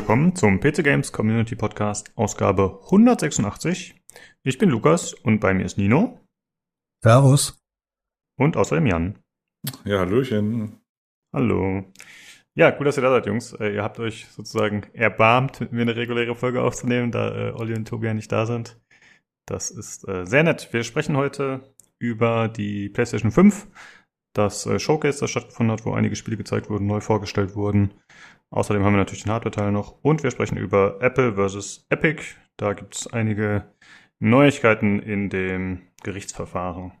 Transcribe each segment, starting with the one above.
willkommen zum PC Games Community Podcast Ausgabe 186. Ich bin Lukas und bei mir ist Nino. Servus. Und außerdem Jan. Ja, Hallöchen. Hallo. Ja, cool, dass ihr da seid, Jungs. Äh, ihr habt euch sozusagen erbarmt, mit mir eine reguläre Folge aufzunehmen, da äh, Olli und Tobi ja nicht da sind. Das ist äh, sehr nett. Wir sprechen heute über die PlayStation 5, das äh, Showcase, das stattgefunden hat, wo einige Spiele gezeigt wurden, neu vorgestellt wurden. Außerdem haben wir natürlich den Hardware-Teil noch. Und wir sprechen über Apple versus Epic. Da gibt es einige Neuigkeiten in dem Gerichtsverfahren.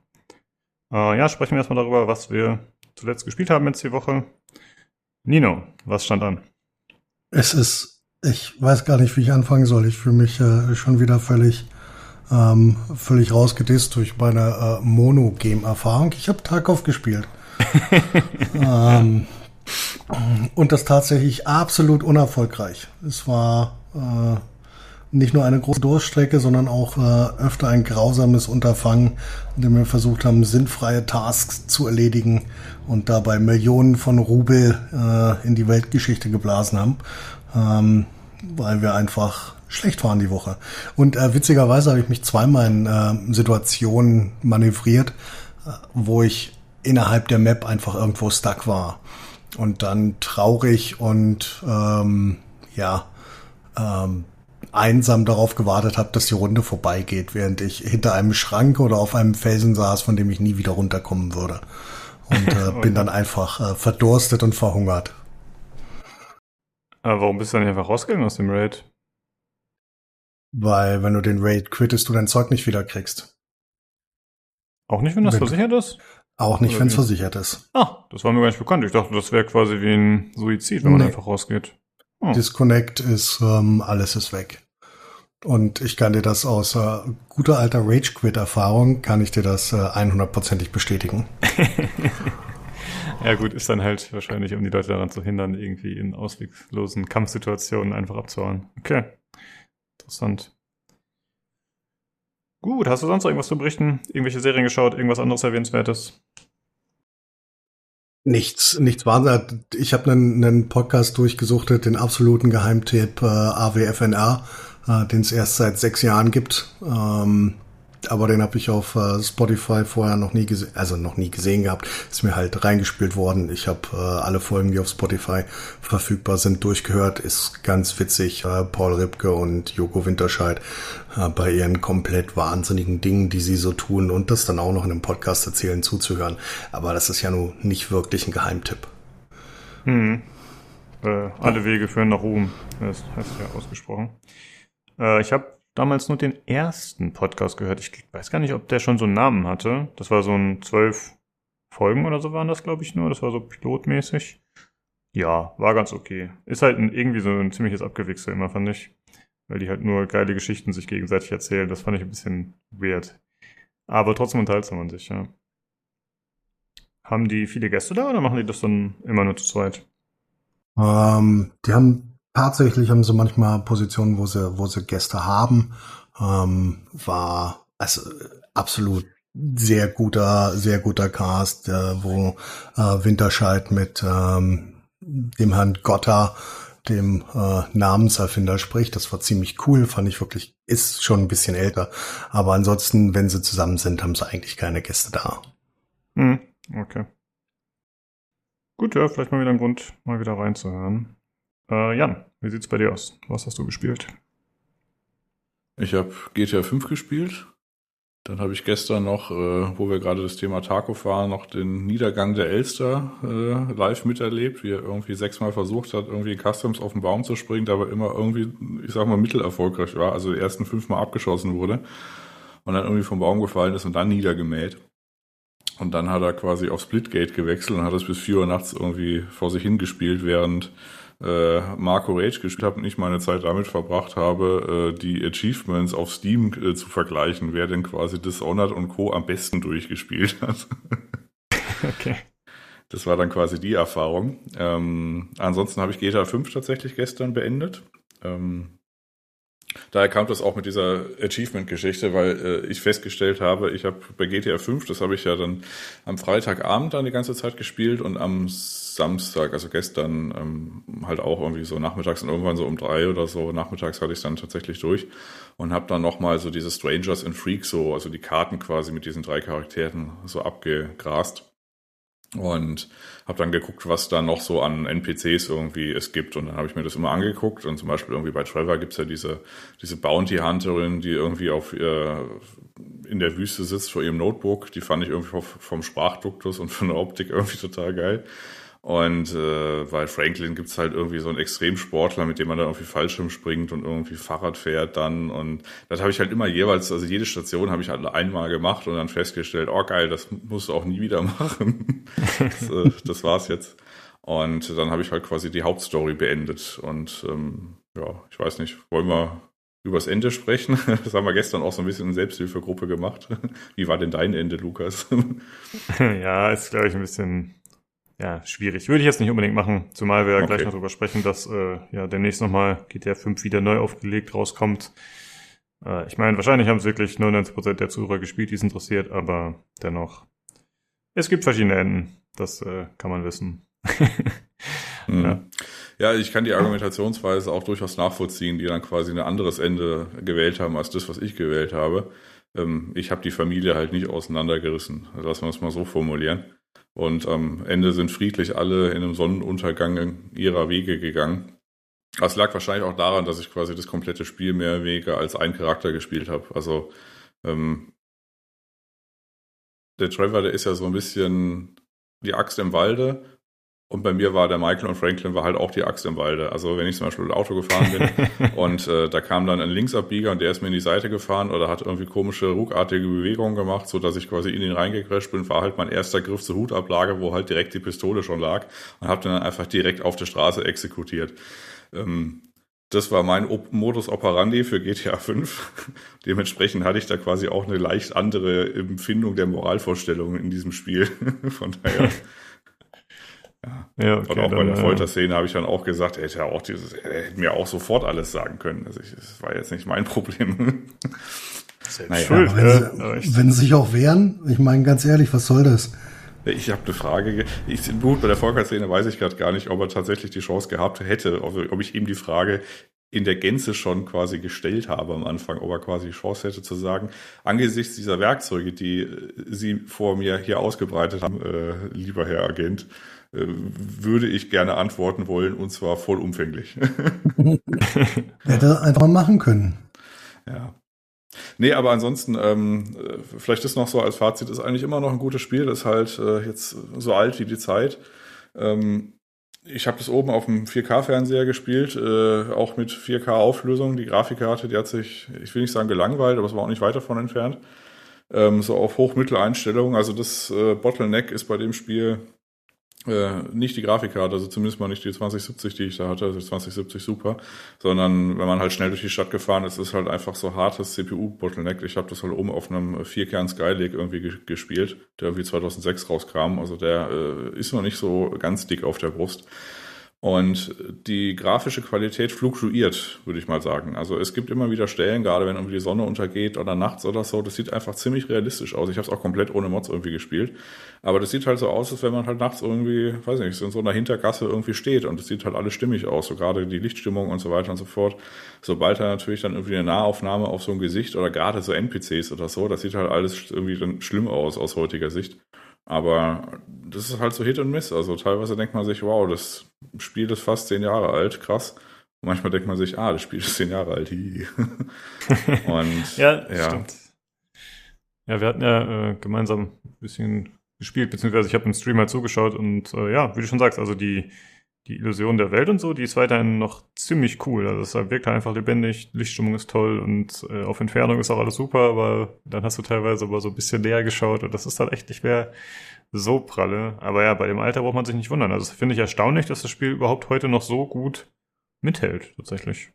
Äh, ja, sprechen wir erstmal darüber, was wir zuletzt gespielt haben jetzt die Woche. Nino, was stand an? Es ist, ich weiß gar nicht, wie ich anfangen soll. Ich fühle mich äh, schon wieder völlig, ähm, völlig rausgedisst durch meine äh, Mono-Game-Erfahrung. Ich habe Tarkov gespielt. ähm, und das tatsächlich absolut unerfolgreich. Es war äh, nicht nur eine große Durchstrecke, sondern auch äh, öfter ein grausames Unterfangen, in dem wir versucht haben, sinnfreie Tasks zu erledigen und dabei Millionen von Rubel äh, in die Weltgeschichte geblasen haben, ähm, weil wir einfach schlecht waren die Woche. Und äh, witzigerweise habe ich mich zweimal in äh, Situationen manövriert, äh, wo ich innerhalb der Map einfach irgendwo stuck war und dann traurig und ähm, ja ähm, einsam darauf gewartet habe, dass die Runde vorbeigeht, während ich hinter einem Schrank oder auf einem Felsen saß, von dem ich nie wieder runterkommen würde. Und äh, bin dann einfach äh, verdurstet und verhungert. Aber warum bist du dann einfach rausgegangen aus dem Raid? Weil wenn du den Raid quittest, du dein Zeug nicht wieder kriegst. Auch nicht, wenn das wenn versichert ist? Auch nicht, wenn es versichert ist. Ah, das war mir gar nicht bekannt. Ich dachte, das wäre quasi wie ein Suizid, wenn nee. man einfach rausgeht. Oh. Disconnect ist, ähm, alles ist weg. Und ich kann dir das aus äh, guter alter Rage Quit Erfahrung, kann ich dir das äh, 100%ig bestätigen. ja gut, ist dann halt wahrscheinlich, um die Leute daran zu hindern, irgendwie in ausweglosen Kampfsituationen einfach abzuhauen. Okay, interessant. Gut, hast du sonst noch irgendwas zu berichten? Irgendwelche Serien geschaut? Irgendwas anderes Erwähnenswertes? Nichts, nichts wahnsinnig. Ich habe einen, einen Podcast durchgesuchtet, den absoluten Geheimtipp äh, AWFNR, äh, den es erst seit sechs Jahren gibt. Ähm, aber den habe ich auf äh, Spotify vorher noch nie gesehen, also noch nie gesehen gehabt. Ist mir halt reingespielt worden. Ich habe äh, alle Folgen, die auf Spotify verfügbar sind, durchgehört. Ist ganz witzig. Äh, Paul Ripke und Joko Winterscheid äh, bei ihren komplett wahnsinnigen Dingen, die sie so tun und das dann auch noch in einem Podcast erzählen, zuzuhören. Aber das ist ja nun nicht wirklich ein Geheimtipp. Hm. Äh, alle Wege führen nach Ruhm. Das heißt ja ausgesprochen. Äh, ich habe damals nur den ersten Podcast gehört. Ich weiß gar nicht, ob der schon so einen Namen hatte. Das war so ein zwölf Folgen oder so waren das, glaube ich, nur. Das war so pilotmäßig. Ja, war ganz okay. Ist halt ein, irgendwie so ein ziemliches Abgewichse immer, fand ich. Weil die halt nur geile Geschichten sich gegenseitig erzählen. Das fand ich ein bisschen weird. Aber trotzdem unterhaltsam an sich, ja. Haben die viele Gäste da oder machen die das dann immer nur zu zweit? Ähm, die haben Tatsächlich haben sie manchmal Positionen, wo sie, wo sie Gäste haben. Ähm, war also absolut sehr guter, sehr guter Cast, äh, wo äh, Winterscheid mit ähm, dem Herrn Gotter, dem äh, Namenserfinder spricht. Das war ziemlich cool, fand ich wirklich, ist schon ein bisschen älter. Aber ansonsten, wenn sie zusammen sind, haben sie eigentlich keine Gäste da. Hm, okay. Gut, ja, vielleicht mal wieder ein Grund, mal wieder reinzuhören. Äh, Jan, wie sieht's bei dir aus? Was hast du gespielt? Ich habe GTA 5 gespielt. Dann habe ich gestern noch, äh, wo wir gerade das Thema Tarkov waren, noch den Niedergang der Elster äh, live miterlebt, wie er irgendwie sechsmal versucht hat, irgendwie Customs auf den Baum zu springen, aber immer irgendwie, ich sag mal, mittelerfolgreich war, also die ersten fünfmal abgeschossen wurde und dann irgendwie vom Baum gefallen ist und dann niedergemäht. Und dann hat er quasi auf Splitgate gewechselt und hat es bis vier Uhr nachts irgendwie vor sich hingespielt, während äh, Marco Rage gespielt habe und ich meine Zeit damit verbracht habe, äh, die Achievements auf Steam äh, zu vergleichen, wer denn quasi Dishonored und Co. am besten durchgespielt hat. okay. Das war dann quasi die Erfahrung. Ähm, ansonsten habe ich GTA 5 tatsächlich gestern beendet. Ähm, Daher kam das auch mit dieser Achievement-Geschichte, weil äh, ich festgestellt habe, ich habe bei GTA 5, das habe ich ja dann am Freitagabend dann die ganze Zeit gespielt und am Samstag, also gestern, ähm, halt auch irgendwie so nachmittags und irgendwann so um drei oder so nachmittags hatte ich dann tatsächlich durch und habe dann nochmal so diese Strangers and Freaks so, also die Karten quasi mit diesen drei Charakteren so abgegrast und habe dann geguckt, was da noch so an NPCs irgendwie es gibt. Und dann habe ich mir das immer angeguckt. Und zum Beispiel irgendwie bei Trevor gibt's ja diese, diese Bounty Hunterin, die irgendwie auf äh, in der Wüste sitzt vor ihrem Notebook. Die fand ich irgendwie vom Sprachduktus und von der Optik irgendwie total geil. Und äh, bei Franklin gibt's halt irgendwie so einen Extremsportler, mit dem man dann irgendwie Fallschirm springt und irgendwie Fahrrad fährt dann. Und das habe ich halt immer jeweils, also jede Station habe ich halt einmal gemacht und dann festgestellt, oh geil, das musst du auch nie wieder machen. das, äh, das war's jetzt. Und dann habe ich halt quasi die Hauptstory beendet. Und ähm, ja, ich weiß nicht, wollen wir übers Ende sprechen? Das haben wir gestern auch so ein bisschen in Selbsthilfegruppe gemacht. Wie war denn dein Ende, Lukas? ja, ist, glaube ich, ein bisschen ja, schwierig. Würde ich jetzt nicht unbedingt machen, zumal wir okay. gleich noch darüber sprechen, dass äh, ja demnächst nochmal GTA 5 wieder neu aufgelegt rauskommt. Äh, ich meine, wahrscheinlich haben es wirklich 99% der Zuhörer gespielt, die es interessiert, aber dennoch. Es gibt verschiedene Enden, das äh, kann man wissen. mhm. ja. ja, ich kann die Argumentationsweise auch durchaus nachvollziehen, die dann quasi ein anderes Ende gewählt haben als das, was ich gewählt habe. Ähm, ich habe die Familie halt nicht auseinandergerissen. Lassen wir es mal so formulieren. Und am Ende sind friedlich alle in einem Sonnenuntergang ihrer Wege gegangen. Das lag wahrscheinlich auch daran, dass ich quasi das komplette Spiel mehr Wege als ein Charakter gespielt habe. Also ähm, der Trevor, der ist ja so ein bisschen die Axt im Walde und bei mir war der Michael und Franklin war halt auch die Axt im Walde. Also wenn ich zum Beispiel mit Auto gefahren bin und äh, da kam dann ein Linksabbieger und der ist mir in die Seite gefahren oder hat irgendwie komische, ruckartige Bewegungen gemacht, so dass ich quasi in ihn reingecrasht bin, war halt mein erster Griff zur Hutablage, wo halt direkt die Pistole schon lag und habe dann einfach direkt auf der Straße exekutiert. Ähm, das war mein Op Modus operandi für GTA 5. Dementsprechend hatte ich da quasi auch eine leicht andere Empfindung der Moralvorstellungen in diesem Spiel. Von daher ja. ja okay, und auch bei der Folterszene habe ich dann auch gesagt, er hätte auch dieses, er hätte mir auch sofort alles sagen können. Also ich, das war jetzt nicht mein Problem. naja, schuld, wenn, sie, wenn sie sich auch wehren, ich meine ganz ehrlich, was soll das? Ich habe eine Frage. Ich, gut, bei der Volker-Szene weiß ich gerade gar nicht, ob er tatsächlich die Chance gehabt hätte, ob, ob ich ihm die Frage in der Gänze schon quasi gestellt habe am Anfang, ob er quasi die Chance hätte zu sagen, angesichts dieser Werkzeuge, die Sie vor mir hier ausgebreitet haben, äh, lieber Herr Agent, äh, würde ich gerne antworten wollen und zwar vollumfänglich. Hätte einfach machen können. Ja. Nee, aber ansonsten, ähm, äh, vielleicht ist noch so als Fazit, ist eigentlich immer noch ein gutes Spiel, das ist halt äh, jetzt so alt wie die Zeit. Ähm, ich habe das oben auf dem 4K-Fernseher gespielt, äh, auch mit 4K-Auflösung. Die Grafikkarte, die hat sich, ich will nicht sagen gelangweilt, aber es war auch nicht weit davon entfernt. Ähm, so auf Hochmitteleinstellungen. Also das äh, Bottleneck ist bei dem Spiel äh, nicht die Grafikkarte, also zumindest mal nicht die 2070, die ich da hatte, also 2070 Super, sondern wenn man halt schnell durch die Stadt gefahren ist, ist halt einfach so hartes CPU-Bottleneck. Ich habe das halt oben auf einem Vierkern Skylake irgendwie gespielt, der irgendwie 2006 rauskam, also der äh, ist noch nicht so ganz dick auf der Brust. Und die grafische Qualität fluktuiert, würde ich mal sagen. Also es gibt immer wieder Stellen, gerade wenn irgendwie die Sonne untergeht oder nachts oder so, das sieht einfach ziemlich realistisch aus. Ich habe es auch komplett ohne Mods irgendwie gespielt. Aber das sieht halt so aus, als wenn man halt nachts irgendwie, weiß nicht, in so einer Hintergasse irgendwie steht und es sieht halt alles stimmig aus. So gerade die Lichtstimmung und so weiter und so fort. Sobald da natürlich dann irgendwie eine Nahaufnahme auf so ein Gesicht oder gerade so NPCs oder so, das sieht halt alles irgendwie dann schlimm aus aus heutiger Sicht. Aber das ist halt so Hit und Miss. Also teilweise denkt man sich, wow, das Spiel ist fast zehn Jahre alt, krass. Und manchmal denkt man sich, ah, das Spiel ist zehn Jahre alt. und ja, ja. Stimmt. Ja, wir hatten ja äh, gemeinsam ein bisschen gespielt, beziehungsweise ich habe im Stream halt zugeschaut und äh, ja, wie du schon sagst, also die die Illusion der Welt und so, die ist weiterhin noch ziemlich cool. Also es wirkt halt einfach lebendig, Lichtstimmung ist toll und äh, auf Entfernung ist auch alles super, aber dann hast du teilweise aber so ein bisschen näher geschaut und das ist halt echt nicht mehr so pralle. Aber ja, bei dem Alter braucht man sich nicht wundern. Also das finde ich erstaunlich, dass das Spiel überhaupt heute noch so gut mithält, tatsächlich.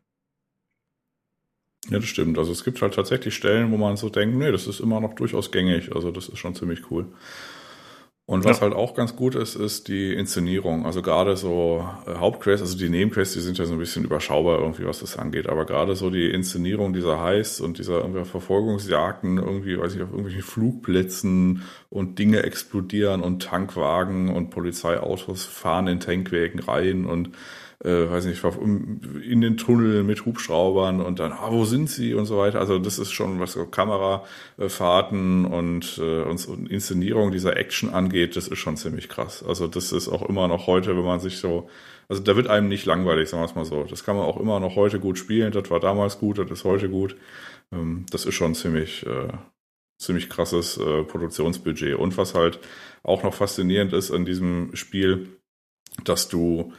Ja, das stimmt. Also es gibt halt tatsächlich Stellen, wo man so denkt, nee, das ist immer noch durchaus gängig. Also das ist schon ziemlich cool. Und was ja. halt auch ganz gut ist, ist die Inszenierung. Also gerade so äh, Hauptquests, also die Nebenquests, die sind ja so ein bisschen überschaubar irgendwie, was das angeht. Aber gerade so die Inszenierung dieser Heists und dieser irgendwie Verfolgungsjagden, irgendwie, weiß ich, auf irgendwelchen Flugplätzen und Dinge explodieren und Tankwagen und Polizeiautos fahren in Tankwagen rein und äh, weiß nicht, in den Tunnel mit Hubschraubern und dann, ah, wo sind sie und so weiter. Also das ist schon, was so Kamerafahrten und, äh, und Inszenierung dieser Action angeht, das ist schon ziemlich krass. Also das ist auch immer noch heute, wenn man sich so, also da wird einem nicht langweilig, sagen wir es mal so. Das kann man auch immer noch heute gut spielen. Das war damals gut, das ist heute gut. Ähm, das ist schon ziemlich, äh, ziemlich krasses äh, Produktionsbudget. Und was halt auch noch faszinierend ist an diesem Spiel, dass du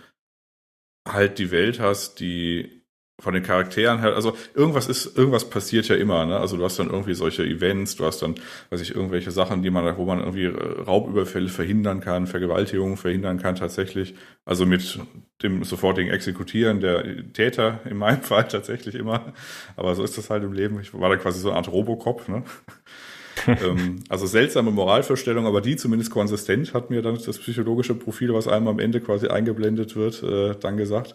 halt die Welt hast, die von den Charakteren her, also irgendwas ist, irgendwas passiert ja immer, ne? Also du hast dann irgendwie solche Events, du hast dann, weiß ich, irgendwelche Sachen, die man, wo man irgendwie Raubüberfälle verhindern kann, Vergewaltigungen verhindern kann tatsächlich. Also mit dem sofortigen Exekutieren der Täter, in meinem Fall tatsächlich immer. Aber so ist das halt im Leben. Ich war da quasi so eine Art Robocop, ne? ähm, also seltsame Moralvorstellung, aber die zumindest konsistent, hat mir dann das psychologische Profil, was einem am Ende quasi eingeblendet wird, äh, dann gesagt.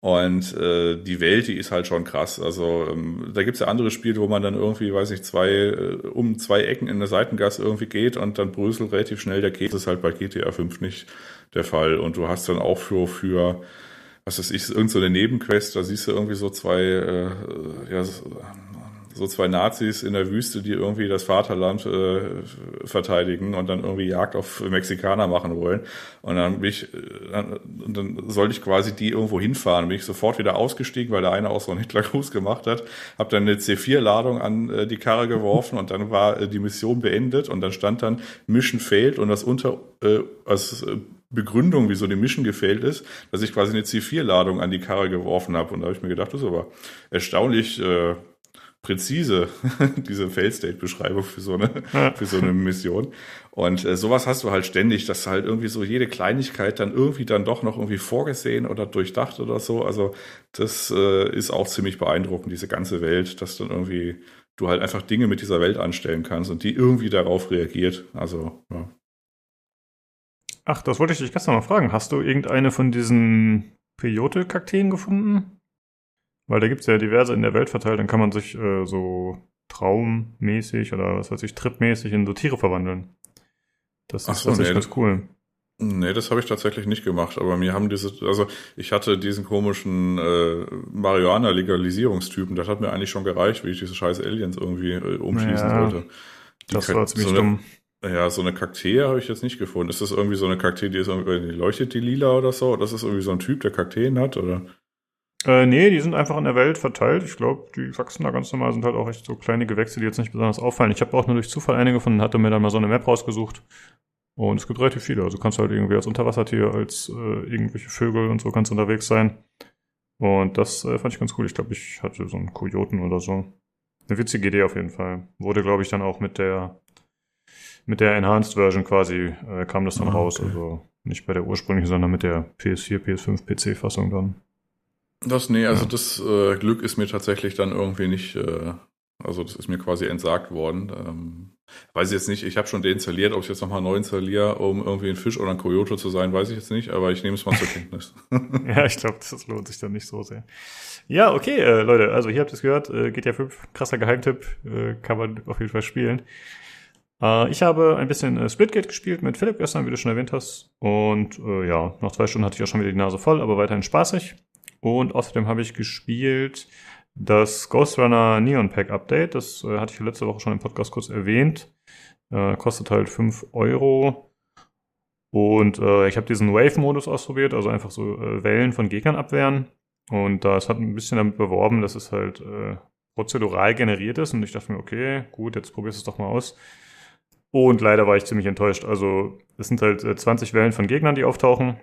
Und äh, die Welt, die ist halt schon krass. Also ähm, da gibt's ja andere Spiele, wo man dann irgendwie, weiß ich, zwei, äh, um zwei Ecken in der Seitengasse irgendwie geht und dann bröselt relativ schnell der Käse. Das ist halt bei GTA 5 nicht der Fall. Und du hast dann auch für, für was weiß ich, irgendeine so Nebenquest, da siehst du irgendwie so zwei, äh, ja, so zwei Nazis in der Wüste, die irgendwie das Vaterland äh, verteidigen und dann irgendwie Jagd auf Mexikaner machen wollen. Und dann bin ich, äh, dann, dann sollte ich quasi die irgendwo hinfahren. Bin ich sofort wieder ausgestiegen, weil der eine auch so einen Hitlergruß gemacht hat. Hab dann eine C4-Ladung an äh, die Karre geworfen und dann war äh, die Mission beendet und dann stand dann Mission failed und das unter äh, als äh, Begründung, wieso die Mission gefehlt ist, dass ich quasi eine C4-Ladung an die Karre geworfen habe. Und da habe ich mir gedacht, das ist aber erstaunlich äh, präzise, diese Fail-State-Beschreibung für so eine, für so eine Mission. Und äh, sowas hast du halt ständig, dass halt irgendwie so jede Kleinigkeit dann irgendwie dann doch noch irgendwie vorgesehen oder durchdacht oder so. Also das äh, ist auch ziemlich beeindruckend, diese ganze Welt, dass dann irgendwie du halt einfach Dinge mit dieser Welt anstellen kannst und die irgendwie darauf reagiert. Also, ja. Ach, das wollte ich dich gestern mal fragen. Hast du irgendeine von diesen Peyote-Kakteen gefunden? Weil da gibt es ja diverse in der Welt verteilt, dann kann man sich äh, so traummäßig oder was weiß ich, tripmäßig in so Tiere verwandeln. Das ist so, tatsächlich nee, ganz cool. Nee, das habe ich tatsächlich nicht gemacht, aber mir haben diese, also ich hatte diesen komischen äh, Marihuana-Legalisierungstypen, das hat mir eigentlich schon gereicht, wie ich diese scheiß Aliens irgendwie äh, umschließen ja, wollte. Die das war ziemlich so dumm. Ja, so eine Kakteen habe ich jetzt nicht gefunden. Ist das irgendwie so eine Kakteen, die ist irgendwie, die leuchtet die lila oder so? Das ist irgendwie so ein Typ, der Kakteen hat, oder? Äh, nee, die sind einfach in der Welt verteilt. Ich glaube, die wachsen da ganz normal, sind halt auch echt so kleine Gewächse, die jetzt nicht besonders auffallen. Ich habe auch nur durch Zufall einige gefunden, hatte mir dann mal so eine Map rausgesucht. Und es gibt relativ viele. Also kannst du halt irgendwie als Unterwassertier, als äh, irgendwelche Vögel und so ganz unterwegs sein. Und das äh, fand ich ganz cool. Ich glaube, ich hatte so einen Kojoten oder so. Eine witzige Idee auf jeden Fall. Wurde, glaube ich, dann auch mit der mit der Enhanced Version quasi äh, kam das dann ah, raus. Also nicht bei der ursprünglichen, sondern mit der PS4, PS5, PC-Fassung dann. Das, nee, also ja. das äh, Glück ist mir tatsächlich dann irgendwie nicht, äh, also das ist mir quasi entsagt worden. Ähm, weiß ich jetzt nicht, ich habe schon deinstalliert, ob ich jetzt nochmal neu installiere, um irgendwie ein Fisch oder ein Koyote zu sein, weiß ich jetzt nicht, aber ich nehme es mal zur Kenntnis. ja, ich glaube, das lohnt sich dann nicht so sehr. Ja, okay, äh, Leute, also hier habt ihr es gehört, äh, GTA 5, krasser Geheimtipp, äh, kann man auf jeden Fall spielen. Äh, ich habe ein bisschen äh, Splitgate gespielt mit Philipp gestern, wie du schon erwähnt hast. Und äh, ja, nach zwei Stunden hatte ich auch schon wieder die Nase voll, aber weiterhin spaßig. Und außerdem habe ich gespielt das Ghost Runner Neon Pack Update. Das äh, hatte ich letzte Woche schon im Podcast kurz erwähnt. Äh, kostet halt 5 Euro. Und äh, ich habe diesen Wave-Modus ausprobiert, also einfach so äh, Wellen von Gegnern abwehren. Und das hat ein bisschen damit beworben, dass es halt äh, prozedural generiert ist. Und ich dachte mir, okay, gut, jetzt probierst du es doch mal aus. Und leider war ich ziemlich enttäuscht. Also es sind halt 20 äh, Wellen von Gegnern, die auftauchen.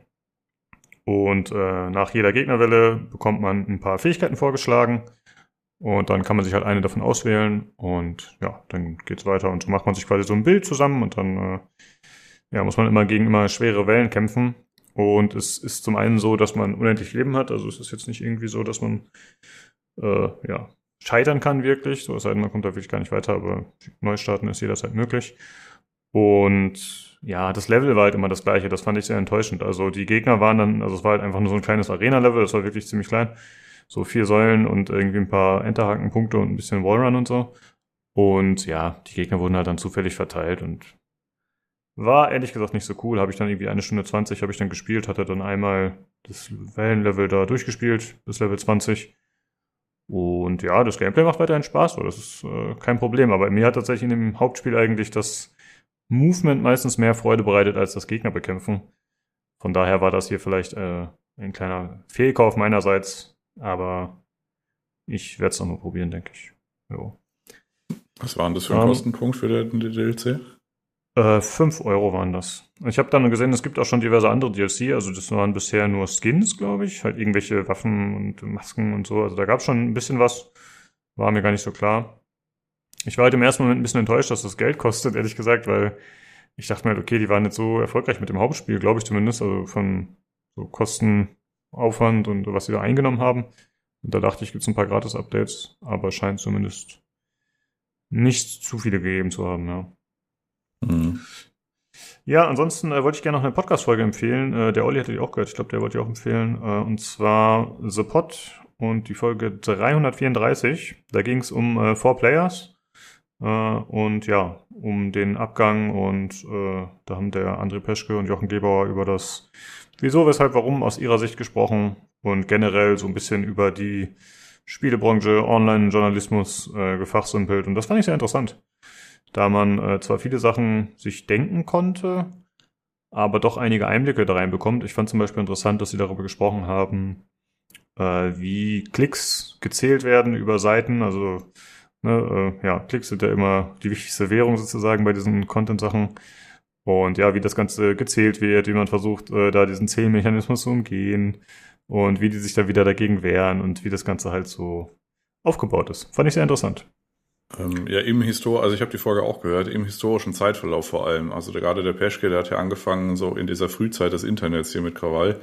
Und äh, nach jeder Gegnerwelle bekommt man ein paar Fähigkeiten vorgeschlagen. Und dann kann man sich halt eine davon auswählen. Und ja, dann geht's weiter. Und so macht man sich quasi so ein Bild zusammen. Und dann äh, ja, muss man immer gegen immer schwere Wellen kämpfen. Und es ist zum einen so, dass man unendlich Leben hat. Also es ist jetzt nicht irgendwie so, dass man äh, ja, scheitern kann wirklich. So es sei denn, man kommt da wirklich gar nicht weiter. Aber Neustarten ist jederzeit möglich. Und ja, das Level war halt immer das gleiche. Das fand ich sehr enttäuschend. Also die Gegner waren dann, also es war halt einfach nur so ein kleines Arena-Level, das war wirklich ziemlich klein. So vier Säulen und irgendwie ein paar Enterhaken-Punkte und ein bisschen Wallrun und so. Und ja, die Gegner wurden halt dann zufällig verteilt und war ehrlich gesagt nicht so cool. Habe ich dann irgendwie eine Stunde 20 habe ich dann gespielt, hatte dann einmal das Wellenlevel da durchgespielt, das Level 20. Und ja, das Gameplay macht weiterhin Spaß, so, das ist äh, kein Problem. Aber mir hat tatsächlich in dem Hauptspiel eigentlich das Movement meistens mehr Freude bereitet als das Gegner bekämpfen. Von daher war das hier vielleicht äh, ein kleiner Fehlkauf meinerseits, aber ich werde es nochmal probieren, denke ich. Jo. Was war denn das für ein um, ähm, Kostenpunkt für den DLC? Äh, 5 Euro waren das. Ich habe dann gesehen, es gibt auch schon diverse andere DLC, also das waren bisher nur Skins, glaube ich, halt irgendwelche Waffen und Masken und so. Also da gab es schon ein bisschen was, war mir gar nicht so klar. Ich war halt im ersten Moment ein bisschen enttäuscht, dass das Geld kostet, ehrlich gesagt, weil ich dachte mir halt, okay, die waren jetzt so erfolgreich mit dem Hauptspiel, glaube ich zumindest, also von so Kostenaufwand und was sie da eingenommen haben. Und da dachte ich, gibt es ein paar Gratis-Updates, aber scheint zumindest nicht zu viele gegeben zu haben, ja. Mhm. Ja, ansonsten äh, wollte ich gerne noch eine Podcast-Folge empfehlen. Äh, der Olli hatte die auch gehört. Ich glaube, der wollte die auch empfehlen. Äh, und zwar The Pod und die Folge 334. Da ging es um äh, Four Players. Äh, und ja, um den Abgang und äh, da haben der André Peschke und Jochen Gebauer über das Wieso, weshalb, warum aus ihrer Sicht gesprochen und generell so ein bisschen über die Spielebranche, Online-Journalismus äh, gefachsimpelt. Und das fand ich sehr interessant da man äh, zwar viele Sachen sich denken konnte, aber doch einige Einblicke da reinbekommt. Ich fand zum Beispiel interessant, dass sie darüber gesprochen haben, äh, wie Klicks gezählt werden über Seiten. Also ne, äh, ja, Klicks sind ja immer die wichtigste Währung sozusagen bei diesen Content-Sachen. Und ja, wie das Ganze gezählt wird, wie man versucht, äh, da diesen Zählmechanismus zu umgehen und wie die sich da wieder dagegen wehren und wie das Ganze halt so aufgebaut ist. Fand ich sehr interessant. Ähm, ja, im Histor, also ich habe die Folge auch gehört, im historischen Zeitverlauf vor allem. Also gerade der Peschke, der hat ja angefangen, so in dieser Frühzeit des Internets hier mit Krawall,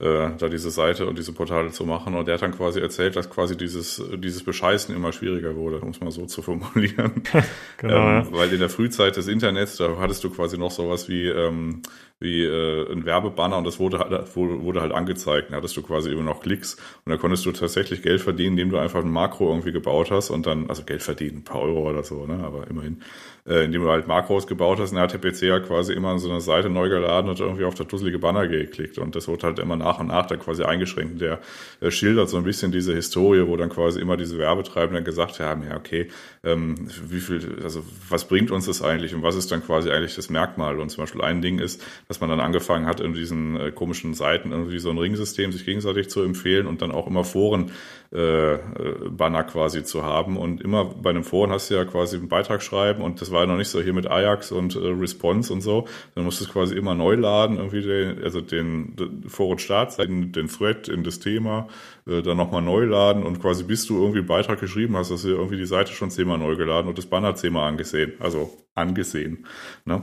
äh, da diese Seite und diese Portale zu machen. Und der hat dann quasi erzählt, dass quasi dieses, dieses Bescheißen immer schwieriger wurde, um es mal so zu formulieren. genau, ähm, ja. Weil in der Frühzeit des Internets, da hattest du quasi noch sowas wie ähm, wie äh, ein Werbebanner und das wurde halt, wurde halt angezeigt. Da hattest du quasi immer noch Klicks und da konntest du tatsächlich Geld verdienen, indem du einfach ein Makro irgendwie gebaut hast und dann, also Geld verdienen, ein paar Euro oder so, ne? aber immerhin, äh, indem du halt Makros gebaut hast und dann hat der PC ja quasi immer so eine Seite neu geladen und irgendwie auf das dusselige Banner geklickt und das wurde halt immer nach und nach dann quasi eingeschränkt. Der äh, schildert so ein bisschen diese Historie, wo dann quasi immer diese Werbetreibenden gesagt haben, ja okay, ähm, wie viel, also was bringt uns das eigentlich und was ist dann quasi eigentlich das Merkmal und zum Beispiel ein Ding ist, dass man dann angefangen hat, in diesen äh, komischen Seiten irgendwie so ein Ringsystem sich gegenseitig zu empfehlen und dann auch immer Foren äh, äh, Banner quasi zu haben. Und immer bei einem Foren hast du ja quasi einen Beitrag schreiben und das war ja noch nicht so hier mit Ajax und äh, Response und so. Dann musst du es quasi immer neu laden, irgendwie den, also den, den Foren Startseiten, den Thread in das Thema, äh, dann nochmal neu laden und quasi bis du irgendwie einen Beitrag geschrieben hast, hast du irgendwie die Seite schon zehnmal neu geladen und das Banner zehnmal angesehen. Also angesehen. Ne?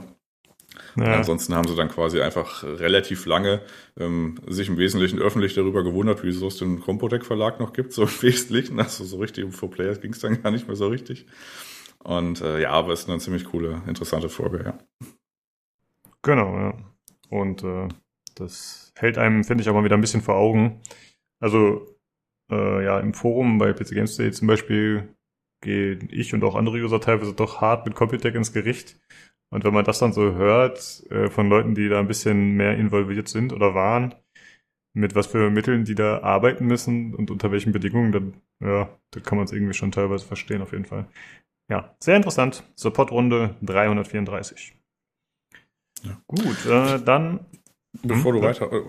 Ja. Ansonsten haben sie dann quasi einfach relativ lange ähm, sich im Wesentlichen öffentlich darüber gewundert, wieso es den Compotec Verlag noch gibt, so im Wesentlichen. Also so richtig um For Players ging es dann gar nicht mehr so richtig. Und äh, ja, aber es ist eine ziemlich coole, interessante Folge, ja. Genau, ja. Und äh, das hält einem, finde ich, auch mal wieder ein bisschen vor Augen. Also, äh, ja, im Forum bei PC Games Day zum Beispiel gehen ich und auch andere User teilweise doch hart mit Computec ins Gericht, und wenn man das dann so hört äh, von Leuten, die da ein bisschen mehr involviert sind oder waren, mit was für Mitteln die da arbeiten müssen und unter welchen Bedingungen, dann, ja, da kann man es irgendwie schon teilweise verstehen, auf jeden Fall. Ja, sehr interessant. Support-Runde 334. Ja. Gut, äh, dann Bevor du mhm. weiter, äh,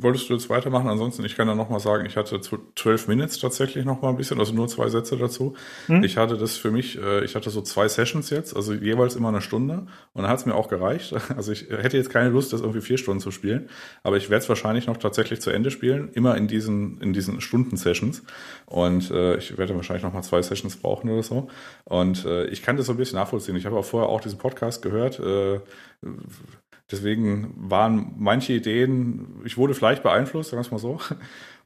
wolltest du jetzt weitermachen? Ansonsten, ich kann ja nochmal sagen, ich hatte 12 Minutes tatsächlich nochmal ein bisschen, also nur zwei Sätze dazu. Hm? Ich hatte das für mich, äh, ich hatte so zwei Sessions jetzt, also jeweils immer eine Stunde und dann hat es mir auch gereicht. Also ich hätte jetzt keine Lust, das irgendwie vier Stunden zu spielen, aber ich werde es wahrscheinlich noch tatsächlich zu Ende spielen, immer in diesen, in diesen Stunden-Sessions und äh, ich werde wahrscheinlich nochmal zwei Sessions brauchen oder so und äh, ich kann das so ein bisschen nachvollziehen. Ich habe auch vorher auch diesen Podcast gehört, äh, Deswegen waren manche Ideen, ich wurde vielleicht beeinflusst, sagen wir es mal so.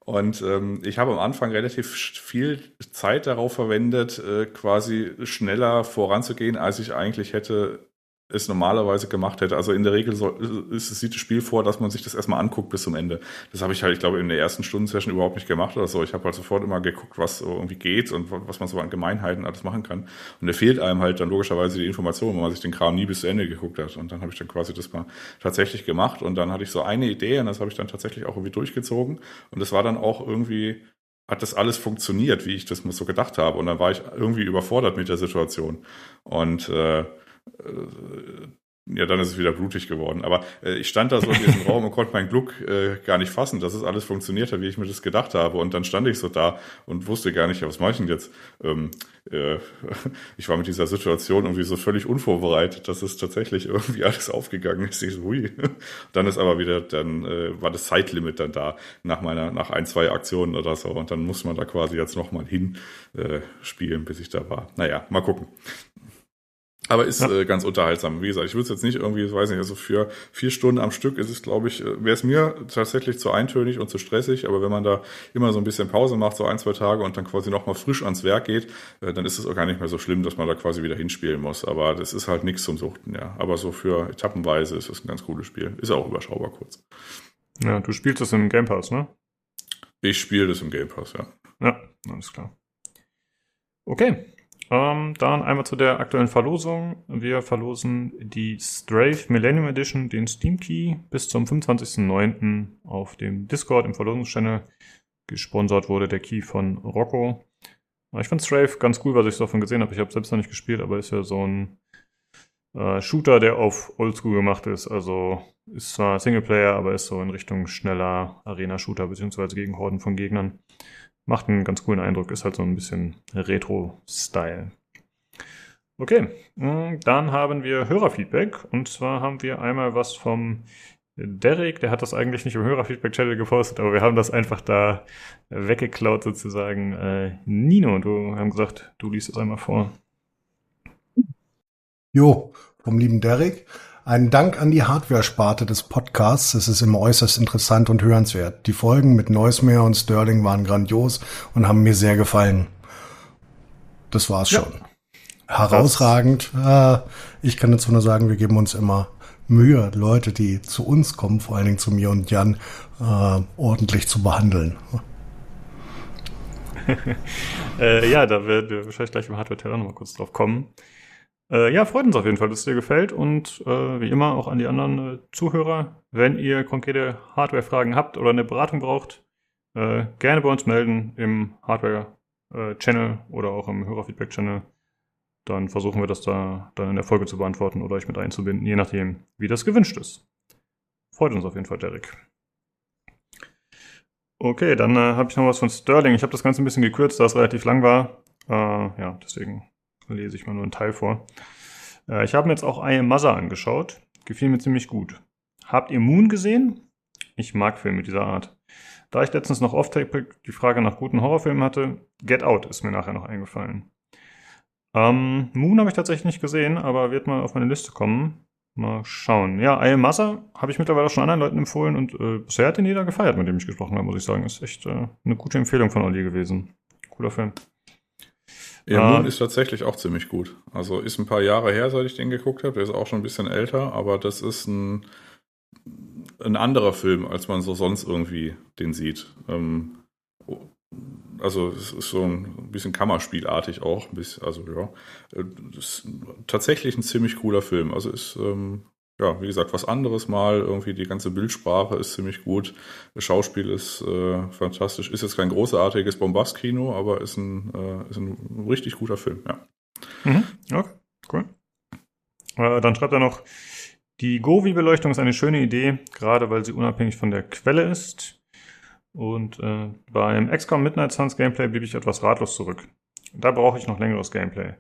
Und ähm, ich habe am Anfang relativ viel Zeit darauf verwendet, äh, quasi schneller voranzugehen, als ich eigentlich hätte es normalerweise gemacht hätte. Also in der Regel so, ist, sieht das Spiel vor, dass man sich das erstmal anguckt bis zum Ende. Das habe ich halt, ich glaube, in der ersten Stundensession überhaupt nicht gemacht oder so. Ich habe halt sofort immer geguckt, was irgendwie geht und was man so an Gemeinheiten alles machen kann. Und da fehlt einem halt dann logischerweise die Information, wenn man sich den Kram nie bis zu Ende geguckt hat. Und dann habe ich dann quasi das mal tatsächlich gemacht und dann hatte ich so eine Idee und das habe ich dann tatsächlich auch irgendwie durchgezogen. Und das war dann auch irgendwie hat das alles funktioniert, wie ich das mir so gedacht habe. Und dann war ich irgendwie überfordert mit der Situation. Und äh, ja, dann ist es wieder blutig geworden. Aber äh, ich stand da so in diesem Raum und konnte mein Glück äh, gar nicht fassen, dass es alles funktioniert hat, wie ich mir das gedacht habe. Und dann stand ich so da und wusste gar nicht, ja, was mache ich denn jetzt? Ähm, äh, ich war mit dieser Situation irgendwie so völlig unvorbereitet, dass es tatsächlich irgendwie alles aufgegangen ist. Ich so, hui. Dann ist aber wieder, dann äh, war das Zeitlimit dann da nach meiner, nach ein, zwei Aktionen oder so. Und dann muss man da quasi jetzt nochmal hin äh, bis ich da war. Naja, mal gucken. Aber ist ja. äh, ganz unterhaltsam. Wie gesagt, ich würde es jetzt nicht irgendwie, weiß nicht, also für vier Stunden am Stück ist es, glaube ich, äh, wäre es mir tatsächlich zu eintönig und zu stressig. Aber wenn man da immer so ein bisschen Pause macht, so ein, zwei Tage und dann quasi nochmal frisch ans Werk geht, äh, dann ist es auch gar nicht mehr so schlimm, dass man da quasi wieder hinspielen muss. Aber das ist halt nichts zum Suchten, ja. Aber so für etappenweise ist es ein ganz cooles Spiel. Ist auch überschaubar kurz. Ja, du spielst das im Game Pass, ne? Ich spiele das im Game Pass, ja. Ja, alles klar. Okay, ähm, dann einmal zu der aktuellen Verlosung. Wir verlosen die Strafe Millennium Edition, den Steam Key, bis zum 25.09. auf dem Discord im Verlosungschannel. Gesponsert wurde der Key von Rocco. Ich fand Strafe ganz cool, was ich davon gesehen habe. Ich habe selbst noch nicht gespielt, aber ist ja so ein äh, Shooter, der auf Oldschool gemacht ist. Also ist zwar Singleplayer, aber ist so in Richtung schneller Arena-Shooter beziehungsweise gegen Horden von Gegnern. Macht einen ganz coolen Eindruck, ist halt so ein bisschen Retro-Style. Okay, mm, dann haben wir Hörerfeedback. Und zwar haben wir einmal was vom Derek, der hat das eigentlich nicht im Hörerfeedback-Channel gepostet, aber wir haben das einfach da weggeklaut sozusagen. Äh, Nino, du haben gesagt, du liest es einmal vor. Jo, vom lieben Derek. Ein Dank an die Hardware-Sparte des Podcasts. Es ist immer äußerst interessant und hörenswert. Die Folgen mit Neusmeer und Sterling waren grandios und haben mir sehr gefallen. Das war's ja. schon. Herausragend. Äh, ich kann dazu nur sagen, wir geben uns immer Mühe, Leute, die zu uns kommen, vor allen Dingen zu mir und Jan, äh, ordentlich zu behandeln. äh, ja, da werden wir wahrscheinlich gleich im Hardware-Teller nochmal kurz drauf kommen. Äh, ja, freut uns auf jeden Fall, dass es dir gefällt und äh, wie immer auch an die anderen äh, Zuhörer, wenn ihr konkrete Hardware-Fragen habt oder eine Beratung braucht, äh, gerne bei uns melden im Hardware-Channel oder auch im Hörerfeedback-Channel. Dann versuchen wir das da dann in der Folge zu beantworten oder euch mit einzubinden, je nachdem, wie das gewünscht ist. Freut uns auf jeden Fall, Derek. Okay, dann äh, habe ich noch was von Sterling. Ich habe das Ganze ein bisschen gekürzt, da es relativ lang war. Äh, ja, deswegen lese ich mal nur einen Teil vor. Äh, ich habe mir jetzt auch I Am Mother angeschaut. Gefiel mir ziemlich gut. Habt ihr Moon gesehen? Ich mag Filme dieser Art. Da ich letztens noch oft die Frage nach guten Horrorfilmen hatte, Get Out ist mir nachher noch eingefallen. Ähm, Moon habe ich tatsächlich nicht gesehen, aber wird mal auf meine Liste kommen. Mal schauen. Ja, I Am Mother habe ich mittlerweile auch schon anderen Leuten empfohlen und äh, bisher hat den jeder gefeiert, mit dem ich gesprochen habe, muss ich sagen. Ist echt äh, eine gute Empfehlung von Olli gewesen. Cooler Film. Ja, Moon ist tatsächlich auch ziemlich gut. Also ist ein paar Jahre her, seit ich den geguckt habe. Der ist auch schon ein bisschen älter, aber das ist ein, ein anderer Film, als man so sonst irgendwie den sieht. Ähm, also es ist so ein bisschen Kammerspielartig auch. Bisschen, also ja, ist tatsächlich ein ziemlich cooler Film. Also ist ähm, ja, wie gesagt, was anderes mal. Irgendwie die ganze Bildsprache ist ziemlich gut. Das Schauspiel ist äh, fantastisch. Ist jetzt kein großartiges Bombast-Kino, aber ist ein, äh, ist ein richtig guter Film, ja. Mhm. Okay, cool. Äh, dann schreibt er noch, die Govi-Beleuchtung ist eine schöne Idee, gerade weil sie unabhängig von der Quelle ist. Und äh, beim XCOM Midnight Suns Gameplay blieb ich etwas ratlos zurück. Da brauche ich noch längeres Gameplay.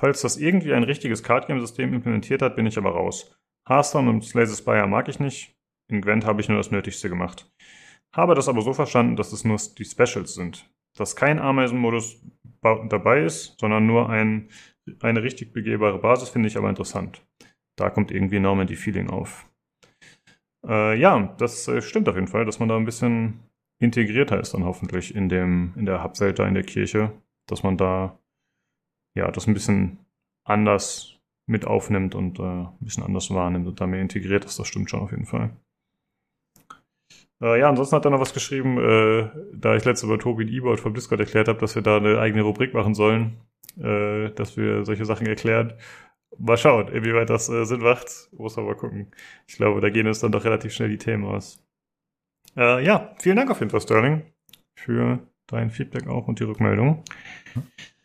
Falls das irgendwie ein richtiges Card-Game-System implementiert hat, bin ich aber raus. Hearthstone und Slay the Spire mag ich nicht. In Gwent habe ich nur das Nötigste gemacht. Habe das aber so verstanden, dass es nur die Specials sind. Dass kein Ameisenmodus dabei ist, sondern nur ein, eine richtig begehbare Basis, finde ich aber interessant. Da kommt irgendwie Normandy Feeling auf. Äh, ja, das äh, stimmt auf jeden Fall, dass man da ein bisschen integrierter ist dann hoffentlich in dem, in der Hubwelt da in der Kirche, dass man da ja das ein bisschen anders mit aufnimmt und äh, ein bisschen anders wahrnimmt und da mehr integriert ist. Das stimmt schon auf jeden Fall. Äh, ja, ansonsten hat er noch was geschrieben, äh, da ich letzte Mal Tobi E-Board vom Discord erklärt habe, dass wir da eine eigene Rubrik machen sollen, äh, dass wir solche Sachen erklären. Mal schauen, inwieweit das äh, Sinn macht. Muss mal gucken. Ich glaube, da gehen uns dann doch relativ schnell die Themen aus. Äh, ja, vielen Dank auf jeden Fall, Sterling, für dein Feedback auch und die Rückmeldung.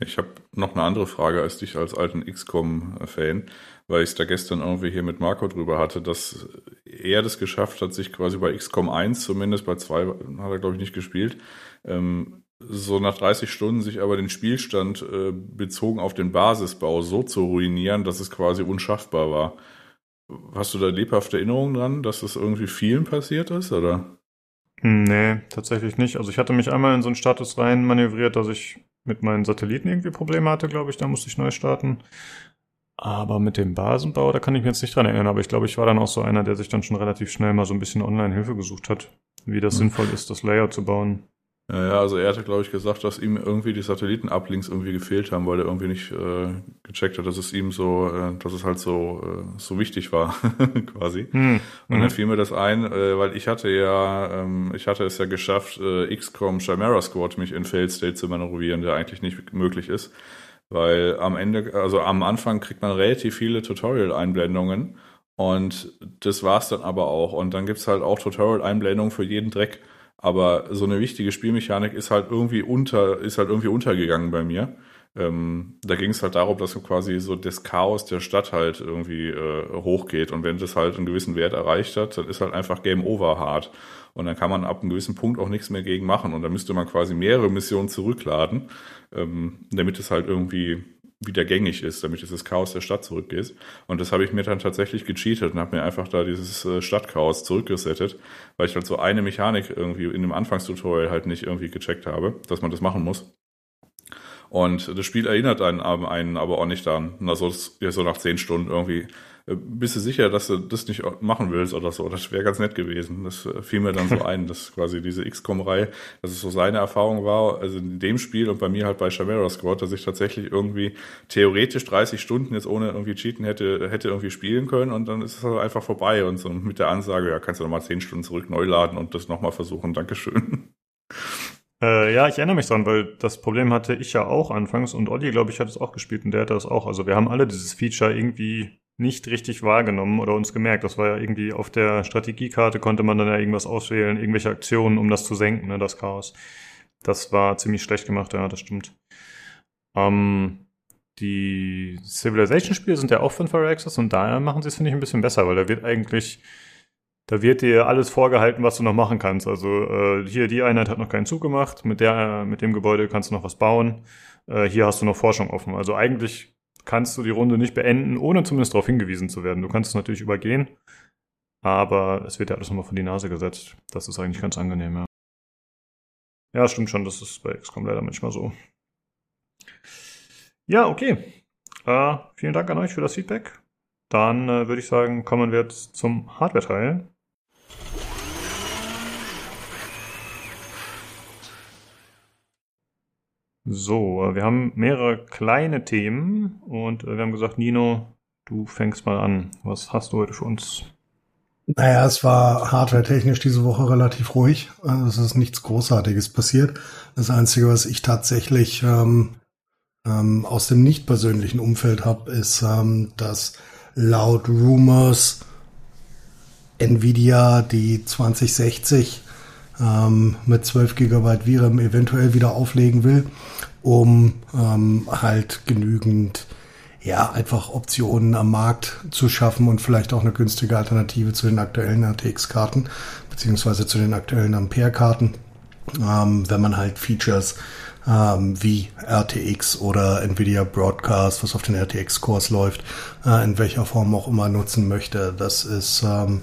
Ich habe noch eine andere Frage als dich als alten XCOM-Fan, weil ich es da gestern irgendwie hier mit Marco drüber hatte, dass er das geschafft hat, sich quasi bei XCOM 1, zumindest bei 2 hat er glaube ich nicht gespielt, ähm, so nach 30 Stunden sich aber den Spielstand äh, bezogen auf den Basisbau so zu ruinieren, dass es quasi unschaffbar war. Hast du da lebhafte Erinnerungen dran, dass das irgendwie vielen passiert ist, oder? Nee, tatsächlich nicht. Also ich hatte mich einmal in so einen Status rein manövriert, dass ich mit meinen Satelliten irgendwie Probleme hatte, glaube ich. Da musste ich neu starten. Aber mit dem Basenbau, da kann ich mich jetzt nicht dran erinnern. Aber ich glaube, ich war dann auch so einer, der sich dann schon relativ schnell mal so ein bisschen Online-Hilfe gesucht hat, wie das mhm. sinnvoll ist, das Layout zu bauen. Ja, ja, also er hatte, glaube ich, gesagt, dass ihm irgendwie die Satelliten-Uplinks irgendwie gefehlt haben, weil er irgendwie nicht äh, gecheckt hat, dass es ihm so, äh, dass es halt so, äh, so wichtig war, quasi. Hm. Und dann mhm. fiel mir das ein, äh, weil ich hatte ja, ähm, ich hatte es ja geschafft, äh, XCOM Chimera Squad mich in Failed State zu manövrieren, der eigentlich nicht möglich ist. Weil am Ende, also am Anfang kriegt man relativ viele Tutorial-Einblendungen und das war's dann aber auch. Und dann gibt's halt auch Tutorial-Einblendungen für jeden Dreck. Aber so eine wichtige Spielmechanik ist halt irgendwie unter, ist halt irgendwie untergegangen bei mir. Ähm, da ging es halt darum, dass quasi so das Chaos der Stadt halt irgendwie äh, hochgeht. Und wenn das halt einen gewissen Wert erreicht hat, dann ist halt einfach Game Over hart. Und dann kann man ab einem gewissen Punkt auch nichts mehr gegen machen. Und dann müsste man quasi mehrere Missionen zurückladen, ähm, damit es halt irgendwie wieder gängig ist, damit dieses Chaos der Stadt zurückgeht. Und das habe ich mir dann tatsächlich gecheatet und habe mir einfach da dieses äh, Stadtchaos zurückgesettet, weil ich halt so eine Mechanik irgendwie in dem Anfangstutorial halt nicht irgendwie gecheckt habe, dass man das machen muss. Und das Spiel erinnert einen, einen aber auch nicht daran. Also so nach zehn Stunden irgendwie bist du sicher, dass du das nicht machen willst oder so? Das wäre ganz nett gewesen. Das äh, fiel mir dann so ein, dass quasi diese XCOM-Reihe, dass es so seine Erfahrung war, also in dem Spiel und bei mir halt bei Chimera Squad, dass ich tatsächlich irgendwie theoretisch 30 Stunden jetzt ohne irgendwie cheaten hätte, hätte irgendwie spielen können und dann ist es halt einfach vorbei und so mit der Ansage, ja, kannst du nochmal 10 Stunden zurück neu laden und das nochmal versuchen. Dankeschön. Äh, ja, ich erinnere mich dran, weil das Problem hatte ich ja auch anfangs und Olli, glaube ich, hat es auch gespielt und der hatte das auch. Also wir haben alle dieses Feature irgendwie nicht richtig wahrgenommen oder uns gemerkt. Das war ja irgendwie auf der Strategiekarte konnte man dann ja irgendwas auswählen, irgendwelche Aktionen, um das zu senken, ne, das Chaos. Das war ziemlich schlecht gemacht, ja, das stimmt. Ähm, die Civilization-Spiele sind ja auch von Firaxis und daher machen sie es, finde ich, ein bisschen besser, weil da wird eigentlich, da wird dir alles vorgehalten, was du noch machen kannst. Also äh, hier, die Einheit hat noch keinen Zug gemacht, mit der, mit dem Gebäude kannst du noch was bauen. Äh, hier hast du noch Forschung offen. Also eigentlich kannst du die Runde nicht beenden, ohne zumindest darauf hingewiesen zu werden. Du kannst es natürlich übergehen, aber es wird ja alles nochmal vor die Nase gesetzt. Das ist eigentlich ganz angenehm, ja. Ja, stimmt schon, das ist bei XCOM leider manchmal so. Ja, okay. Äh, vielen Dank an euch für das Feedback. Dann äh, würde ich sagen, kommen wir jetzt zum Hardware-Teil. So, äh, wir haben mehrere kleine Themen und äh, wir haben gesagt, Nino, du fängst mal an. Was hast du heute für uns? Naja, es war hardware-technisch diese Woche relativ ruhig. Also es ist nichts Großartiges passiert. Das Einzige, was ich tatsächlich ähm, ähm, aus dem nicht persönlichen Umfeld habe, ist, ähm, dass laut Rumors Nvidia die 2060 ähm, mit 12 GB VRAM eventuell wieder auflegen will, um ähm, halt genügend ja, einfach Optionen am Markt zu schaffen und vielleicht auch eine günstige Alternative zu den aktuellen RTX-Karten, beziehungsweise zu den aktuellen Ampere-Karten, ähm, wenn man halt Features ähm, wie RTX oder Nvidia Broadcast, was auf den RTX-Cores läuft, äh, in welcher Form auch immer nutzen möchte. Das ist ähm,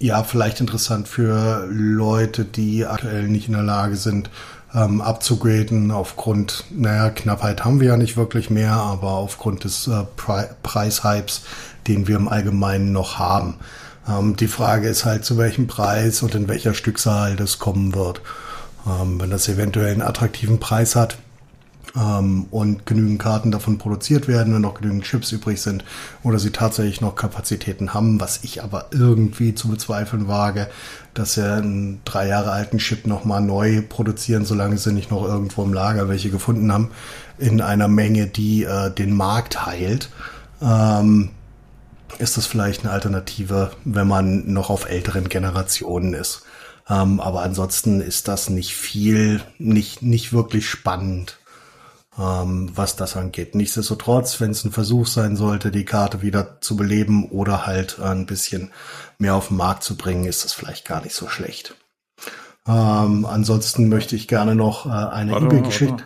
ja, vielleicht interessant für Leute, die aktuell nicht in der Lage sind, ähm, abzugraden. Aufgrund, naja, Knappheit haben wir ja nicht wirklich mehr, aber aufgrund des äh, Pre Preishypes, den wir im Allgemeinen noch haben. Ähm, die Frage ist halt, zu welchem Preis und in welcher Stückzahl das kommen wird. Ähm, wenn das eventuell einen attraktiven Preis hat, und genügend Karten davon produziert werden, wenn noch genügend Chips übrig sind oder sie tatsächlich noch Kapazitäten haben, was ich aber irgendwie zu bezweifeln wage, dass sie einen drei Jahre alten Chip nochmal neu produzieren, solange sie nicht noch irgendwo im Lager welche gefunden haben, in einer Menge, die äh, den Markt heilt. Ähm, ist das vielleicht eine Alternative, wenn man noch auf älteren Generationen ist. Ähm, aber ansonsten ist das nicht viel, nicht, nicht wirklich spannend ähm, was das angeht. Nichtsdestotrotz, wenn es ein Versuch sein sollte, die Karte wieder zu beleben oder halt ein bisschen mehr auf den Markt zu bringen, ist das vielleicht gar nicht so schlecht. Ähm, ansonsten möchte ich gerne noch äh, eine E-Mail-Geschichte.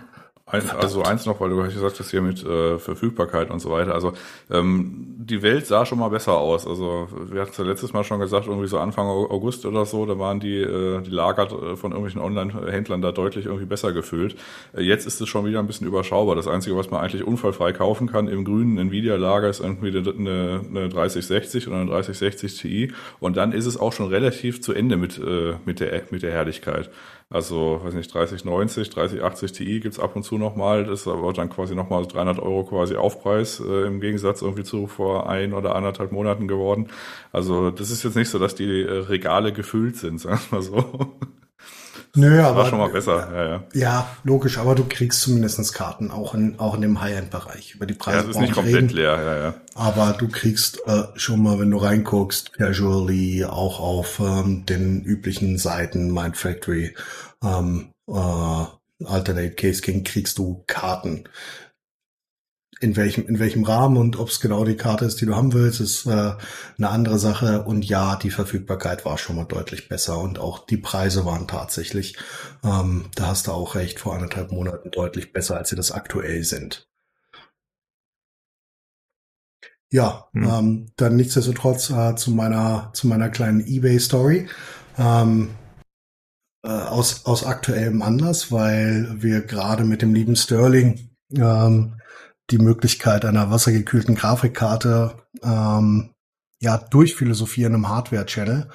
Ein, also eins noch, weil du gesagt hast hier mit äh, Verfügbarkeit und so weiter. Also ähm, die Welt sah schon mal besser aus. Also wir hatten es ja letztes Mal schon gesagt, irgendwie so Anfang August oder so, da waren die, äh, die Lager äh, von irgendwelchen Online-Händlern da deutlich irgendwie besser gefüllt. Äh, jetzt ist es schon wieder ein bisschen überschaubar. Das Einzige, was man eigentlich unfallfrei kaufen kann im grünen Nvidia-Lager ist irgendwie eine, eine 3060 oder eine 3060 Ti. Und dann ist es auch schon relativ zu Ende mit, äh, mit, der, mit der Herrlichkeit. Also, weiß nicht, 3090, 3080 Ti gibt's ab und zu nochmal. Das ist aber dann quasi nochmal 300 Euro quasi Aufpreis äh, im Gegensatz irgendwie zu vor ein oder anderthalb Monaten geworden. Also, das ist jetzt nicht so, dass die äh, Regale gefüllt sind, sagen wir mal so. Nö, das aber. War schon mal besser, ja, ja. Ja, logisch, aber du kriegst zumindest Karten, auch in, auch in dem High-End-Bereich. Über die Preise. Ja, es ist nicht komplett reden, leer, ja, ja. Aber du kriegst äh, schon mal, wenn du reinguckst, casually auch auf ähm, den üblichen Seiten, Mind Factory, ähm, äh, Alternate Case King, kriegst du Karten in welchem, in welchem Rahmen und ob es genau die Karte ist, die du haben willst, ist äh, eine andere Sache. Und ja, die Verfügbarkeit war schon mal deutlich besser und auch die Preise waren tatsächlich, ähm, da hast du auch recht, vor anderthalb Monaten deutlich besser, als sie das aktuell sind. Ja, hm. ähm, dann nichtsdestotrotz äh, zu meiner zu meiner kleinen eBay-Story. Ähm, äh, aus, aus aktuellem Anlass, weil wir gerade mit dem lieben Sterling ähm, die Möglichkeit einer wassergekühlten Grafikkarte ähm, ja durchphilosophieren im Hardware-Channel.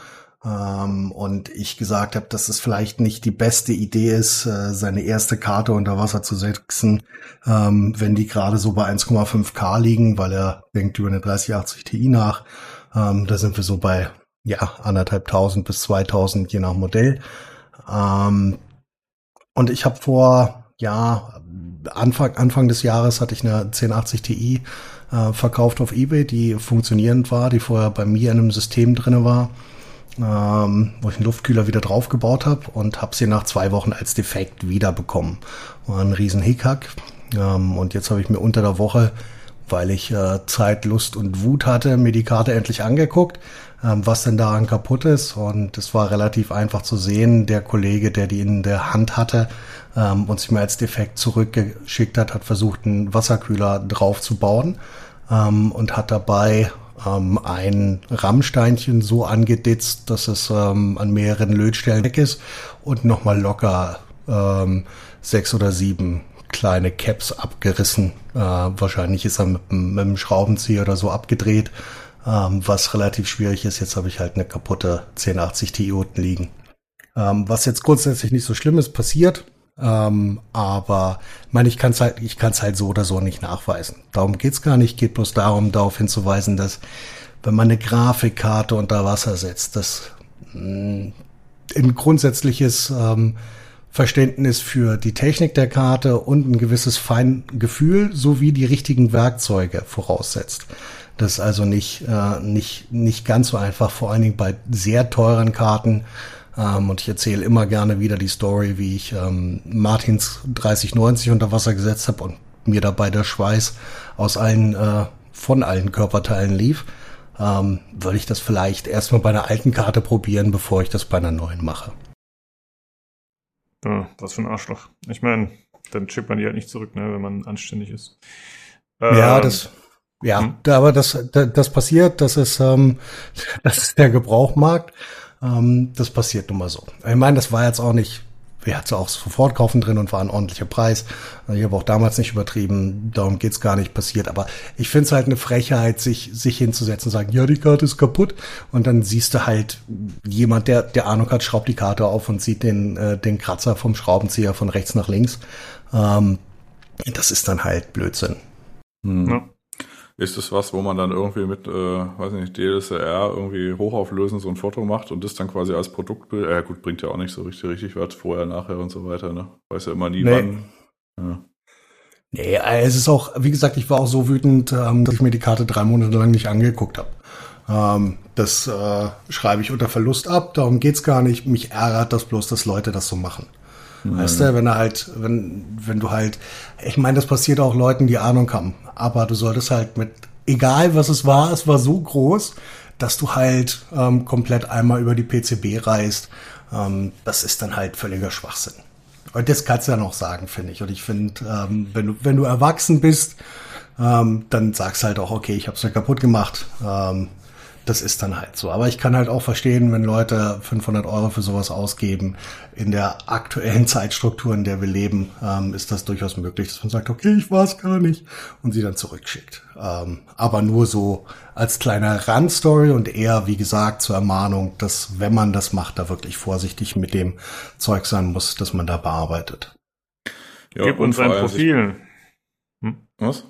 Ähm, und ich gesagt habe, dass es vielleicht nicht die beste Idee ist, äh, seine erste Karte unter Wasser zu setzen, ähm, wenn die gerade so bei 1,5K liegen, weil er denkt über eine 3080 Ti nach. Ähm, da sind wir so bei ja anderthalbtausend bis 2000 je nach Modell. Ähm, und ich habe vor ja Anfang, Anfang des Jahres hatte ich eine 1080 Ti äh, verkauft auf Ebay, die funktionierend war, die vorher bei mir in einem System drinne war, ähm, wo ich einen Luftkühler wieder draufgebaut habe und habe sie nach zwei Wochen als defekt wiederbekommen. War ein riesen Hickhack. Ähm, und jetzt habe ich mir unter der Woche, weil ich äh, Zeit, Lust und Wut hatte, mir die Karte endlich angeguckt, was denn daran kaputt ist. Und es war relativ einfach zu sehen. Der Kollege, der die in der Hand hatte, ähm, und sich mir als defekt zurückgeschickt hat, hat versucht, einen Wasserkühler drauf zu bauen ähm, und hat dabei ähm, ein Rammsteinchen so angeditzt, dass es ähm, an mehreren Lötstellen weg ist und nochmal locker ähm, sechs oder sieben kleine Caps abgerissen. Äh, wahrscheinlich ist er mit, mit einem Schraubenzieher oder so abgedreht, ähm, was relativ schwierig ist. Jetzt habe ich halt eine kaputte 1080 Ti unten liegen. Ähm, was jetzt grundsätzlich nicht so schlimm ist, passiert. Ähm, aber meine, ich kann es halt, ich kann es halt so oder so nicht nachweisen. Darum geht's gar nicht. Geht bloß darum, darauf hinzuweisen, dass wenn man eine Grafikkarte unter Wasser setzt, das mh, mm, ein grundsätzliches ähm, Verständnis für die Technik der Karte und ein gewisses Feingefühl sowie die richtigen Werkzeuge voraussetzt. Das ist also nicht, äh, nicht, nicht ganz so einfach, vor allen Dingen bei sehr teuren Karten ähm, und ich erzähle immer gerne wieder die Story, wie ich ähm, Martins 3090 unter Wasser gesetzt habe und mir dabei der Schweiß aus allen, äh, von allen Körperteilen lief. Ähm, würde ich das vielleicht erstmal bei einer alten Karte probieren, bevor ich das bei einer neuen mache. Ja, was für ein Arschloch. Ich meine, dann schickt man die halt nicht zurück, ne, wenn man anständig ist. ja, ähm, das, ja, hm? aber das, das, passiert, das ist, ähm, das ist der Gebrauchmarkt. Ähm, das passiert nun mal so. Ich meine, das war jetzt auch nicht, wir hatten auch sofort kaufen drin und war ein ordentlicher Preis. Ich habe auch damals nicht übertrieben, darum geht's gar nicht passiert. Aber ich finde es halt eine Frechheit, sich, sich hinzusetzen und sagen, ja, die Karte ist kaputt. Und dann siehst du halt jemand, der, der Ahnung hat, schraubt die Karte auf und sieht den, äh, den Kratzer vom Schraubenzieher von rechts nach links. Ähm, das ist dann halt Blödsinn. Hm. Ja. Ist es was, wo man dann irgendwie mit, äh, weiß nicht, DSLR irgendwie hochauflösend so ein Foto macht und das dann quasi als Produktbild, äh, gut, bringt ja auch nicht so richtig, richtig was, vorher, nachher und so weiter, ne? Weiß ja immer nie nee. wann. Ja. Nee, es ist auch, wie gesagt, ich war auch so wütend, ähm, dass ich mir die Karte drei Monate lang nicht angeguckt habe. Ähm, das äh, schreibe ich unter Verlust ab, darum geht's gar nicht. Mich ärgert das bloß, dass Leute das so machen. Mhm. Weißt du, wenn er halt, wenn, wenn du halt, ich meine, das passiert auch Leuten, die Ahnung haben, aber du solltest halt mit, egal was es war, es war so groß, dass du halt ähm, komplett einmal über die PCB reist. Ähm, das ist dann halt völliger Schwachsinn. Und das kannst du ja noch sagen, finde ich. Und ich finde, ähm, wenn du, wenn du erwachsen bist, ähm, dann sagst halt auch, okay, ich habe es ja kaputt gemacht. Ähm, das ist dann halt so. Aber ich kann halt auch verstehen, wenn Leute 500 Euro für sowas ausgeben. In der aktuellen Zeitstruktur, in der wir leben, ähm, ist das durchaus möglich, dass man sagt, okay, ich war es gar nicht und sie dann zurückschickt. Ähm, aber nur so als kleine Randstory und eher, wie gesagt, zur Ermahnung, dass wenn man das macht, da wirklich vorsichtig mit dem Zeug sein muss, dass man da bearbeitet. Ja, Gib uns ein Profil. Hm? Was?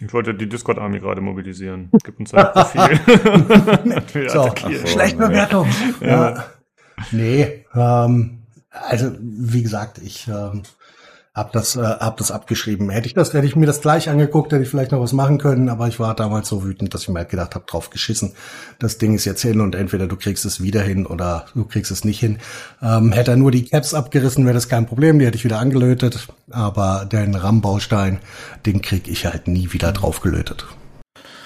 Ich wollte die Discord-Army gerade mobilisieren. Gib uns ein Profil. so, schlechte Bewertung. Ja. ja. Nee, ähm, also wie gesagt, ich ähm, hab das, äh, hab das abgeschrieben. Hätte ich das, hätte ich mir das gleich angeguckt, hätte ich vielleicht noch was machen können, aber ich war damals so wütend, dass ich mir halt gedacht habe, drauf geschissen. Das Ding ist jetzt hin und entweder du kriegst es wieder hin oder du kriegst es nicht hin. Ähm, hätte er nur die Caps abgerissen, wäre das kein Problem, die hätte ich wieder angelötet. Aber den RAM-Baustein, den krieg ich halt nie wieder drauf gelötet.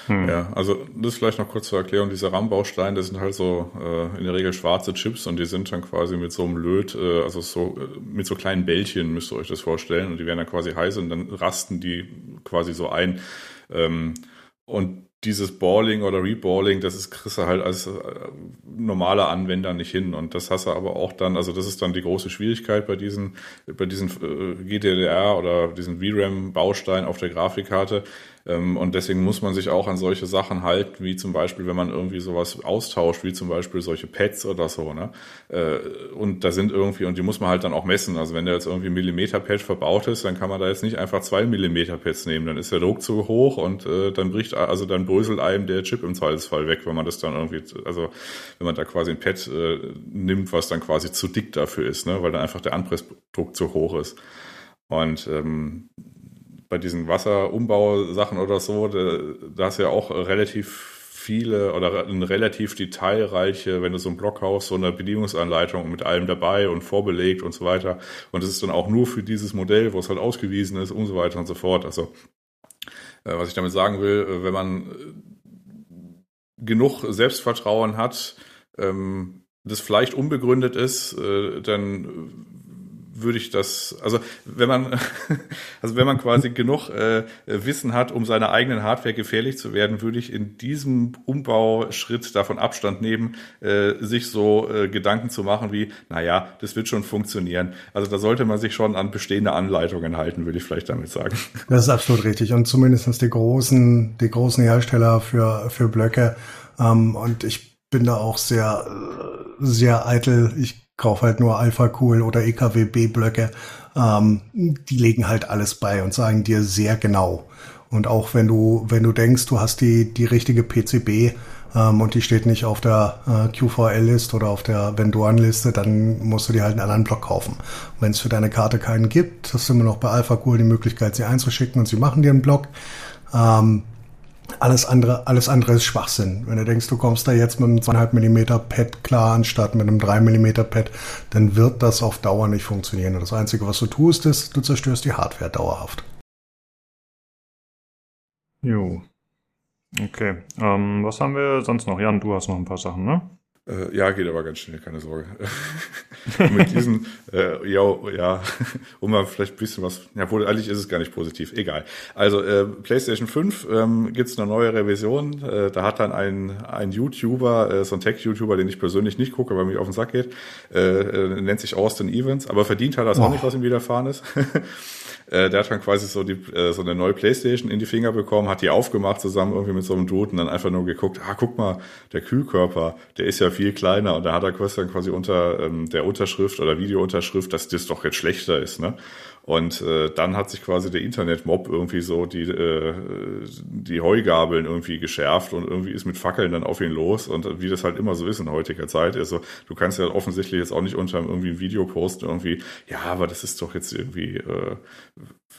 Hm. Ja, also das vielleicht noch kurz zur Erklärung. Diese RAM-Bausteine, das sind halt so äh, in der Regel schwarze Chips und die sind dann quasi mit so einem Löt, äh, also so äh, mit so kleinen Bällchen müsst ihr euch das vorstellen und die werden dann quasi heiß und dann rasten die quasi so ein. Ähm, und dieses Balling oder Reballing, das ist kriegst du halt als äh, normaler Anwender nicht hin. Und das hast du aber auch dann, also das ist dann die große Schwierigkeit bei diesen, bei diesen äh, GDDR oder diesen VRAM-Baustein auf der Grafikkarte. Ähm, und deswegen muss man sich auch an solche Sachen halten, wie zum Beispiel, wenn man irgendwie sowas austauscht, wie zum Beispiel solche Pads oder so. Ne? Äh, und da sind irgendwie, und die muss man halt dann auch messen. Also wenn da jetzt irgendwie Millimeter-Pad verbaut ist, dann kann man da jetzt nicht einfach zwei Millimeter-Pads nehmen. Dann ist der Druck zu hoch und äh, dann bricht, also dann bröselt einem der Chip im Zweifelsfall weg, wenn man das dann irgendwie, also wenn man da quasi ein Pad äh, nimmt, was dann quasi zu dick dafür ist, ne? weil dann einfach der Anpressdruck zu hoch ist. Und ähm, bei diesen Wasserumbausachen oder so, da, da hast du ja auch relativ viele oder eine relativ detailreiche, wenn du so ein Blockhaus, so eine Bedienungsanleitung mit allem dabei und vorbelegt und so weiter. Und es ist dann auch nur für dieses Modell, wo es halt ausgewiesen ist und so weiter und so fort. Also, äh, was ich damit sagen will, äh, wenn man äh, genug Selbstvertrauen hat, ähm, das vielleicht unbegründet ist, dann würde ich das, also wenn man, also wenn man quasi genug äh, Wissen hat, um seiner eigenen Hardware gefährlich zu werden, würde ich in diesem Umbauschritt davon Abstand nehmen, äh, sich so äh, Gedanken zu machen wie, naja, das wird schon funktionieren. Also da sollte man sich schon an bestehende Anleitungen halten, würde ich vielleicht damit sagen. Das ist absolut richtig. Und zumindestens die großen, die großen Hersteller für, für Blöcke. Ähm, und ich bin da auch sehr, sehr eitel. Ich kauf halt nur Alpha Cool oder EKWB-Blöcke. Ähm, die legen halt alles bei und sagen dir sehr genau. Und auch wenn du, wenn du denkst, du hast die, die richtige PCB ähm, und die steht nicht auf der äh, QVL-List oder auf der Vendoren-Liste, dann musst du dir halt einen anderen Block kaufen. Wenn es für deine Karte keinen gibt, hast du immer noch bei Alpha Cool die Möglichkeit, sie einzuschicken und sie machen dir einen Block. Ähm, alles andere, alles andere ist Schwachsinn. Wenn du denkst, du kommst da jetzt mit einem 2,5 mm Pad klar, anstatt mit einem 3 mm Pad, dann wird das auf Dauer nicht funktionieren. Und das Einzige, was du tust, ist, du zerstörst die Hardware dauerhaft. Jo. Okay. Ähm, was haben wir sonst noch? Jan, du hast noch ein paar Sachen, ne? Äh, ja, geht aber ganz schnell, keine Sorge. mit diesen, äh, ja, ja, um mal vielleicht ein bisschen was, ja, wohl, eigentlich ist es gar nicht positiv, egal. Also, äh, PlayStation 5 ähm, gibt es eine neue Revision, äh, da hat dann ein, ein YouTuber, äh, so ein Tech-YouTuber, den ich persönlich nicht gucke, weil mir auf den Sack geht, äh, äh, nennt sich Austin Evans, aber verdient hat das oh. auch nicht, was ihm widerfahren ist. Äh, der hat dann quasi so, die, äh, so eine neue Playstation in die Finger bekommen, hat die aufgemacht zusammen irgendwie mit so einem Dude und dann einfach nur geguckt, ah, guck mal, der Kühlkörper, der ist ja viel kleiner und da hat er quasi, quasi unter ähm, der Unterschrift oder Videounterschrift, dass das doch jetzt schlechter ist, ne? Und äh, dann hat sich quasi der Internetmob irgendwie so die, äh, die Heugabeln irgendwie geschärft und irgendwie ist mit Fackeln dann auf ihn los. Und wie das halt immer so ist in heutiger Zeit. Also du kannst ja offensichtlich jetzt auch nicht unter irgendwie ein Video posten, irgendwie, ja, aber das ist doch jetzt irgendwie äh,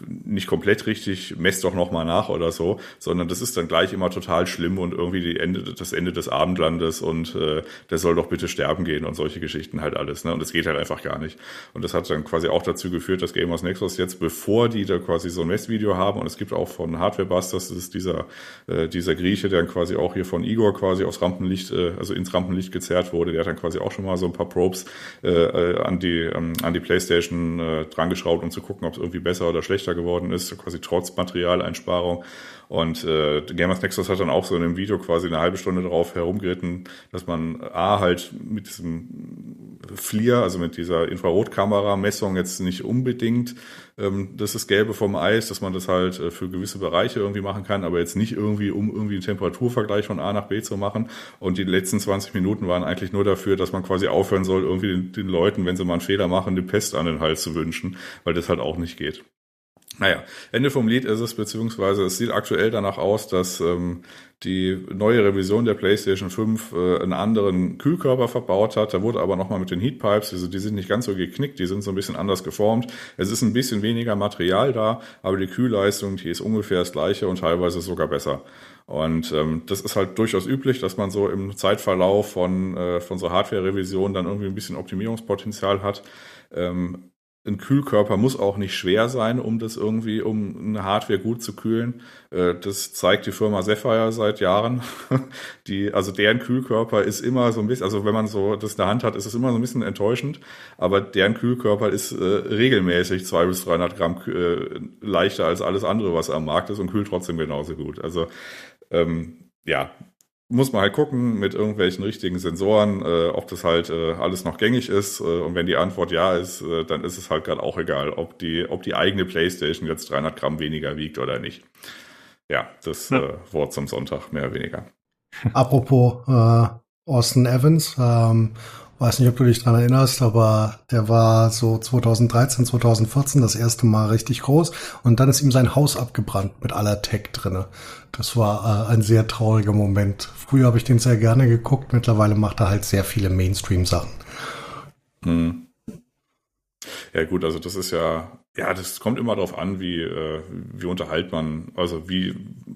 nicht komplett richtig, mess doch nochmal nach oder so, sondern das ist dann gleich immer total schlimm und irgendwie die Ende, das Ende des Abendlandes und äh, der soll doch bitte sterben gehen und solche Geschichten halt alles. Ne? Und das geht halt einfach gar nicht. Und das hat dann quasi auch dazu geführt, dass Gamers Nexus jetzt, bevor die da quasi so ein Messvideo haben, und es gibt auch von Hardware Busters, das ist dieser, äh, dieser Grieche, der dann quasi auch hier von Igor quasi aufs Rampenlicht, äh, also ins Rampenlicht gezerrt wurde, der hat dann quasi auch schon mal so ein paar Probes äh, äh an die ähm, an die Playstation äh, drangeschraubt, um zu gucken, ob es irgendwie besser oder schlechter geworden ist, quasi trotz Materialeinsparung. Und äh, Gamers Nexus hat dann auch so in einem Video quasi eine halbe Stunde drauf herumgeritten, dass man A halt mit diesem FLIR, also mit dieser Infrarotkamera-Messung jetzt nicht unbedingt ähm, das ist Gelbe vom Eis, dass man das halt äh, für gewisse Bereiche irgendwie machen kann, aber jetzt nicht irgendwie, um irgendwie einen Temperaturvergleich von A nach B zu machen. Und die letzten 20 Minuten waren eigentlich nur dafür, dass man quasi aufhören soll, irgendwie den, den Leuten, wenn sie mal einen Fehler machen, den Pest an den Hals zu wünschen, weil das halt auch nicht geht. Naja, Ende vom Lied ist es, beziehungsweise es sieht aktuell danach aus, dass ähm, die neue Revision der PlayStation 5 äh, einen anderen Kühlkörper verbaut hat. Da wurde aber nochmal mit den Heatpipes, also die sind nicht ganz so geknickt, die sind so ein bisschen anders geformt. Es ist ein bisschen weniger Material da, aber die Kühlleistung, die ist ungefähr das gleiche und teilweise sogar besser. Und ähm, das ist halt durchaus üblich, dass man so im Zeitverlauf von, äh, von so Hardware-Revisionen dann irgendwie ein bisschen Optimierungspotenzial hat. Ähm, ein Kühlkörper muss auch nicht schwer sein, um das irgendwie, um eine Hardware gut zu kühlen. Äh, das zeigt die Firma Sapphire seit Jahren. Die, also deren Kühlkörper ist immer so ein bisschen, also wenn man so das in der Hand hat, ist es immer so ein bisschen enttäuschend. Aber deren Kühlkörper ist äh, regelmäßig zwei bis 300 Gramm äh, leichter als alles andere, was am Markt ist und kühlt trotzdem genauso gut. Also ähm, ja, muss man halt gucken mit irgendwelchen richtigen Sensoren, äh, ob das halt äh, alles noch gängig ist. Äh, und wenn die Antwort ja ist, äh, dann ist es halt gerade auch egal, ob die, ob die eigene PlayStation jetzt 300 Gramm weniger wiegt oder nicht. Ja, das ja. Äh, Wort zum Sonntag, mehr oder weniger. Apropos äh, Austin Evans, ähm, weiß nicht, ob du dich dran erinnerst, aber der war so 2013, 2014 das erste Mal richtig groß und dann ist ihm sein Haus abgebrannt mit aller Tech drinne. Das war äh, ein sehr trauriger Moment. Früher habe ich den sehr gerne geguckt, mittlerweile macht er halt sehr viele Mainstream-Sachen. Hm. Ja gut, also das ist ja, ja, das kommt immer darauf an, wie, äh, wie unterhält man, also wie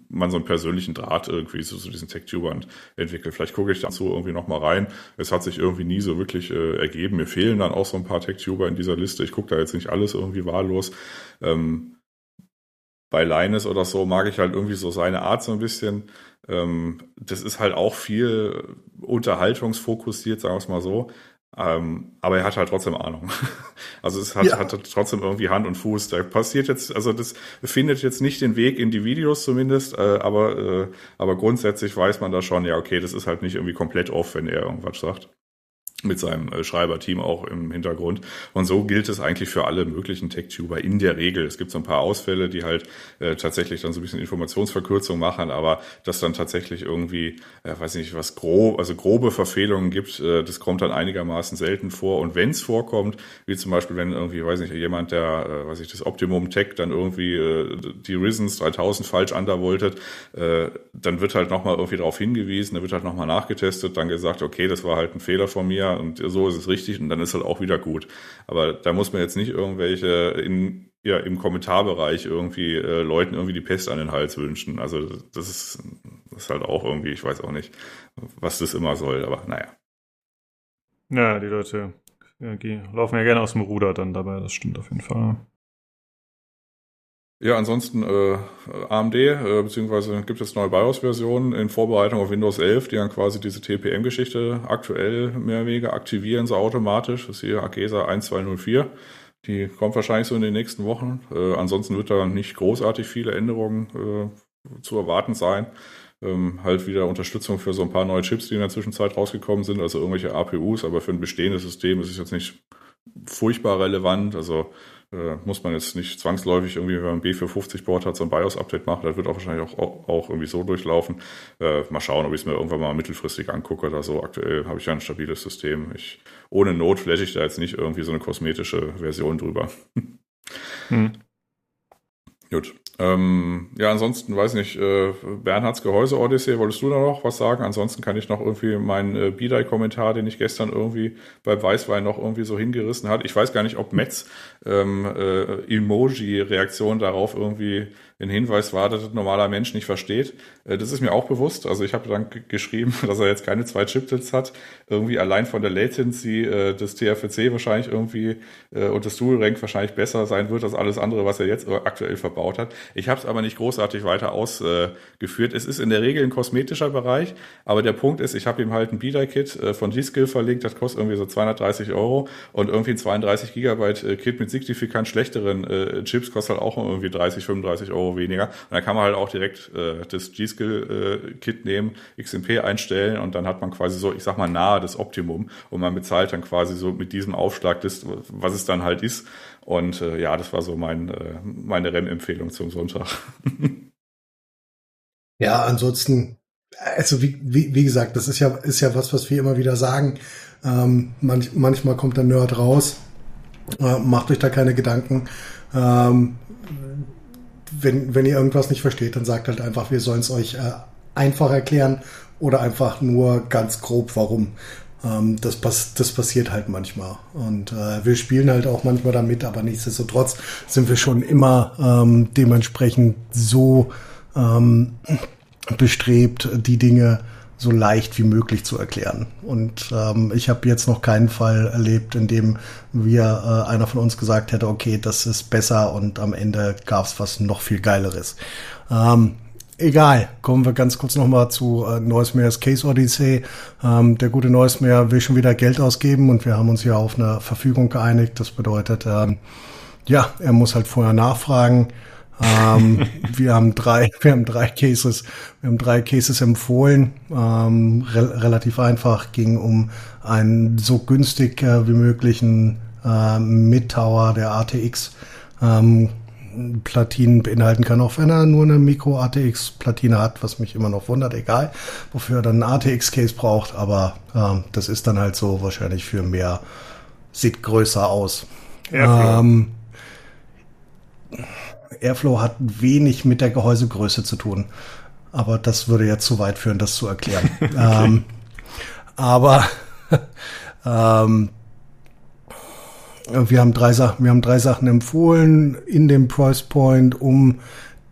man so einen persönlichen Draht irgendwie zu, zu diesen Tech-Tubern entwickelt. Vielleicht gucke ich dazu irgendwie nochmal rein. Es hat sich irgendwie nie so wirklich äh, ergeben. Mir fehlen dann auch so ein paar Tech-Tuber in dieser Liste. Ich gucke da jetzt nicht alles irgendwie wahllos. Ähm, bei Linus oder so mag ich halt irgendwie so seine Art so ein bisschen. Ähm, das ist halt auch viel unterhaltungsfokussiert, sagen wir es mal so. Ähm, aber er hat halt trotzdem Ahnung. Also es hat, ja. hat trotzdem irgendwie Hand und Fuß. Da passiert jetzt, also das findet jetzt nicht den Weg in die Videos zumindest, äh, aber, äh, aber grundsätzlich weiß man da schon, ja, okay, das ist halt nicht irgendwie komplett off, wenn er irgendwas sagt mit seinem äh, Schreiberteam auch im Hintergrund. Und so gilt es eigentlich für alle möglichen Tech-Tuber in der Regel. Es gibt so ein paar Ausfälle, die halt äh, tatsächlich dann so ein bisschen Informationsverkürzung machen, aber dass dann tatsächlich irgendwie, äh, weiß nicht, was grob, also grobe Verfehlungen gibt, äh, das kommt dann einigermaßen selten vor. Und wenn es vorkommt, wie zum Beispiel, wenn irgendwie, weiß nicht, jemand, der, äh, weiß ich, das Optimum Tech dann irgendwie äh, die Risens 3000 falsch undervoltet, äh, dann wird halt nochmal irgendwie darauf hingewiesen, da wird halt nochmal nachgetestet, dann gesagt, okay, das war halt ein Fehler von mir, und so ist es richtig und dann ist halt auch wieder gut. Aber da muss man jetzt nicht irgendwelche in, ja, im Kommentarbereich irgendwie äh, Leuten irgendwie die Pest an den Hals wünschen. Also das ist, das ist halt auch irgendwie, ich weiß auch nicht, was das immer soll, aber naja. Ja, die Leute die laufen ja gerne aus dem Ruder dann dabei, das stimmt auf jeden Fall. Ja, ansonsten äh, AMD, äh, beziehungsweise gibt es neue BIOS-Versionen in Vorbereitung auf Windows 11, die dann quasi diese TPM-Geschichte aktuell mehr weniger aktivieren, so automatisch. Das ist hier AGESA 1204. Die kommt wahrscheinlich so in den nächsten Wochen. Äh, ansonsten wird da nicht großartig viele Änderungen äh, zu erwarten sein. Ähm, halt wieder Unterstützung für so ein paar neue Chips, die in der Zwischenzeit rausgekommen sind, also irgendwelche APUs, aber für ein bestehendes System ist es jetzt nicht furchtbar relevant. Also äh, muss man jetzt nicht zwangsläufig irgendwie, wenn man B450-Board hat, so ein BIOS-Update machen. Das wird auch wahrscheinlich auch, auch irgendwie so durchlaufen. Äh, mal schauen, ob ich es mir irgendwann mal mittelfristig angucke oder so. Aktuell habe ich ja ein stabiles System. Ich, ohne Not fläche ich da jetzt nicht irgendwie so eine kosmetische Version drüber. Hm. Gut. Ähm, ja, ansonsten weiß nicht, äh, Bernhards Gehäuse Odyssey, wolltest du da noch was sagen? Ansonsten kann ich noch irgendwie meinen äh, Bidai-Kommentar, den ich gestern irgendwie bei Weißwein noch irgendwie so hingerissen hat. Ich weiß gar nicht, ob Metz ähm, äh, Emoji-Reaktion darauf irgendwie ein Hinweis war, dass ein normaler Mensch nicht versteht. Äh, das ist mir auch bewusst. Also ich habe dann geschrieben, dass er jetzt keine zwei Chipsets hat. Irgendwie allein von der Latency äh, des TFC wahrscheinlich irgendwie äh, und des Dual Rank wahrscheinlich besser sein wird als alles andere, was er jetzt aktuell verbaut hat. Ich habe es aber nicht großartig weiter ausgeführt. Es ist in der Regel ein kosmetischer Bereich, aber der Punkt ist, ich habe ihm halt ein BIDA-Kit von G-Skill verlinkt, das kostet irgendwie so 230 Euro und irgendwie ein 32 Gigabyte Kit mit signifikant schlechteren Chips kostet halt auch irgendwie 30, 35 Euro weniger. Und dann kann man halt auch direkt äh, das G-Skill-Kit äh, nehmen, XMP einstellen und dann hat man quasi so, ich sag mal, nahe das Optimum und man bezahlt dann quasi so mit diesem Aufschlag das, was es dann halt ist. Und äh, ja, das war so mein, äh, meine REM-Empfehlung zum Sonntag. ja, ansonsten, also wie, wie, wie gesagt, das ist ja, ist ja was, was wir immer wieder sagen. Ähm, manch, manchmal kommt der Nerd raus. Äh, macht euch da keine Gedanken. Ähm, wenn, wenn ihr irgendwas nicht versteht, dann sagt halt einfach, wir sollen es euch äh, einfach erklären oder einfach nur ganz grob, warum. Ähm, das, pass das passiert halt manchmal. Und äh, wir spielen halt auch manchmal damit, aber nichtsdestotrotz sind wir schon immer ähm, dementsprechend so ähm, bestrebt, die Dinge so leicht wie möglich zu erklären. Und ähm, ich habe jetzt noch keinen Fall erlebt, in dem wir äh, einer von uns gesagt hätte, okay, das ist besser und am Ende gab es was noch viel Geileres. Ähm, egal, kommen wir ganz kurz nochmal zu äh, Neusmeyers Case Odyssey. Ähm, der gute Neusmeyer will schon wieder Geld ausgeben und wir haben uns ja auf eine Verfügung geeinigt. Das bedeutet, ähm, ja, er muss halt vorher nachfragen. Ähm, wir haben drei, wir haben drei Cases, wir haben drei Cases empfohlen. Ähm, re relativ einfach ging um einen so günstig äh, wie möglichen äh, Mid-Tower der ATX. Ähm, Platinen beinhalten kann, auch wenn er nur eine Micro-ATX-Platine hat, was mich immer noch wundert, egal, wofür er dann einen ATX-Case braucht, aber ähm, das ist dann halt so wahrscheinlich für mehr, sieht größer aus. Ja, ähm, Airflow hat wenig mit der Gehäusegröße zu tun. Aber das würde ja zu weit führen, das zu erklären. okay. ähm, aber ähm, wir haben drei Sachen, wir haben drei Sachen empfohlen in dem Price Point um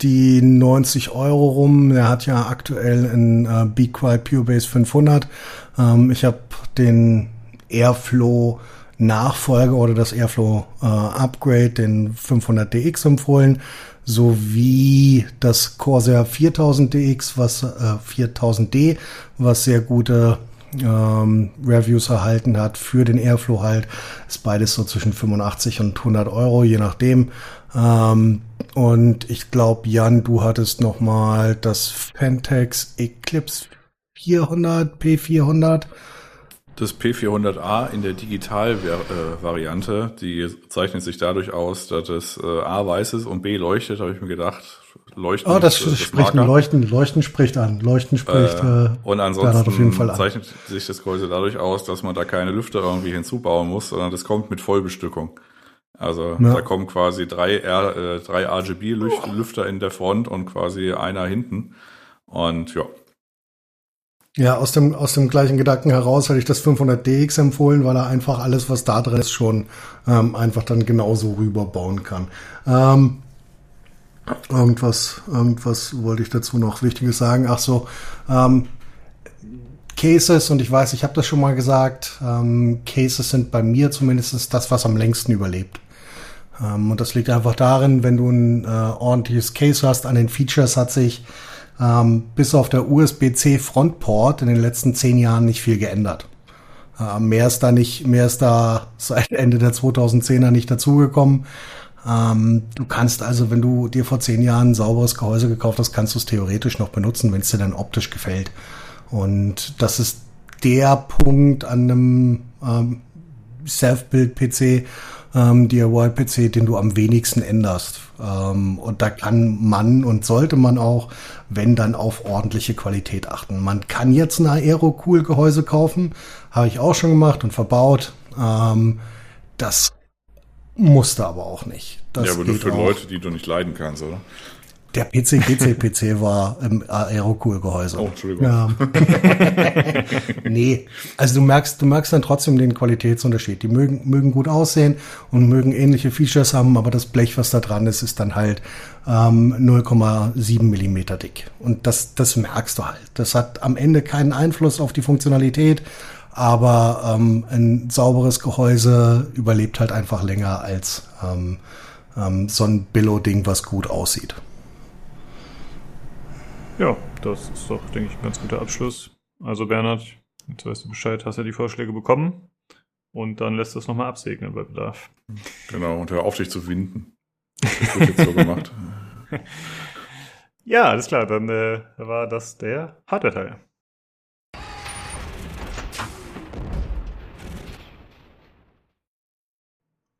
die 90 Euro rum. Er hat ja aktuell ein äh, Be Quiet Pure Base 500. Ähm, ich habe den Airflow Nachfolger oder das Airflow äh, Upgrade, den 500DX empfohlen, sowie das Corsair 4000DX, was äh, 4000D, was sehr gute ähm, Reviews erhalten hat für den Airflow halt. Ist beides so zwischen 85 und 100 Euro, je nachdem. Ähm, und ich glaube, Jan, du hattest noch mal das Fentex Eclipse 400, P400 das P400A in der Digital-Variante, die zeichnet sich dadurch aus, dass es äh, A weiß ist und B leuchtet, habe ich mir gedacht. Leuchten. Oh, das, das spricht ein Leuchten, Leuchten spricht an. Leuchten spricht äh, äh, Und ansonsten auf jeden Fall an. zeichnet sich das Gehäuse dadurch aus, dass man da keine Lüfter irgendwie hinzubauen muss, sondern das kommt mit Vollbestückung. Also ja. da kommen quasi drei, R, äh, drei RGB-Lüfter in der Front und quasi einer hinten. Und ja, ja, aus dem, aus dem gleichen Gedanken heraus hätte ich das 500DX empfohlen, weil er einfach alles, was da drin ist, schon ähm, einfach dann genauso rüberbauen kann. Ähm, irgendwas, irgendwas wollte ich dazu noch Wichtiges sagen. Ach so, ähm, Cases, und ich weiß, ich habe das schon mal gesagt, ähm, Cases sind bei mir zumindest das, was am längsten überlebt. Ähm, und das liegt einfach darin, wenn du ein äh, ordentliches Case hast, an den Features hat sich ähm, bis auf der USB-C Frontport in den letzten zehn Jahren nicht viel geändert. Äh, mehr ist da nicht, mehr ist da seit Ende der 2010er nicht dazugekommen. Ähm, du kannst also, wenn du dir vor zehn Jahren ein sauberes Gehäuse gekauft hast, kannst du es theoretisch noch benutzen, wenn es dir dann optisch gefällt. Und das ist der Punkt an einem ähm, Self-Build-PC, ähm, DIY-PC, den du am wenigsten änderst. Ähm, und da kann man und sollte man auch, wenn dann auf ordentliche Qualität achten. Man kann jetzt ein Aero-Cool-Gehäuse kaufen, habe ich auch schon gemacht und verbaut. Ähm, das Musste aber auch nicht. Das ja, aber nur für auch. Leute, die du nicht leiden kannst, oder? Der PC, PC, PC war im Aerocool-Gehäuse. Oh, Entschuldigung. Ja. nee, also du merkst, du merkst dann trotzdem den Qualitätsunterschied. Die mögen, mögen gut aussehen und mögen ähnliche Features haben, aber das Blech, was da dran ist, ist dann halt ähm, 0,7 Millimeter dick. Und das, das merkst du halt. Das hat am Ende keinen Einfluss auf die Funktionalität, aber ähm, ein sauberes Gehäuse überlebt halt einfach länger als ähm, ähm, so ein Billo-Ding, was gut aussieht. Ja, das ist doch, denke ich, ein ganz guter Abschluss. Also Bernhard, jetzt weißt du Bescheid, hast ja die Vorschläge bekommen und dann lässt es nochmal absegnen bei Bedarf. Genau, und hör auf, dich zu winden. Das wird jetzt so gemacht. ja, alles klar, dann äh, war das der Hardware-Teil.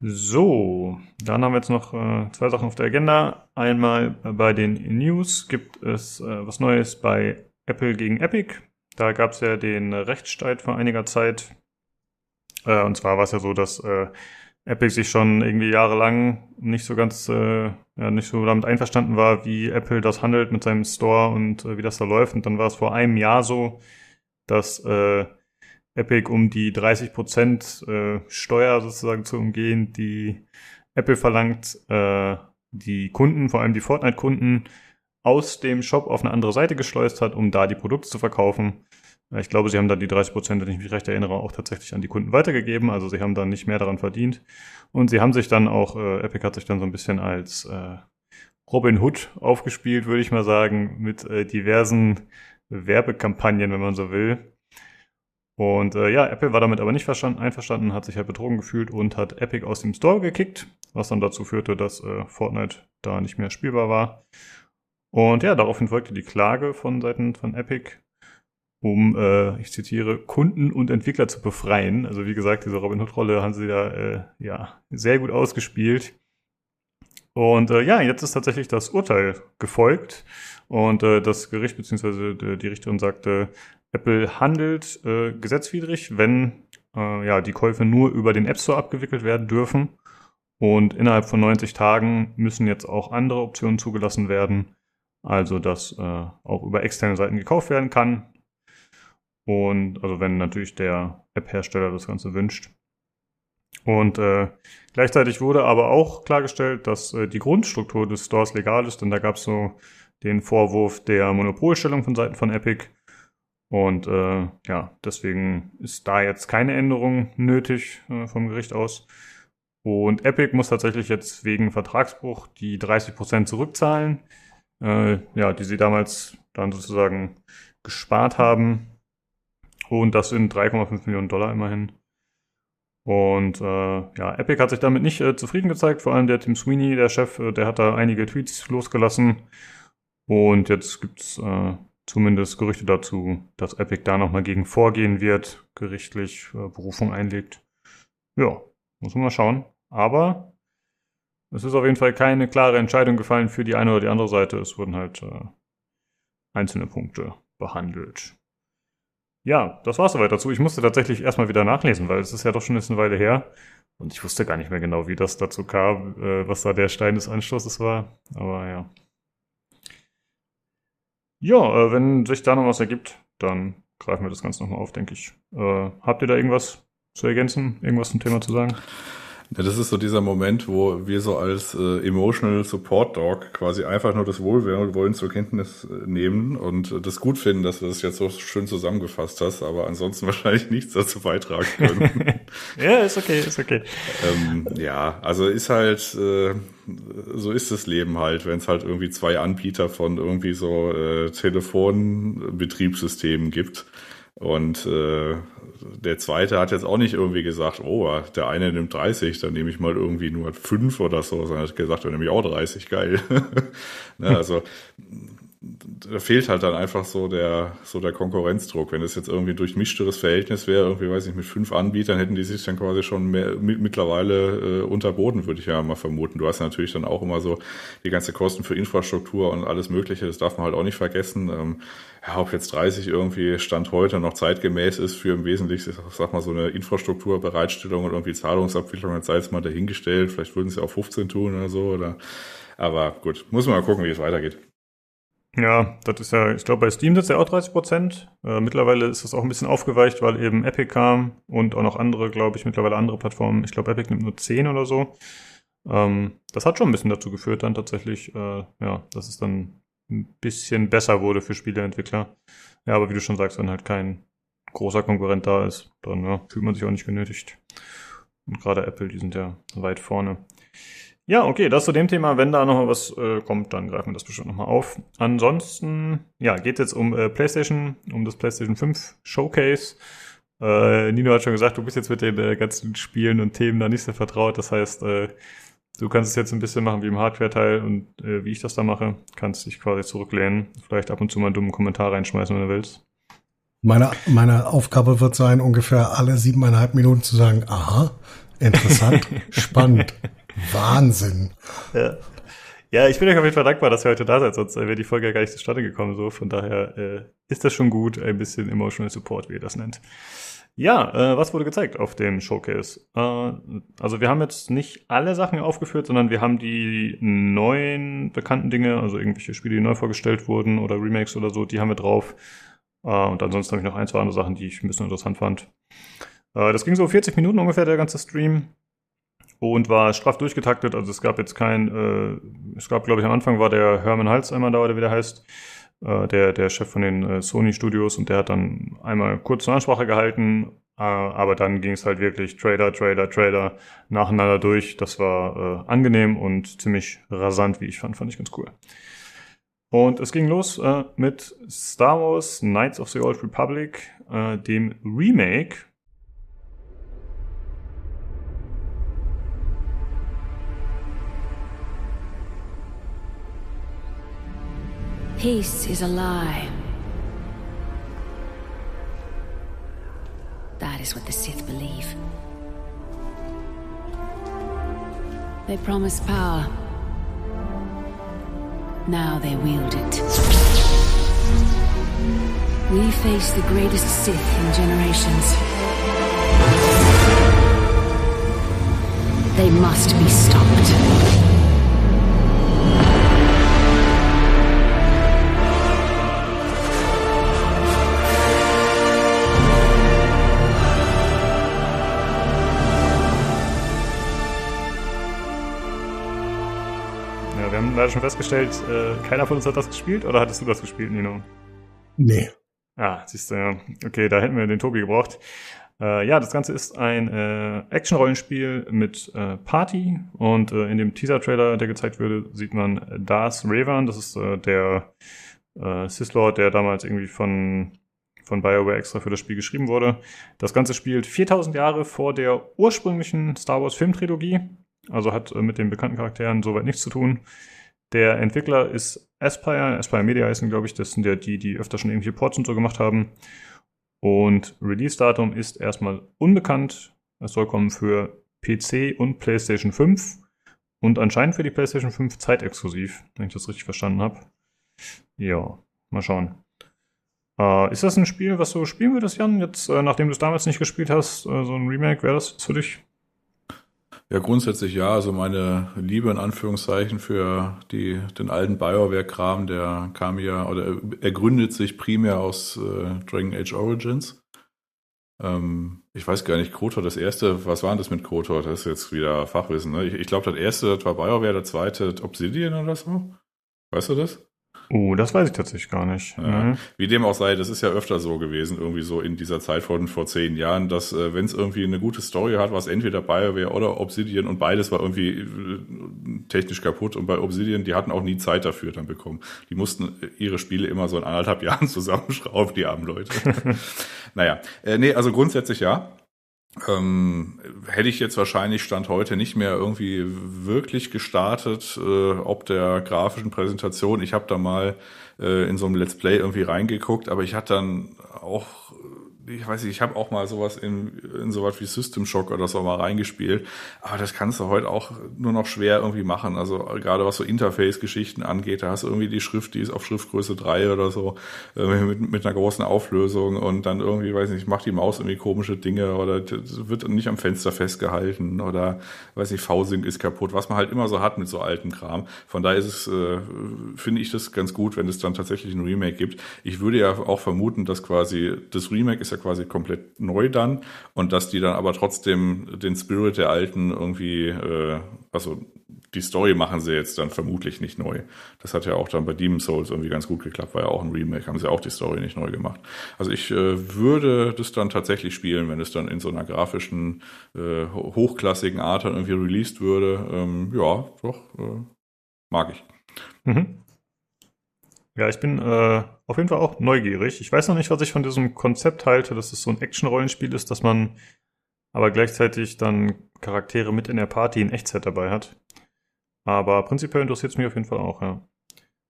So, dann haben wir jetzt noch äh, zwei Sachen auf der Agenda. Einmal bei den News gibt es äh, was Neues bei Apple gegen Epic. Da gab es ja den Rechtsstreit vor einiger Zeit. Äh, und zwar war es ja so, dass äh, Epic sich schon irgendwie jahrelang nicht so ganz, äh, ja, nicht so damit einverstanden war, wie Apple das handelt mit seinem Store und wie das da läuft. Und dann war es vor einem Jahr so, dass Epic, um die 30% äh, Steuer sozusagen zu umgehen, die Apple verlangt, äh, die Kunden, vor allem die Fortnite-Kunden, aus dem Shop auf eine andere Seite geschleust hat, um da die Produkte zu verkaufen. Ich glaube, sie haben dann die 30 Prozent, wenn ich mich recht erinnere, auch tatsächlich an die Kunden weitergegeben. Also sie haben dann nicht mehr daran verdient. Und sie haben sich dann auch, äh, Epic hat sich dann so ein bisschen als äh, Robin Hood aufgespielt, würde ich mal sagen, mit äh, diversen Werbekampagnen, wenn man so will. Und äh, ja, Apple war damit aber nicht einverstanden, hat sich halt betrogen gefühlt und hat Epic aus dem Store gekickt, was dann dazu führte, dass äh, Fortnite da nicht mehr spielbar war. Und ja, daraufhin folgte die Klage von Seiten von Epic, um, äh, ich zitiere, Kunden und Entwickler zu befreien. Also wie gesagt, diese Robin Hood-Rolle haben sie da äh, ja sehr gut ausgespielt. Und äh, ja, jetzt ist tatsächlich das Urteil gefolgt und äh, das Gericht bzw. die Richterin sagte, Apple handelt äh, gesetzwidrig, wenn äh, ja, die Käufe nur über den App Store abgewickelt werden dürfen. Und innerhalb von 90 Tagen müssen jetzt auch andere Optionen zugelassen werden. Also, dass äh, auch über externe Seiten gekauft werden kann. Und also, wenn natürlich der App-Hersteller das Ganze wünscht. Und äh, gleichzeitig wurde aber auch klargestellt, dass äh, die Grundstruktur des Stores legal ist, denn da gab es so den Vorwurf der Monopolstellung von Seiten von Epic und äh, ja, deswegen ist da jetzt keine Änderung nötig äh, vom Gericht aus. Und Epic muss tatsächlich jetzt wegen Vertragsbruch die 30% zurückzahlen, äh, ja, die sie damals dann sozusagen gespart haben. Und das sind 3,5 Millionen Dollar immerhin. Und äh, ja, Epic hat sich damit nicht äh, zufrieden gezeigt. Vor allem der Tim Sweeney, der Chef, äh, der hat da einige Tweets losgelassen. Und jetzt gibt's äh, zumindest Gerüchte dazu, dass Epic da nochmal gegen vorgehen wird, gerichtlich äh, Berufung einlegt. Ja, muss man mal schauen. Aber es ist auf jeden Fall keine klare Entscheidung gefallen für die eine oder die andere Seite. Es wurden halt äh, einzelne Punkte behandelt. Ja, das war's soweit dazu. Ich musste tatsächlich erstmal wieder nachlesen, weil es ist ja doch schon eine Weile her. Und ich wusste gar nicht mehr genau, wie das dazu kam, äh, was da der Stein des Anstoßes war. Aber ja, ja, äh, wenn sich da noch was ergibt, dann greifen wir das Ganze nochmal auf, denke ich. Äh, habt ihr da irgendwas zu ergänzen, irgendwas zum Thema zu sagen? Ja, das ist so dieser Moment, wo wir so als äh, Emotional Support Dog quasi einfach nur das Wohlwollen zur Kenntnis äh, nehmen und das gut finden, dass du das jetzt so schön zusammengefasst hast, aber ansonsten wahrscheinlich nichts dazu beitragen können. ja, ist okay, ist okay. Ähm, ja, also ist halt, äh, so ist das Leben halt, wenn es halt irgendwie zwei Anbieter von irgendwie so äh, Telefonbetriebssystemen gibt und äh, der zweite hat jetzt auch nicht irgendwie gesagt, oh, der eine nimmt 30, dann nehme ich mal irgendwie nur 5 oder so, sondern hat gesagt, dann nehme ich auch 30, geil. ne, also da fehlt halt dann einfach so der, so der Konkurrenzdruck. Wenn es jetzt irgendwie durch mischteres Verhältnis wäre, irgendwie weiß ich, mit fünf Anbietern hätten die sich dann quasi schon mehr, mittlerweile äh, unterboten, würde ich ja mal vermuten. Du hast natürlich dann auch immer so die ganze Kosten für Infrastruktur und alles Mögliche, das darf man halt auch nicht vergessen. Ähm, ja, ob jetzt 30 irgendwie Stand heute noch zeitgemäß ist für im Wesentlichen, sag mal, so eine Infrastrukturbereitstellung und irgendwie Zahlungsabwicklung, sei jetzt mal dahingestellt. Vielleicht würden sie auch 15 tun oder so, oder, aber gut, muss man mal gucken, wie es weitergeht. Ja, das ist ja, ich glaube, bei Steam es ja auch 30 Prozent. Äh, mittlerweile ist das auch ein bisschen aufgeweicht, weil eben Epic kam und auch noch andere, glaube ich, mittlerweile andere Plattformen. Ich glaube, Epic nimmt nur 10 oder so. Ähm, das hat schon ein bisschen dazu geführt, dann tatsächlich, äh, ja, dass es dann ein bisschen besser wurde für Spieleentwickler. Ja, aber wie du schon sagst, wenn halt kein großer Konkurrent da ist, dann ja, fühlt man sich auch nicht genötigt. Und gerade Apple, die sind ja weit vorne. Ja, okay, das zu dem Thema. Wenn da nochmal was äh, kommt, dann greifen wir das bestimmt nochmal auf. Ansonsten, ja, geht jetzt um äh, PlayStation, um das PlayStation 5 Showcase. Äh, Nino hat schon gesagt, du bist jetzt mit den äh, ganzen Spielen und Themen da nicht so vertraut. Das heißt, äh, du kannst es jetzt ein bisschen machen wie im Hardware-Teil und äh, wie ich das da mache. Kannst dich quasi zurücklehnen. Vielleicht ab und zu mal einen dummen Kommentar reinschmeißen, wenn du willst. Meine, meine Aufgabe wird sein, ungefähr alle siebeneinhalb Minuten zu sagen, aha, interessant, spannend. Wahnsinn. Ja. ja, ich bin euch auf jeden Fall dankbar, dass ihr heute da seid, sonst wäre die Folge ja gar nicht zustande gekommen. So, von daher äh, ist das schon gut, ein bisschen Emotional Support, wie ihr das nennt. Ja, äh, was wurde gezeigt auf dem Showcase? Äh, also wir haben jetzt nicht alle Sachen aufgeführt, sondern wir haben die neuen bekannten Dinge, also irgendwelche Spiele, die neu vorgestellt wurden oder Remakes oder so, die haben wir drauf. Äh, und ansonsten habe ich noch ein, zwei andere Sachen, die ich ein bisschen interessant fand. Äh, das ging so 40 Minuten ungefähr, der ganze Stream und war straff durchgetaktet. Also es gab jetzt kein, äh, es gab, glaube ich, am Anfang war der Herman Hals einmal da, oder wie der heißt, äh, der, der Chef von den äh, Sony Studios und der hat dann einmal kurz eine Ansprache gehalten, äh, aber dann ging es halt wirklich Trader, Trader, Trader nacheinander durch. Das war äh, angenehm und ziemlich rasant, wie ich fand, fand ich ganz cool. Und es ging los äh, mit Star Wars Knights of the Old Republic, äh, dem Remake Peace is a lie. That is what the Sith believe. They promise power. Now they wield it. We face the greatest Sith in generations. They must be stopped. Leider schon festgestellt, äh, keiner von uns hat das gespielt oder hattest du das gespielt, Nino? Nee. Ah, siehst du, ja. Okay, da hätten wir den Tobi gebraucht. Äh, ja, das Ganze ist ein äh, Action-Rollenspiel mit äh, Party und äh, in dem Teaser-Trailer, der gezeigt wurde, sieht man Darth Raven. Das ist äh, der äh, Sith-Lord, der damals irgendwie von, von BioWare extra für das Spiel geschrieben wurde. Das Ganze spielt 4000 Jahre vor der ursprünglichen Star Wars-Filmtrilogie. Also hat äh, mit den bekannten Charakteren soweit nichts zu tun. Der Entwickler ist Aspire. Aspire Media heißen, glaube ich. Das sind ja die, die öfter schon irgendwelche Ports und so gemacht haben. Und Release-Datum ist erstmal unbekannt. Es soll kommen für PC und PlayStation 5. Und anscheinend für die PlayStation 5 zeitexklusiv, wenn ich das richtig verstanden habe. Ja, mal schauen. Äh, ist das ein Spiel, was du spielen würdest, Jan? Jetzt, äh, nachdem du es damals nicht gespielt hast, äh, so ein Remake, wäre das für dich? Ja, grundsätzlich ja. Also meine Liebe in Anführungszeichen für die, den alten BioWare-Kram, der kam ja, oder er gründet sich primär aus äh, Dragon Age Origins. Ähm, ich weiß gar nicht, Krotor, das erste, was war denn das mit Krotor? Das ist jetzt wieder Fachwissen. Ne? Ich, ich glaube, das erste, das war BioWare, der zweite Obsidian oder so. Weißt du das? Oh, das weiß ich tatsächlich gar nicht. Ja. Mhm. Wie dem auch sei, das ist ja öfter so gewesen, irgendwie so in dieser Zeit von vor zehn Jahren, dass äh, wenn es irgendwie eine gute Story hat, was entweder BioWare oder Obsidian und beides war irgendwie äh, technisch kaputt und bei Obsidian, die hatten auch nie Zeit dafür dann bekommen. Die mussten ihre Spiele immer so in anderthalb Jahren zusammenschrauben, die armen Leute. naja, äh, nee, also grundsätzlich ja. Ähm, hätte ich jetzt wahrscheinlich Stand heute nicht mehr irgendwie wirklich gestartet, äh, ob der grafischen Präsentation. Ich habe da mal äh, in so einem Let's Play irgendwie reingeguckt, aber ich hatte dann auch ich weiß nicht, ich habe auch mal sowas in, in sowas wie System Shock oder so mal reingespielt, aber das kannst du heute auch nur noch schwer irgendwie machen. Also gerade was so Interface-Geschichten angeht, da hast du irgendwie die Schrift, die ist auf Schriftgröße 3 oder so, äh, mit, mit einer großen Auflösung und dann irgendwie, weiß nicht, macht die Maus irgendwie komische Dinge oder wird nicht am Fenster festgehalten oder, weiß nicht, V-Sync ist kaputt, was man halt immer so hat mit so altem Kram. Von daher ist es, äh, finde ich das ganz gut, wenn es dann tatsächlich ein Remake gibt. Ich würde ja auch vermuten, dass quasi das Remake ist ja quasi komplett neu dann und dass die dann aber trotzdem den Spirit der alten irgendwie, äh, also die Story machen sie jetzt dann vermutlich nicht neu. Das hat ja auch dann bei Demon's Souls irgendwie ganz gut geklappt, war ja auch ein Remake, haben sie auch die Story nicht neu gemacht. Also ich äh, würde das dann tatsächlich spielen, wenn es dann in so einer grafischen, äh, hochklassigen Art dann irgendwie released würde. Ähm, ja, doch, äh, mag ich. Mhm. Ja, ich bin äh, auf jeden Fall auch neugierig. Ich weiß noch nicht, was ich von diesem Konzept halte, dass es so ein Action-Rollenspiel ist, dass man aber gleichzeitig dann Charaktere mit in der Party in Echtzeit dabei hat. Aber prinzipiell interessiert es mich auf jeden Fall auch, ja.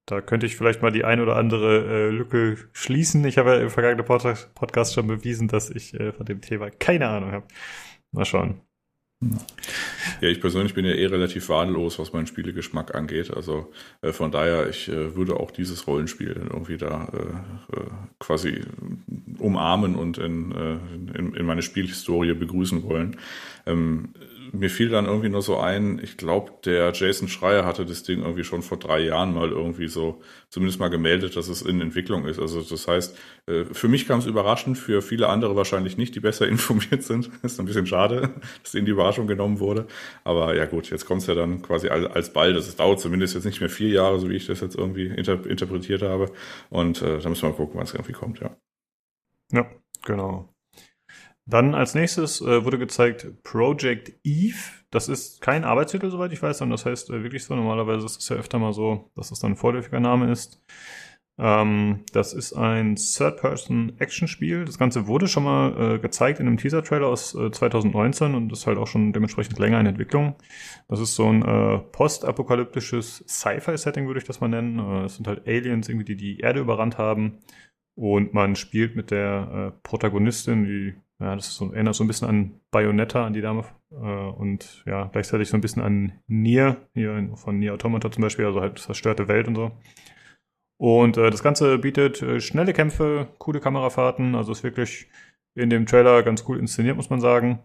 Da könnte ich vielleicht mal die ein oder andere äh, Lücke schließen. Ich habe ja im vergangenen Podcast schon bewiesen, dass ich äh, von dem Thema keine Ahnung habe. Mal schauen. Ja, ich persönlich bin ja eh relativ wahllos, was meinen Spielegeschmack angeht. Also äh, von daher, ich äh, würde auch dieses Rollenspiel irgendwie da äh, äh quasi umarmen und in, äh, in, in, meine Spielhistorie begrüßen wollen. Ähm, mir fiel dann irgendwie nur so ein, ich glaube, der Jason Schreier hatte das Ding irgendwie schon vor drei Jahren mal irgendwie so zumindest mal gemeldet, dass es in Entwicklung ist. Also das heißt, äh, für mich kam es überraschend, für viele andere wahrscheinlich nicht, die besser informiert sind. ist ein bisschen schade, dass ihnen die Überraschung genommen wurde. Aber ja gut, jetzt kommt es ja dann quasi als Ball. Das dauert zumindest jetzt nicht mehr vier Jahre, so wie ich das jetzt irgendwie inter interpretiert habe. Und äh, da müssen wir mal gucken, was irgendwie kommt, ja. Ja, genau. Dann als nächstes äh, wurde gezeigt Project Eve. Das ist kein Arbeitstitel, soweit ich weiß, sondern das heißt äh, wirklich so. Normalerweise ist es ja öfter mal so, dass es dann ein vorläufiger Name ist. Ähm, das ist ein Third-Person-Action-Spiel. Das Ganze wurde schon mal äh, gezeigt in einem Teaser-Trailer aus 2019 äh, und ist halt auch schon dementsprechend länger in Entwicklung. Das ist so ein äh, postapokalyptisches Sci-Fi-Setting, würde ich das mal nennen. Äh, es sind halt Aliens irgendwie, die die Erde überrannt haben. Und man spielt mit der Protagonistin, die ja, das so, erinnert so ein bisschen an Bayonetta, an die Dame. Äh, und ja, gleichzeitig so ein bisschen an Nier, hier von Nier Automata zum Beispiel, also halt zerstörte Welt und so. Und äh, das Ganze bietet äh, schnelle Kämpfe, coole Kamerafahrten, also ist wirklich in dem Trailer ganz cool inszeniert, muss man sagen.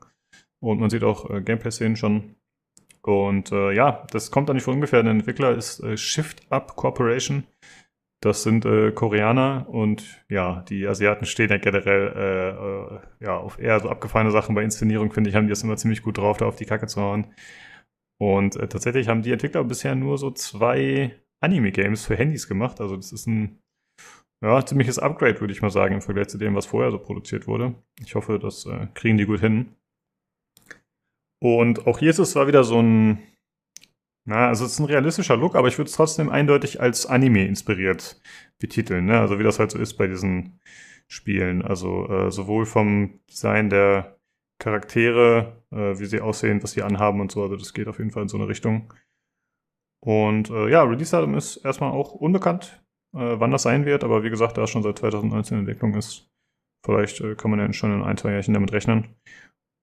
Und man sieht auch äh, Gameplay-Szenen schon. Und äh, ja, das kommt da nicht von ungefähr. Der Entwickler ist äh, Shift Up Corporation. Das sind äh, Koreaner und ja, die Asiaten stehen ja generell äh, äh, ja, auf eher so abgefahrene Sachen. Bei Inszenierung, finde ich, haben die das immer ziemlich gut drauf, da auf die Kacke zu hauen. Und äh, tatsächlich haben die Entwickler bisher nur so zwei Anime-Games für Handys gemacht. Also das ist ein ja, ziemliches Upgrade, würde ich mal sagen, im Vergleich zu dem, was vorher so produziert wurde. Ich hoffe, das äh, kriegen die gut hin. Und auch hier ist es zwar wieder so ein na, also es ist ein realistischer Look, aber ich würde es trotzdem eindeutig als Anime inspiriert betiteln, ne? Also wie das halt so ist bei diesen Spielen. Also äh, sowohl vom Design der Charaktere, äh, wie sie aussehen, was sie anhaben und so, also das geht auf jeden Fall in so eine Richtung. Und äh, ja, Release-Datum ist erstmal auch unbekannt, äh, wann das sein wird, aber wie gesagt, da es schon seit 2019 in Entwicklung ist, vielleicht äh, kann man ja schon in ein, zwei Jahren damit rechnen.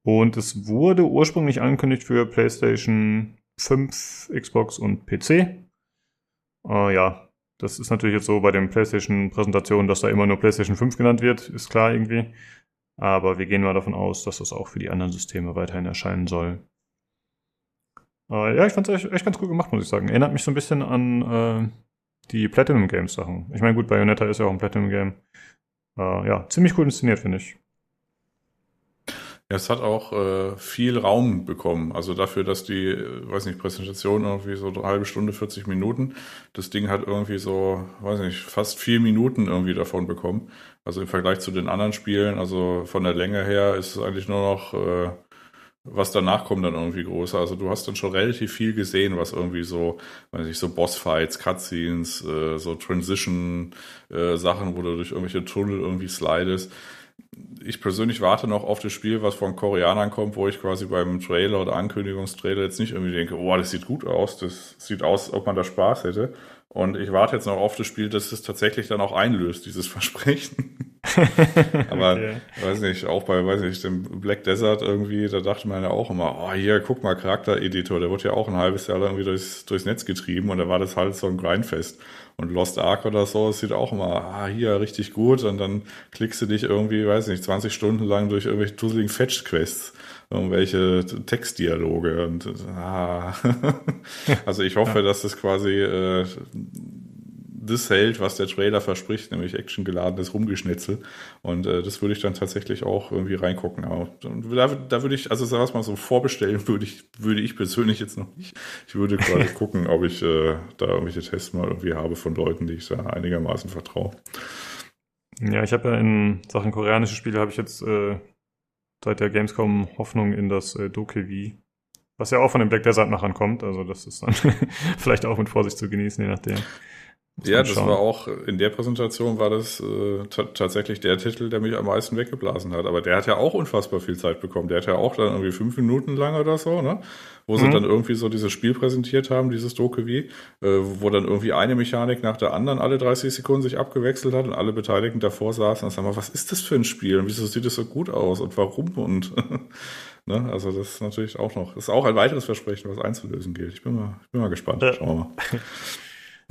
Und es wurde ursprünglich angekündigt für PlayStation 5, Xbox und PC. Äh, ja, das ist natürlich jetzt so bei den PlayStation-Präsentationen, dass da immer nur PlayStation 5 genannt wird, ist klar irgendwie. Aber wir gehen mal davon aus, dass das auch für die anderen Systeme weiterhin erscheinen soll. Äh, ja, ich fand es echt, echt, ganz cool gemacht, muss ich sagen. Erinnert mich so ein bisschen an äh, die Platinum Games Sachen. Ich meine, gut, Bayonetta ist ja auch ein Platinum Game. Äh, ja, ziemlich cool inszeniert, finde ich. Ja, es hat auch äh, viel Raum bekommen. Also dafür, dass die, äh, weiß nicht, Präsentation irgendwie so eine halbe Stunde, 40 Minuten. Das Ding hat irgendwie so, weiß nicht, fast vier Minuten irgendwie davon bekommen. Also im Vergleich zu den anderen Spielen, also von der Länge her ist es eigentlich nur noch, äh, was danach kommt dann irgendwie größer. Also du hast dann schon relativ viel gesehen, was irgendwie so, weiß nicht, so Bossfights, Cutscenes, äh, so Transition-Sachen, äh, wo du durch irgendwelche Tunnel irgendwie slidest ich persönlich warte noch auf das Spiel, was von Koreanern kommt, wo ich quasi beim Trailer oder Ankündigungstrailer jetzt nicht irgendwie denke, oh, das sieht gut aus, das sieht aus, ob man da Spaß hätte. Und ich warte jetzt noch auf das Spiel, dass es tatsächlich dann auch einlöst, dieses Versprechen. Aber okay. weiß nicht, auch bei, weiß nicht, dem Black Desert irgendwie, da dachte man ja auch immer, oh hier, guck mal, Charaktereditor, der wird ja auch ein halbes Jahr irgendwie durchs, durchs Netz getrieben und da war das halt so ein Grindfest. Und Lost Ark oder so, es sieht auch immer, ah, hier, richtig gut. Und dann klickst du dich irgendwie, weiß nicht, 20 Stunden lang durch irgendwelche dusseligen Fetch-Quests, irgendwelche Textdialoge und, ah. also ich hoffe, dass das quasi, äh, das hält, was der Trailer verspricht, nämlich actiongeladenes Rumgeschnitzel. Und äh, das würde ich dann tatsächlich auch irgendwie reingucken. Aber da, da würde ich, also sag mal so vorbestellen würde ich, würde ich persönlich jetzt noch nicht. Ich würde quasi gucken, ob ich äh, da irgendwelche Tests mal irgendwie habe von Leuten, die ich da einigermaßen vertraue. Ja, ich habe ja in Sachen koreanische Spiele habe ich jetzt äh, seit der Gamescom Hoffnung in das äh, Dokevi, was ja auch von den Black Desert Machern kommt. Also das ist dann vielleicht auch mit Vorsicht zu genießen, je nachdem. Ja, das war auch, in der Präsentation war das äh, tatsächlich der Titel, der mich am meisten weggeblasen hat. Aber der hat ja auch unfassbar viel Zeit bekommen. Der hat ja auch dann irgendwie fünf Minuten lang oder so, ne? Wo mhm. sie dann irgendwie so dieses Spiel präsentiert haben, dieses Dokevi, äh, wo dann irgendwie eine Mechanik nach der anderen alle 30 Sekunden sich abgewechselt hat und alle Beteiligten davor saßen und sagen, was ist das für ein Spiel und wieso sieht es so gut aus und warum und ne? Also das ist natürlich auch noch, das ist auch ein weiteres Versprechen, was einzulösen gilt. Ich bin mal, ich bin mal gespannt. Schauen wir mal.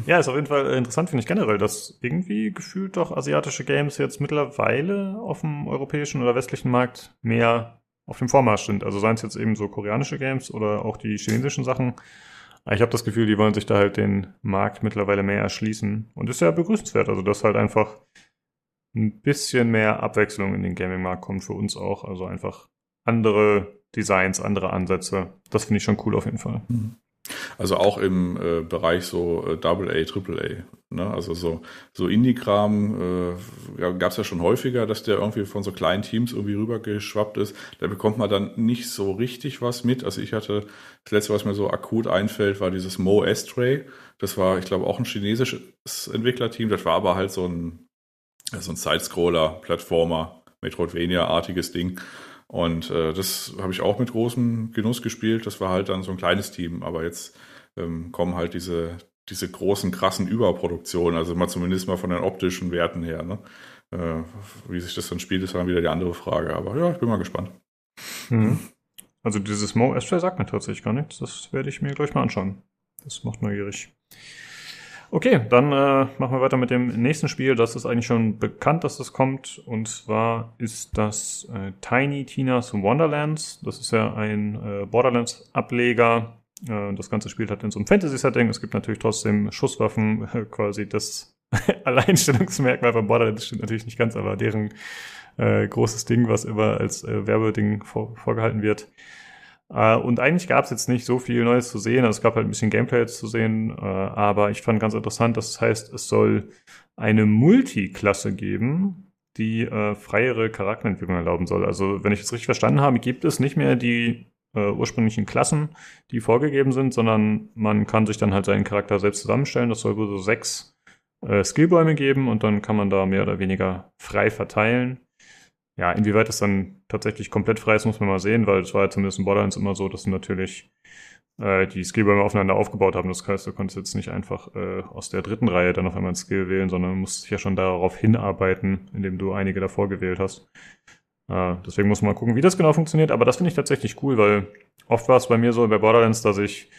Ja, ist auf jeden Fall interessant, finde ich generell, dass irgendwie gefühlt doch asiatische Games jetzt mittlerweile auf dem europäischen oder westlichen Markt mehr auf dem Vormarsch sind. Also seien es jetzt eben so koreanische Games oder auch die chinesischen Sachen. Ich habe das Gefühl, die wollen sich da halt den Markt mittlerweile mehr erschließen. Und ist ja begrüßenswert. Also, dass halt einfach ein bisschen mehr Abwechslung in den Gaming-Markt kommt für uns auch. Also einfach andere Designs, andere Ansätze. Das finde ich schon cool auf jeden Fall. Mhm. Also auch im äh, Bereich so äh, Double A, Triple A. Ne? Also so, so Indie-Kram äh, gab es ja schon häufiger, dass der irgendwie von so kleinen Teams irgendwie rübergeschwappt ist. Da bekommt man dann nicht so richtig was mit. Also ich hatte, das letzte, was mir so akut einfällt, war dieses Mo Astray. Das war, ich glaube, auch ein chinesisches Entwicklerteam. Das war aber halt so ein, so ein Sidescroller, Plattformer, Metroidvania-artiges Ding. Und äh, das habe ich auch mit großem Genuss gespielt. Das war halt dann so ein kleines Team, aber jetzt ähm, kommen halt diese, diese großen, krassen Überproduktionen, also mal zumindest mal von den optischen Werten her. Ne? Äh, wie sich das dann spielt, ist dann wieder die andere Frage. Aber ja, ich bin mal gespannt. Mhm. Also dieses Mo Astray sagt mir tatsächlich gar nichts. Das werde ich mir gleich mal anschauen. Das macht neugierig. Okay, dann äh, machen wir weiter mit dem nächsten Spiel. Das ist eigentlich schon bekannt, dass das kommt. Und zwar ist das äh, Tiny Tina's Wonderlands. Das ist ja ein äh, Borderlands-Ableger. Äh, das ganze Spiel hat in so einem Fantasy-Setting. Es gibt natürlich trotzdem Schusswaffen, quasi das Alleinstellungsmerkmal von Borderlands stimmt natürlich nicht ganz, aber deren äh, großes Ding, was immer als äh, Werbeding vor, vorgehalten wird. Äh, und eigentlich gab es jetzt nicht so viel Neues zu sehen. Also es gab halt ein bisschen Gameplay jetzt zu sehen, äh, aber ich fand ganz interessant, dass es heißt, es soll eine Multiklasse geben, die äh, freiere Charakterentwicklung erlauben soll. Also wenn ich es richtig verstanden habe, gibt es nicht mehr die äh, ursprünglichen Klassen, die vorgegeben sind, sondern man kann sich dann halt seinen Charakter selbst zusammenstellen. Das soll wohl so sechs äh, Skillbäume geben und dann kann man da mehr oder weniger frei verteilen. Ja, inwieweit das dann tatsächlich komplett frei ist, muss man mal sehen, weil es war ja zumindest in Borderlands immer so, dass natürlich äh, die Skillbäume aufeinander aufgebaut haben. Das heißt, du konntest jetzt nicht einfach äh, aus der dritten Reihe dann auf einmal ein Skill wählen, sondern musst ja schon darauf hinarbeiten, indem du einige davor gewählt hast. Äh, deswegen muss man mal gucken, wie das genau funktioniert. Aber das finde ich tatsächlich cool, weil oft war es bei mir so bei Borderlands, dass ich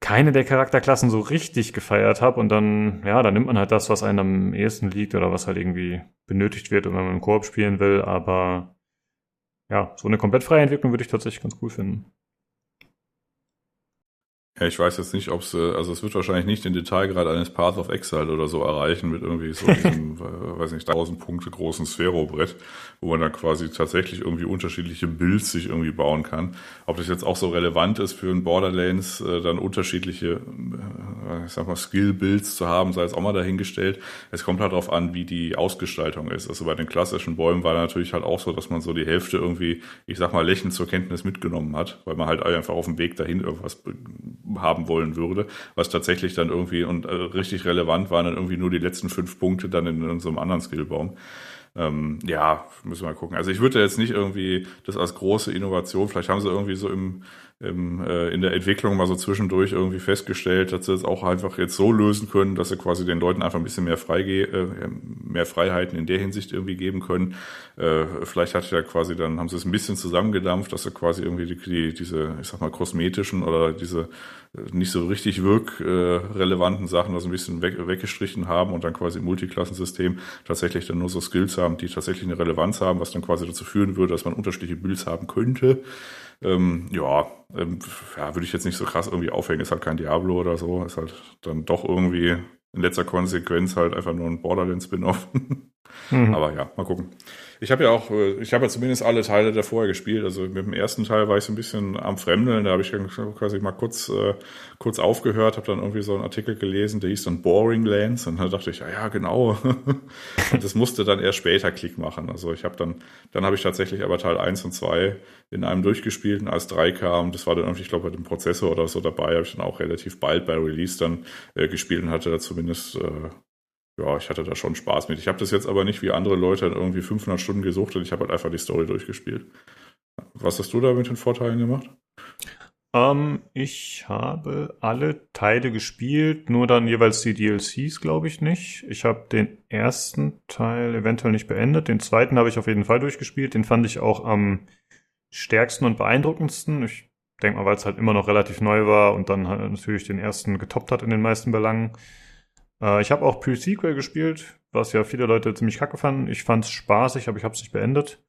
keine der Charakterklassen so richtig gefeiert habe und dann, ja, dann nimmt man halt das, was einem am ehesten liegt oder was halt irgendwie benötigt wird, wenn man im Koop spielen will, aber ja, so eine komplett freie Entwicklung würde ich tatsächlich ganz cool finden. Ja, ich weiß jetzt nicht, ob es, also es wird wahrscheinlich nicht den Detailgrad eines Path of Exile oder so erreichen mit irgendwie so diesem, äh, weiß nicht, 1000 Punkte großen Sphero-Brett, wo man dann quasi tatsächlich irgendwie unterschiedliche Builds sich irgendwie bauen kann. Ob das jetzt auch so relevant ist für ein Borderlands, äh, dann unterschiedliche, äh, ich sag mal, Skill-Builds zu haben, sei es auch mal dahingestellt. Es kommt halt darauf an, wie die Ausgestaltung ist. Also bei den klassischen Bäumen war natürlich halt auch so, dass man so die Hälfte irgendwie, ich sag mal, lächelnd zur Kenntnis mitgenommen hat, weil man halt einfach auf dem Weg dahin irgendwas haben wollen würde, was tatsächlich dann irgendwie und äh, richtig relevant waren dann irgendwie nur die letzten fünf Punkte dann in, einem anderen Skillbaum. Ähm, ja, müssen wir mal gucken. Also ich würde jetzt nicht irgendwie das als große Innovation, vielleicht haben sie irgendwie so im, im, äh, in der Entwicklung mal so zwischendurch irgendwie festgestellt, dass sie es auch einfach jetzt so lösen können, dass sie quasi den Leuten einfach ein bisschen mehr, Freige äh, mehr Freiheiten in der Hinsicht irgendwie geben können. Äh, vielleicht hat ja quasi dann, haben sie es ein bisschen zusammengedampft, dass sie quasi irgendwie die, die, diese, ich sag mal, kosmetischen oder diese äh, nicht so richtig wirkrelevanten Sachen also ein bisschen weg, weggestrichen haben und dann quasi im Multiklassensystem tatsächlich dann nur so Skills haben, die tatsächlich eine Relevanz haben, was dann quasi dazu führen würde, dass man unterschiedliche Builds haben könnte. Ähm, ja, ähm, ja, würde ich jetzt nicht so krass irgendwie aufhängen. Ist halt kein Diablo oder so. Ist halt dann doch irgendwie in letzter Konsequenz halt einfach nur ein Borderlands-Spin-Off. mhm. Aber ja, mal gucken. Ich habe ja auch, äh, ich habe ja zumindest alle Teile davor gespielt. Also mit dem ersten Teil war ich so ein bisschen am Fremdeln. Da habe ich quasi mal kurz, äh, kurz aufgehört, habe dann irgendwie so einen Artikel gelesen, der hieß dann Boring Lands. Und dann dachte ich, ja, ja, genau. und das musste dann erst später Klick machen. Also ich habe dann, dann habe ich tatsächlich aber Teil 1 und 2 in einem durchgespielt und als 3 kam, das war dann irgendwie, ich glaube, bei dem Prozessor oder so dabei, habe ich dann auch relativ bald bei Release dann äh, gespielt und hatte da zumindest äh, ja, ich hatte da schon Spaß mit. Ich habe das jetzt aber nicht wie andere Leute irgendwie 500 Stunden gesucht und ich habe halt einfach die Story durchgespielt. Was hast du da mit den Vorteilen gemacht? Ähm, ich habe alle Teile gespielt, nur dann jeweils die DLCs, glaube ich nicht. Ich habe den ersten Teil eventuell nicht beendet. Den zweiten habe ich auf jeden Fall durchgespielt. Den fand ich auch am stärksten und beeindruckendsten. Ich denke mal, weil es halt immer noch relativ neu war und dann halt natürlich den ersten getoppt hat in den meisten Belangen. Äh, ich habe auch Pre-Sequel gespielt, was ja viele Leute ziemlich kacke fanden. Ich fand es spaßig, aber ich habe es nicht beendet.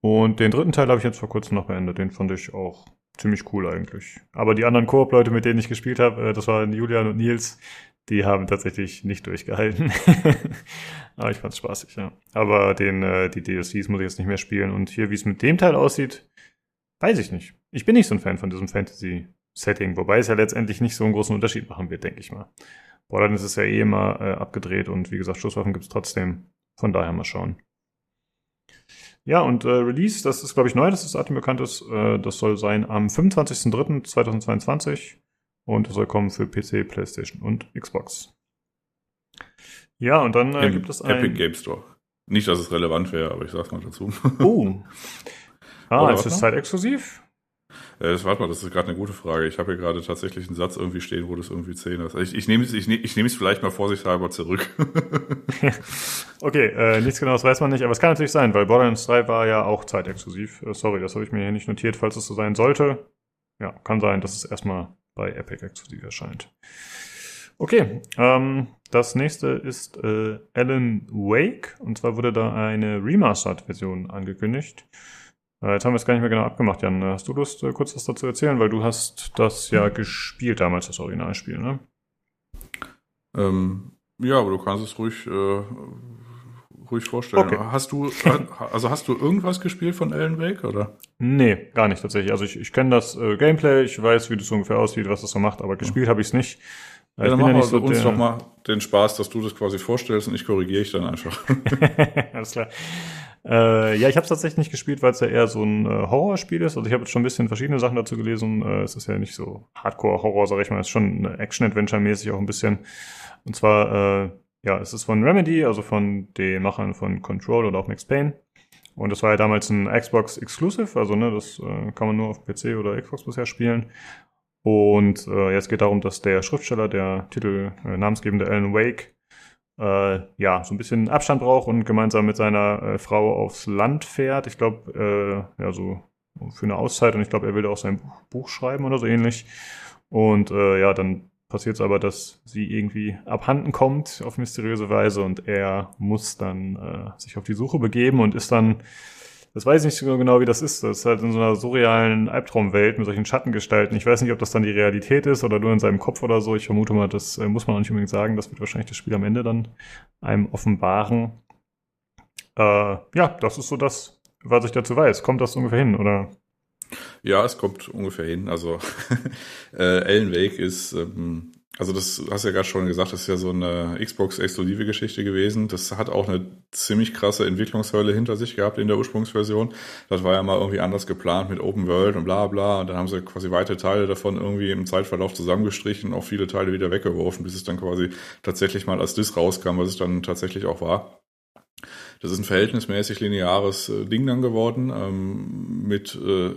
Und den dritten Teil habe ich jetzt vor kurzem noch beendet. Den fand ich auch ziemlich cool eigentlich. Aber die anderen Koop-Leute, mit denen ich gespielt habe, äh, das waren Julian und Nils, die haben tatsächlich nicht durchgehalten. aber ich fand's spaßig, ja. Aber den, äh, die DLCs muss ich jetzt nicht mehr spielen. Und hier, wie es mit dem Teil aussieht, weiß ich nicht. Ich bin nicht so ein Fan von diesem Fantasy-Setting, wobei es ja letztendlich nicht so einen großen Unterschied machen wird, denke ich mal. Borderlands ist ja eh immer äh, abgedreht und wie gesagt, Schusswaffen gibt's trotzdem. Von daher mal schauen. Ja, und äh, Release, das ist, glaube ich, neu, dass das Datum bekannt ist. Äh, das soll sein am 25.03.2022 und das soll kommen für PC, PlayStation und Xbox. Ja, und dann äh, gibt es ein... Epic Game Store. Nicht, dass es relevant wäre, aber ich sag's mal dazu. Oh. Ah, ist es zeitexklusiv? Äh, warte mal, das ist gerade eine gute Frage. Ich habe hier gerade tatsächlich einen Satz irgendwie stehen, wo das irgendwie 10 ist. Ich, ich nehme es ich, ich nehm es vielleicht mal vorsichtshalber zurück. okay, äh, nichts genaues weiß man nicht, aber es kann natürlich sein, weil Borderlands 3 war ja auch zeitexklusiv. Äh, sorry, das habe ich mir hier nicht notiert, falls es so sein sollte. Ja, kann sein, dass es erstmal bei Epic exklusiv erscheint. Okay, ähm, das nächste ist äh, Alan Wake. Und zwar wurde da eine Remastered-Version angekündigt. Äh, jetzt haben wir es gar nicht mehr genau abgemacht, Jan. Hast du Lust, äh, kurz was dazu erzählen? Weil du hast das ja gespielt damals, das Originalspiel, ne? Ähm, ja, aber du kannst es ruhig, äh, ruhig vorstellen. Okay. Hast du, also hast du irgendwas gespielt von Alan Wake, oder? Nee, gar nicht tatsächlich. Also ich, ich kenne das äh, Gameplay, ich weiß, wie das ungefähr aussieht, was das so macht, aber gespielt ja. habe ich es nicht. Ja, dann machen wir so uns doch mal den Spaß, dass du das quasi vorstellst und ich korrigiere ich dann einfach. Alles klar. Äh, ja, ich habe es tatsächlich nicht gespielt, weil es ja eher so ein äh, Horrorspiel ist. Also ich habe jetzt schon ein bisschen verschiedene Sachen dazu gelesen. Äh, es ist ja nicht so Hardcore-Horror, sag ich mal. Es ist schon Action-Adventure-mäßig auch ein bisschen. Und zwar, äh, ja, es ist von Remedy, also von den Machern von Control oder auch Max Payne. Und das war ja damals ein Xbox Exclusive, also ne, das äh, kann man nur auf PC oder Xbox bisher spielen. Und äh, jetzt geht darum, dass der Schriftsteller, der Titel namensgebende Alan Wake, äh, ja, so ein bisschen Abstand braucht und gemeinsam mit seiner äh, Frau aufs Land fährt. Ich glaube, äh, ja, so für eine Auszeit und ich glaube, er will auch sein Buch, Buch, schreiben oder so ähnlich. Und äh, ja, dann passiert es aber, dass sie irgendwie abhanden kommt auf mysteriöse Weise und er muss dann äh, sich auf die Suche begeben und ist dann das weiß ich nicht so genau, wie das ist. Das ist halt in so einer surrealen Albtraumwelt mit solchen Schattengestalten. Ich weiß nicht, ob das dann die Realität ist oder nur in seinem Kopf oder so. Ich vermute mal, das äh, muss man auch nicht unbedingt sagen. Das wird wahrscheinlich das Spiel am Ende dann einem offenbaren. Äh, ja, das ist so das, was ich dazu weiß. Kommt das ungefähr hin, oder? Ja, es kommt ungefähr hin. Also äh, Alan Wake ist ähm, also das hast du ja gerade schon gesagt, das ist ja so eine Xbox-exklusive Geschichte gewesen. Das hat auch eine ziemlich krasse Entwicklungshölle hinter sich gehabt in der Ursprungsversion. Das war ja mal irgendwie anders geplant mit Open World und bla bla. Und dann haben sie quasi weite Teile davon irgendwie im Zeitverlauf zusammengestrichen auch viele Teile wieder weggeworfen, bis es dann quasi tatsächlich mal als Disk rauskam, was es dann tatsächlich auch war. Das ist ein verhältnismäßig lineares äh, Ding dann geworden, ähm, mit äh,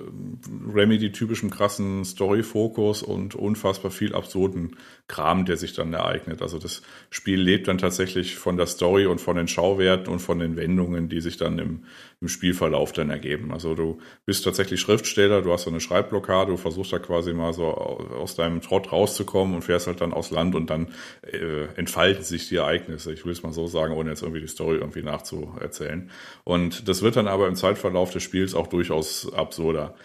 Remedy-typischem krassen Story-Fokus und unfassbar viel absurden Kram, der sich dann ereignet. Also das Spiel lebt dann tatsächlich von der Story und von den Schauwerten und von den Wendungen, die sich dann im, im Spielverlauf dann ergeben. Also du bist tatsächlich Schriftsteller, du hast so eine Schreibblockade, du versuchst da quasi mal so aus deinem Trott rauszukommen und fährst halt dann aufs Land und dann äh, entfalten sich die Ereignisse. Ich will es mal so sagen, ohne jetzt irgendwie die Story irgendwie nachzuerzählen. Und das wird dann aber im Zeitverlauf des Spiels auch durchaus absurder.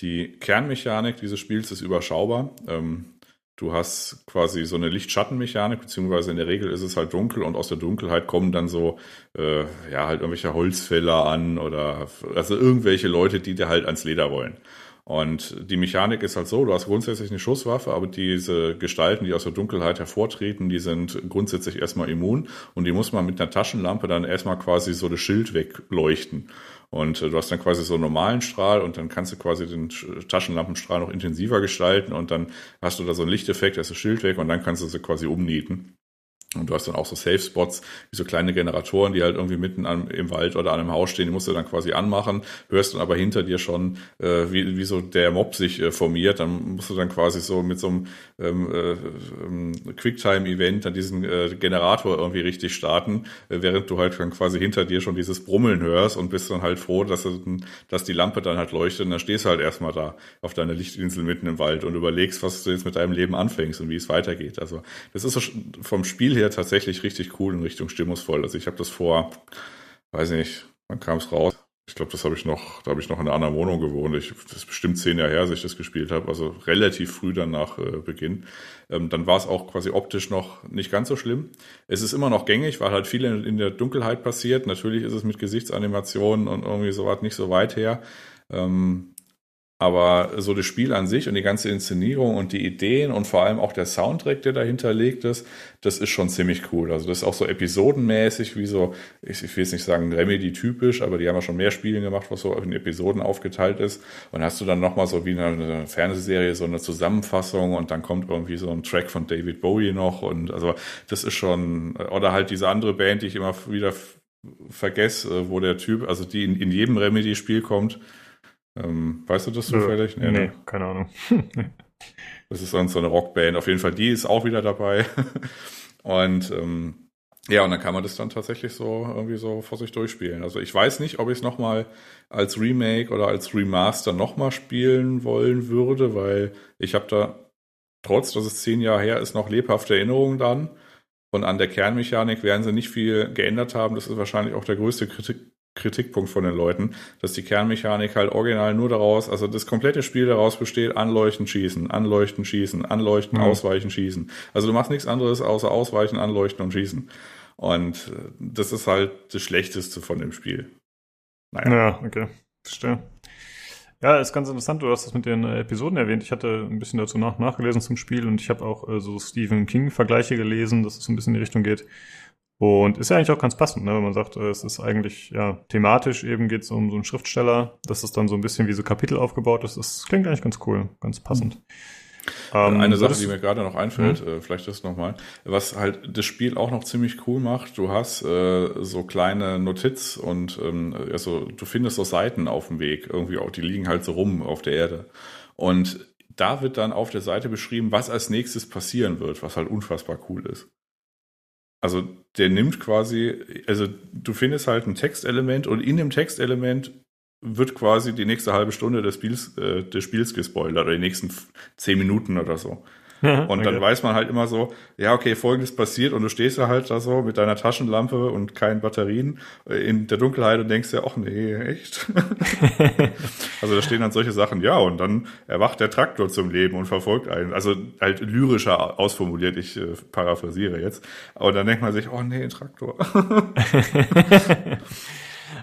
Die Kernmechanik dieses Spiels ist überschaubar. Ähm, du hast quasi so eine Licht-Schatten-Mechanik, beziehungsweise in der Regel ist es halt dunkel und aus der Dunkelheit kommen dann so, äh, ja, halt irgendwelche Holzfäller an oder also irgendwelche Leute, die dir halt ans Leder wollen. Und die Mechanik ist halt so, du hast grundsätzlich eine Schusswaffe, aber diese Gestalten, die aus der Dunkelheit hervortreten, die sind grundsätzlich erstmal immun und die muss man mit einer Taschenlampe dann erstmal quasi so das Schild wegleuchten. Und äh, du hast dann quasi so einen normalen Strahl und dann kannst du quasi den Taschenlampenstrahl noch intensiver gestalten und dann hast du da so einen Lichteffekt, da ist das Schild weg und dann kannst du sie quasi umnieten. Und du hast dann auch so Safe Spots, wie so kleine Generatoren, die halt irgendwie mitten am, im Wald oder an einem Haus stehen, die musst du dann quasi anmachen, hörst dann aber hinter dir schon, äh, wie, wie so der Mob sich äh, formiert, dann musst du dann quasi so mit so einem ähm, äh, ähm, Quicktime-Event dann diesen äh, Generator irgendwie richtig starten, äh, während du halt dann quasi hinter dir schon dieses Brummeln hörst und bist dann halt froh, dass, dass die Lampe dann halt leuchtet und dann stehst du halt erstmal da auf deiner Lichtinsel mitten im Wald und überlegst, was du jetzt mit deinem Leben anfängst und wie es weitergeht. Also das ist so vom Spiel her tatsächlich richtig cool in Richtung stimmungsvoll. Also ich habe das vor, weiß nicht, wann kam es raus? Ich glaube, das habe ich noch, da habe ich noch in einer anderen Wohnung gewohnt. Ich, das ist bestimmt zehn Jahre her, dass ich das gespielt habe, also relativ früh dann nach äh, Beginn. Ähm, dann war es auch quasi optisch noch nicht ganz so schlimm. Es ist immer noch gängig, weil halt viel in, in der Dunkelheit passiert. Natürlich ist es mit Gesichtsanimationen und irgendwie so was nicht so weit her. Ähm, aber so das Spiel an sich und die ganze Inszenierung und die Ideen und vor allem auch der Soundtrack, der dahinter liegt ist, das ist schon ziemlich cool. Also das ist auch so episodenmäßig, wie so, ich, ich will jetzt nicht sagen Remedy-typisch, aber die haben ja schon mehr Spiele gemacht, was so in Episoden aufgeteilt ist. Und hast du dann nochmal so wie eine, eine Fernsehserie so eine Zusammenfassung und dann kommt irgendwie so ein Track von David Bowie noch und also das ist schon, oder halt diese andere Band, die ich immer wieder vergesse, wo der Typ, also die in, in jedem Remedy-Spiel kommt, ähm, weißt du das zufällig? Nee, nee, nee keine Ahnung. das ist sonst so eine Rockband. Auf jeden Fall, die ist auch wieder dabei. und ähm, ja, und dann kann man das dann tatsächlich so irgendwie so vor sich durchspielen. Also ich weiß nicht, ob ich es nochmal als Remake oder als Remaster nochmal spielen wollen würde, weil ich habe da, trotz dass es zehn Jahre her ist, noch lebhafte Erinnerungen dran. Und an der Kernmechanik werden sie nicht viel geändert haben. Das ist wahrscheinlich auch der größte Kritik, Kritikpunkt von den Leuten, dass die Kernmechanik halt original nur daraus, also das komplette Spiel daraus besteht, anleuchten, schießen, anleuchten, schießen, anleuchten, mhm. ausweichen, schießen. Also du machst nichts anderes außer ausweichen, anleuchten und schießen. Und äh, das ist halt das Schlechteste von dem Spiel. Naja. Ja, okay. Verstehe. Ja, ist ganz interessant, du hast das mit den äh, Episoden erwähnt. Ich hatte ein bisschen dazu nach nachgelesen zum Spiel und ich habe auch äh, so Stephen King-Vergleiche gelesen, dass es so ein bisschen in die Richtung geht. Und ist ja eigentlich auch ganz passend, ne? wenn man sagt, äh, es ist eigentlich, ja, thematisch eben geht es um so einen Schriftsteller, dass es dann so ein bisschen wie so Kapitel aufgebaut ist. Das klingt eigentlich ganz cool, ganz passend. Mhm. Ähm, Eine Sache, die mir gerade noch einfällt, mhm. äh, vielleicht das nochmal, was halt das Spiel auch noch ziemlich cool macht, du hast äh, so kleine Notiz und ähm, also du findest so Seiten auf dem Weg, irgendwie auch, die liegen halt so rum auf der Erde. Und da wird dann auf der Seite beschrieben, was als nächstes passieren wird, was halt unfassbar cool ist. Also der nimmt quasi, also du findest halt ein Textelement und in dem Textelement wird quasi die nächste halbe Stunde des Spiels, äh, des Spiels gespoilert oder die nächsten zehn Minuten oder so. und okay. dann weiß man halt immer so, ja, okay, folgendes passiert und du stehst da halt da so mit deiner Taschenlampe und keinen Batterien äh, in der Dunkelheit und denkst ja, ach nee, echt? also da stehen dann solche Sachen, ja, und dann erwacht der Traktor zum Leben und verfolgt einen. Also halt lyrischer ausformuliert, ich äh, paraphrasiere jetzt. Aber dann denkt man sich, oh nee, ein Traktor.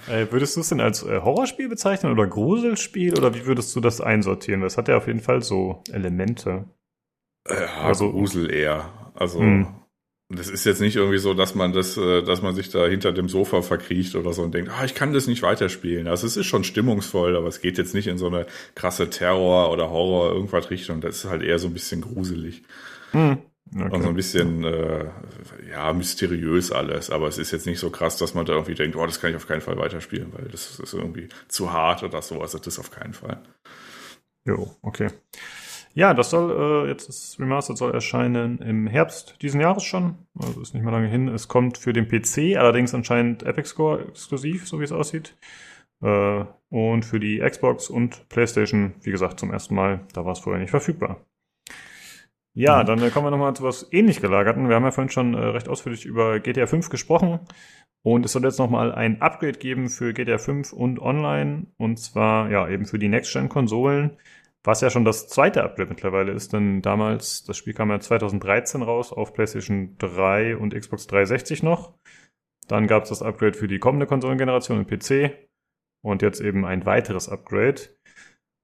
Äh, würdest du es denn als äh, Horrorspiel bezeichnen oder Gruselspiel oder wie würdest du das einsortieren? Das hat ja auf jeden Fall so Elemente. Ja, also Grusel eher. Also mh. das ist jetzt nicht irgendwie so, dass man das, äh, dass man sich da hinter dem Sofa verkriecht oder so und denkt, ah, ich kann das nicht weiterspielen. Also es ist schon stimmungsvoll, aber es geht jetzt nicht in so eine krasse Terror oder Horror irgendwas Richtung. Das ist halt eher so ein bisschen gruselig. Hm. Okay. Und so ein bisschen, äh, ja, mysteriös alles, aber es ist jetzt nicht so krass, dass man da irgendwie denkt, oh, das kann ich auf keinen Fall weiterspielen, weil das ist irgendwie zu hart oder sowas. Das ist auf keinen Fall. Jo, okay. Ja, das soll, äh, jetzt das Remastered soll erscheinen im Herbst diesen Jahres schon. Also ist nicht mehr lange hin. Es kommt für den PC, allerdings anscheinend Epic Score exklusiv, so wie es aussieht. Äh, und für die Xbox und PlayStation, wie gesagt, zum ersten Mal. Da war es vorher nicht verfügbar. Ja, mhm. dann kommen wir nochmal zu was ähnlich gelagerten. Wir haben ja vorhin schon äh, recht ausführlich über GTA 5 gesprochen. Und es soll jetzt nochmal ein Upgrade geben für GTA 5 und online. Und zwar, ja, eben für die Next-Gen-Konsolen. Was ja schon das zweite Upgrade mittlerweile ist, denn damals, das Spiel kam ja 2013 raus auf PlayStation 3 und Xbox 360 noch. Dann gab es das Upgrade für die kommende Konsolengeneration im PC und jetzt eben ein weiteres Upgrade.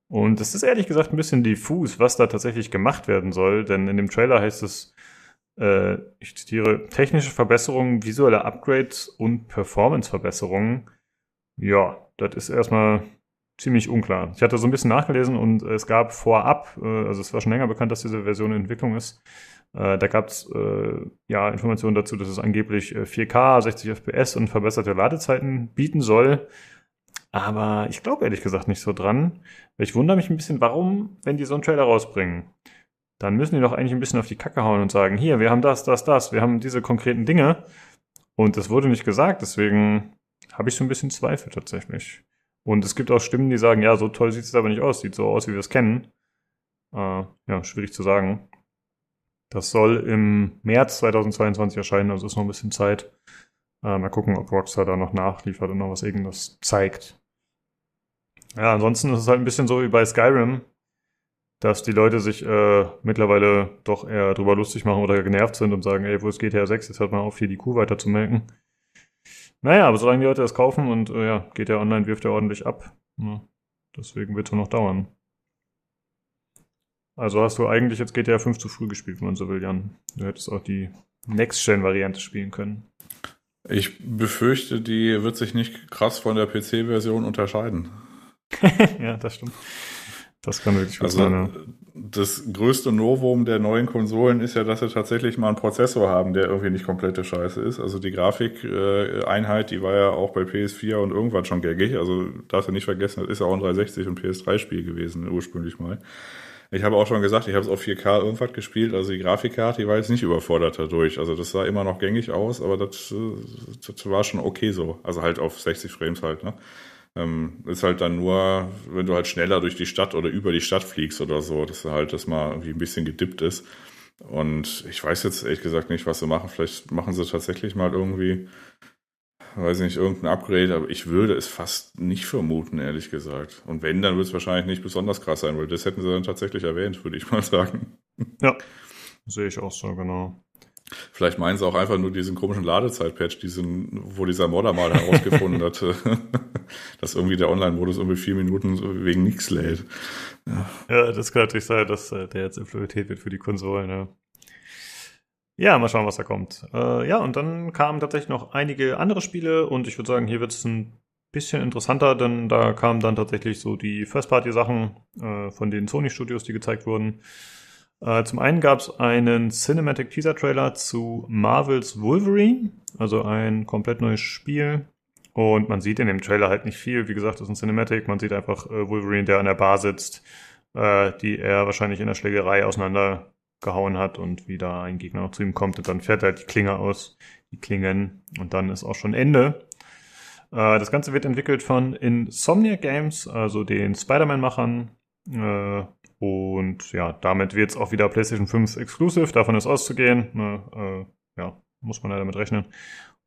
Und es ist ehrlich gesagt ein bisschen diffus, was da tatsächlich gemacht werden soll, denn in dem Trailer heißt es, äh, ich zitiere, technische Verbesserungen, visuelle Upgrades und Performance-Verbesserungen. Ja, das ist erstmal ziemlich unklar. Ich hatte so ein bisschen nachgelesen und es gab vorab, äh, also es war schon länger bekannt, dass diese Version in Entwicklung ist. Äh, da gab es äh, ja Informationen dazu, dass es angeblich 4K, 60 FPS und verbesserte Ladezeiten bieten soll. Aber ich glaube ehrlich gesagt nicht so dran. Ich wundere mich ein bisschen, warum, wenn die so einen Trailer rausbringen, dann müssen die doch eigentlich ein bisschen auf die Kacke hauen und sagen, hier, wir haben das, das, das, wir haben diese konkreten Dinge. Und das wurde nicht gesagt, deswegen habe ich so ein bisschen Zweifel tatsächlich. Und es gibt auch Stimmen, die sagen, ja, so toll sieht es aber nicht aus, sieht so aus, wie wir es kennen. Äh, ja, schwierig zu sagen. Das soll im März 2022 erscheinen, also ist noch ein bisschen Zeit. Äh, mal gucken, ob Rockstar da noch nachliefert und noch was irgendwas zeigt. Ja, ansonsten ist es halt ein bisschen so wie bei Skyrim, dass die Leute sich äh, mittlerweile doch eher drüber lustig machen oder genervt sind und sagen, ey, wo ist GTA 6? Jetzt hört mal auf, hier die Kuh weiter zu melken. Naja, aber solange die Leute das kaufen und äh, ja, GTA Online wirft ja ordentlich ab. Ne? Deswegen wird es noch dauern. Also hast du eigentlich jetzt GTA 5 zu früh gespielt, wenn man so will, Jan. Du hättest auch die Next-Gen-Variante spielen können. Ich befürchte, die wird sich nicht krass von der PC-Version unterscheiden. ja, das stimmt. Das kann wirklich gut also, sein. Ja. Das größte Novum der neuen Konsolen ist ja, dass sie tatsächlich mal einen Prozessor haben, der irgendwie nicht komplette Scheiße ist. Also die Grafikeinheit, die war ja auch bei PS4 und irgendwann schon gängig. Also darfst du nicht vergessen, das ist ja auch ein 360 und PS3-Spiel gewesen, ursprünglich mal. Ich habe auch schon gesagt, ich habe es auf 4K irgendwas gespielt, also die Grafikkarte, die war jetzt nicht überfordert dadurch. Also das sah immer noch gängig aus, aber das, das war schon okay so. Also halt auf 60 Frames halt, ne? Ähm, ist halt dann nur, wenn du halt schneller durch die Stadt oder über die Stadt fliegst oder so, dass halt das mal irgendwie ein bisschen gedippt ist. Und ich weiß jetzt ehrlich gesagt nicht, was sie machen. Vielleicht machen sie tatsächlich mal irgendwie weiß nicht, irgendein Upgrade, aber ich würde es fast nicht vermuten, ehrlich gesagt. Und wenn, dann wird es wahrscheinlich nicht besonders krass sein, weil das hätten sie dann tatsächlich erwähnt, würde ich mal sagen. Ja, sehe ich auch so, genau. Vielleicht meinen sie auch einfach nur diesen komischen Ladezeit-Patch, diesen, wo dieser Modder mal herausgefunden hat, dass irgendwie der Online-Modus irgendwie vier Minuten wegen nichts lädt. Ja. ja, das kann natürlich sein, dass äh, der jetzt Implementät wird für die Konsolen, ja. Ja, mal schauen, was da kommt. Äh, ja, und dann kamen tatsächlich noch einige andere Spiele und ich würde sagen, hier wird es ein bisschen interessanter, denn da kamen dann tatsächlich so die First-Party-Sachen äh, von den Sony-Studios, die gezeigt wurden. Äh, zum einen gab es einen Cinematic Teaser-Trailer zu Marvels Wolverine, also ein komplett neues Spiel. Und man sieht in dem Trailer halt nicht viel. Wie gesagt, das ist ein Cinematic. Man sieht einfach äh, Wolverine, der an der Bar sitzt, äh, die er wahrscheinlich in der Schlägerei auseinander gehauen hat und wieder ein Gegner noch zu ihm kommt und dann fährt er die Klinge aus, die Klingen und dann ist auch schon Ende. Das Ganze wird entwickelt von Insomniac Games, also den Spider-Man-Machern. Äh, und ja, damit wird es auch wieder PlayStation 5 Exclusive, davon ist auszugehen. Ne, äh, ja, muss man ja damit rechnen.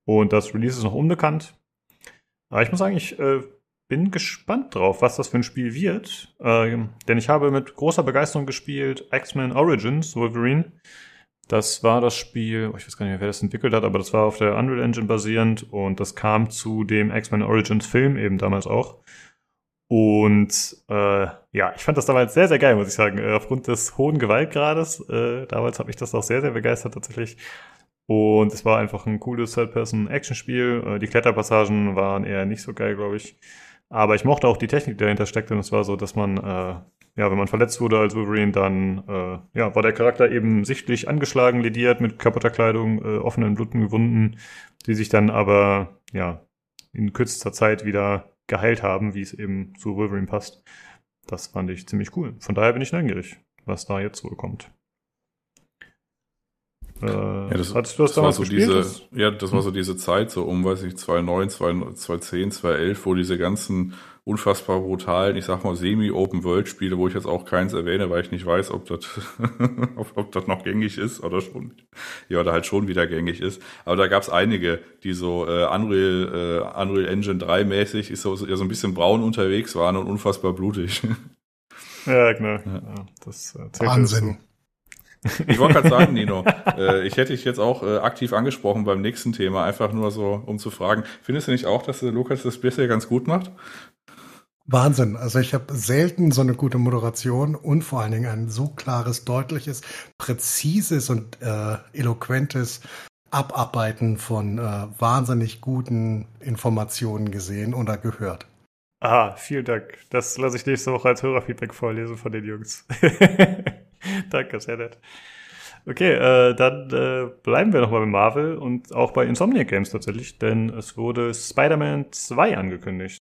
Und das Release ist noch unbekannt. Aber ich muss sagen, ich äh, bin gespannt drauf, was das für ein Spiel wird. Ähm, denn ich habe mit großer Begeisterung gespielt X-Men Origins Wolverine. Das war das Spiel, oh, ich weiß gar nicht mehr, wer das entwickelt hat, aber das war auf der Unreal Engine basierend und das kam zu dem X-Men Origins Film eben damals auch. Und äh, ja, ich fand das damals sehr, sehr geil, muss ich sagen. Äh, aufgrund des hohen Gewaltgrades. Äh, damals hat mich das auch sehr, sehr begeistert tatsächlich. Und es war einfach ein cooles Third-Person-Action-Spiel. Äh, die Kletterpassagen waren eher nicht so geil, glaube ich. Aber ich mochte auch die Technik, die dahinter steckt. Und es war so, dass man äh, ja, wenn man verletzt wurde als Wolverine, dann äh, ja, war der Charakter eben sichtlich angeschlagen, lediert, mit kaputter Kleidung, äh, offenen, blutigen Wunden, die sich dann aber ja in kürzester Zeit wieder geheilt haben, wie es eben zu Wolverine passt. Das fand ich ziemlich cool. Von daher bin ich neugierig, was da jetzt wohl kommt. Äh, ja, das, hattest du das, das damals war so gespielt? Diese, ja, das war so diese Zeit, so um, weiß ich, 2009, 2010, 2011, wo diese ganzen unfassbar brutalen, ich sag mal, Semi-Open-World-Spiele, wo ich jetzt auch keins erwähne, weil ich nicht weiß, ob das, ob, ob das noch gängig ist oder schon, ja, oder halt schon wieder gängig ist. Aber da gab's einige, die so äh, Unreal, äh, Unreal Engine 3 mäßig ist so, ja, so ein bisschen braun unterwegs waren und unfassbar blutig. Ja, genau. Ja. das äh, Wahnsinn. Ich wollte gerade sagen, Nino, äh, ich hätte dich jetzt auch äh, aktiv angesprochen beim nächsten Thema, einfach nur so, um zu fragen. Findest du nicht auch, dass der Lukas das bisher ganz gut macht? Wahnsinn. Also ich habe selten so eine gute Moderation und vor allen Dingen ein so klares, deutliches, präzises und äh, eloquentes Abarbeiten von äh, wahnsinnig guten Informationen gesehen oder gehört. Ah, vielen Dank. Das lasse ich nächste Woche als Hörerfeedback vorlesen von den Jungs. Danke, sehr nett. Okay, äh, dann äh, bleiben wir nochmal bei Marvel und auch bei Insomniac Games tatsächlich, denn es wurde Spider-Man 2 angekündigt.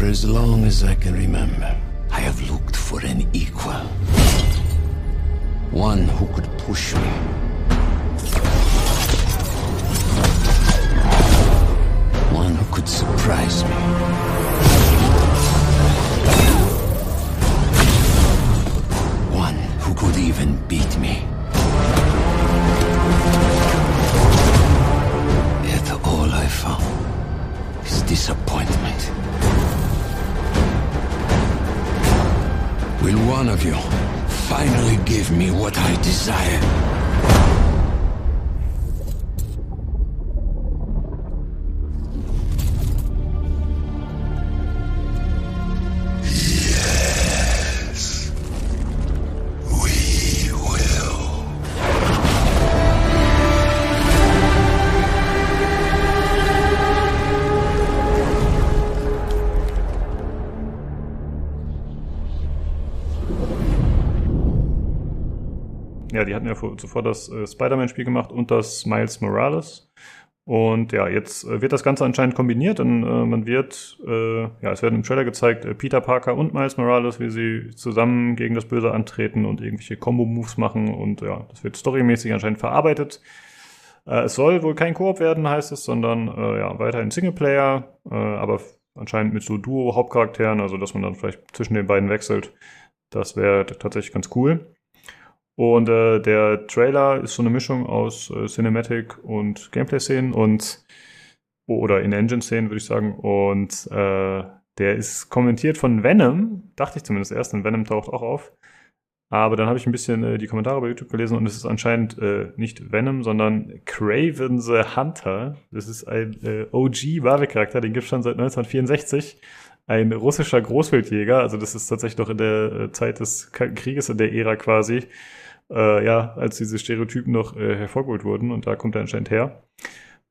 For as long as I can remember, I have looked for an equal. One who could push me. One who could surprise me. One who could even beat me. Yet all I found is disappointment. Will one of you finally give me what I desire? Die hatten ja zuvor das äh, Spider-Man-Spiel gemacht und das Miles Morales. Und ja, jetzt äh, wird das Ganze anscheinend kombiniert und äh, man wird, äh, ja, es werden im Trailer gezeigt, äh, Peter Parker und Miles Morales, wie sie zusammen gegen das Böse antreten und irgendwelche Combo-Moves machen und ja, das wird storymäßig anscheinend verarbeitet. Äh, es soll wohl kein Koop werden, heißt es, sondern ja, weiterhin Singleplayer, aber anscheinend mit so Duo-Hauptcharakteren, also dass man dann vielleicht zwischen den beiden wechselt. Das wäre tatsächlich ganz cool. Und äh, der Trailer ist so eine Mischung aus äh, Cinematic und Gameplay-Szenen und oder In-Engine-Szenen, würde ich sagen. Und äh, der ist kommentiert von Venom, dachte ich zumindest erst, und Venom taucht auch auf. Aber dann habe ich ein bisschen äh, die Kommentare bei YouTube gelesen und es ist anscheinend äh, nicht Venom, sondern Craven the Hunter. Das ist ein äh, OG-Marvel-Charakter, den gibt es schon seit 1964 ein russischer Großwildjäger. Also das ist tatsächlich noch in der äh, Zeit des Krieges, in der Ära quasi äh, ja, als diese Stereotypen noch äh, hervorgeholt wurden und da kommt er anscheinend her.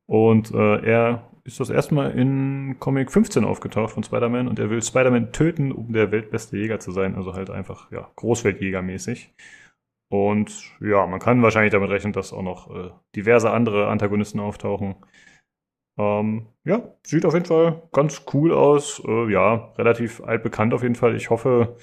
Und äh, er ist das erste Mal in Comic 15 aufgetaucht von Spider-Man und er will Spider-Man töten, um der weltbeste Jäger zu sein, also halt einfach, ja, Großweltjägermäßig. Und ja, man kann wahrscheinlich damit rechnen, dass auch noch äh, diverse andere Antagonisten auftauchen. Ähm, ja, sieht auf jeden Fall ganz cool aus. Äh, ja, relativ altbekannt auf jeden Fall. Ich hoffe,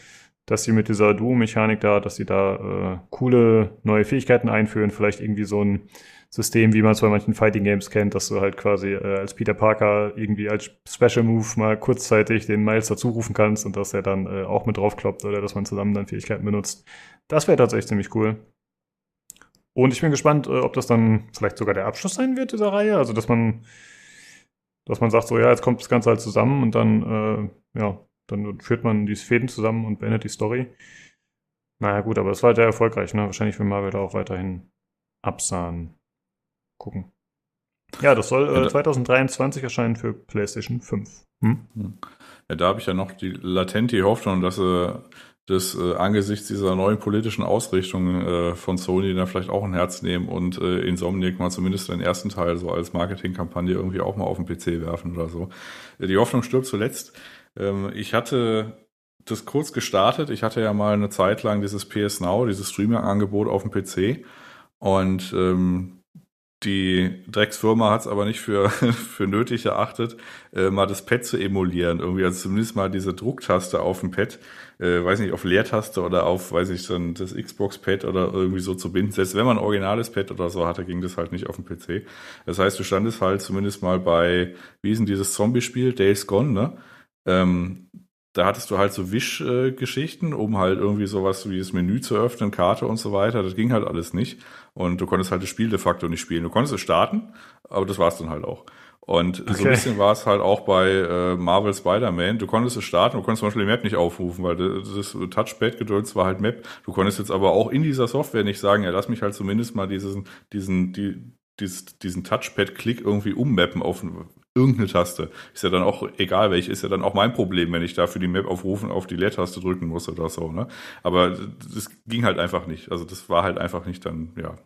dass sie mit dieser Duo-Mechanik da, dass sie da äh, coole neue Fähigkeiten einführen, vielleicht irgendwie so ein System, wie man es bei manchen Fighting Games kennt, dass du halt quasi äh, als Peter Parker irgendwie als Special Move mal kurzzeitig den Miles dazu rufen kannst und dass er dann äh, auch mit draufkloppt oder dass man zusammen dann Fähigkeiten benutzt. Das wäre tatsächlich ziemlich cool. Und ich bin gespannt, äh, ob das dann vielleicht sogar der Abschluss sein wird dieser Reihe, also dass man dass man sagt so, ja, jetzt kommt das Ganze halt zusammen und dann äh, ja, dann führt man die Fäden zusammen und beendet die Story. Naja, gut, aber es war halt sehr erfolgreich, ne? Wahrscheinlich will Marvel da auch weiterhin absahen. Gucken. Ja, das soll äh, 2023 erscheinen für PlayStation 5. Hm? hm? Ja, da habe ich ja noch die latente Hoffnung, dass sie das äh, angesichts dieser neuen politischen Ausrichtung äh, von Sony dann vielleicht auch ein Herz nehmen und äh, Insomniac mal zumindest den ersten Teil so als Marketingkampagne irgendwie auch mal auf den PC werfen oder so. Die Hoffnung stirbt zuletzt. Ähm, ich hatte das kurz gestartet. Ich hatte ja mal eine Zeit lang dieses PS Now, dieses Streaming-Angebot auf dem PC. Und ähm, die Drecksfirma hat es aber nicht für, für nötig erachtet, äh, mal das Pad zu emulieren. Irgendwie, also zumindest mal diese Drucktaste auf dem Pad, äh, weiß nicht, auf Leertaste oder auf, weiß ich, dann das Xbox-Pad oder irgendwie so zu binden. Selbst wenn man ein originales Pad oder so hatte, ging das halt nicht auf dem PC. Das heißt, du standest halt zumindest mal bei, wie ist denn dieses Zombie-Spiel, Days Gone, ne? Ähm, da hattest du halt so Wischgeschichten, um halt irgendwie sowas wie das Menü zu öffnen, Karte und so weiter. Das ging halt alles nicht. Und du konntest halt das Spiel de facto nicht spielen. Du konntest es starten, aber das war es dann halt auch. Und okay. so ein bisschen war es halt auch bei äh, Marvel Spider-Man. Du konntest es starten, du konntest zum Beispiel die Map nicht aufrufen, weil das Touchpad-Geduld war halt Map. Du konntest jetzt aber auch in dieser Software nicht sagen, ja, lass mich halt zumindest mal diesen, diesen, die, diesen Touchpad-Klick irgendwie ummappen auf irgendeine Taste. Ist ja dann auch egal welche, ist ja dann auch mein Problem, wenn ich da für die Map aufrufen auf die Leertaste drücken muss oder so, ne? Aber das ging halt einfach nicht. Also das war halt einfach nicht dann, ja.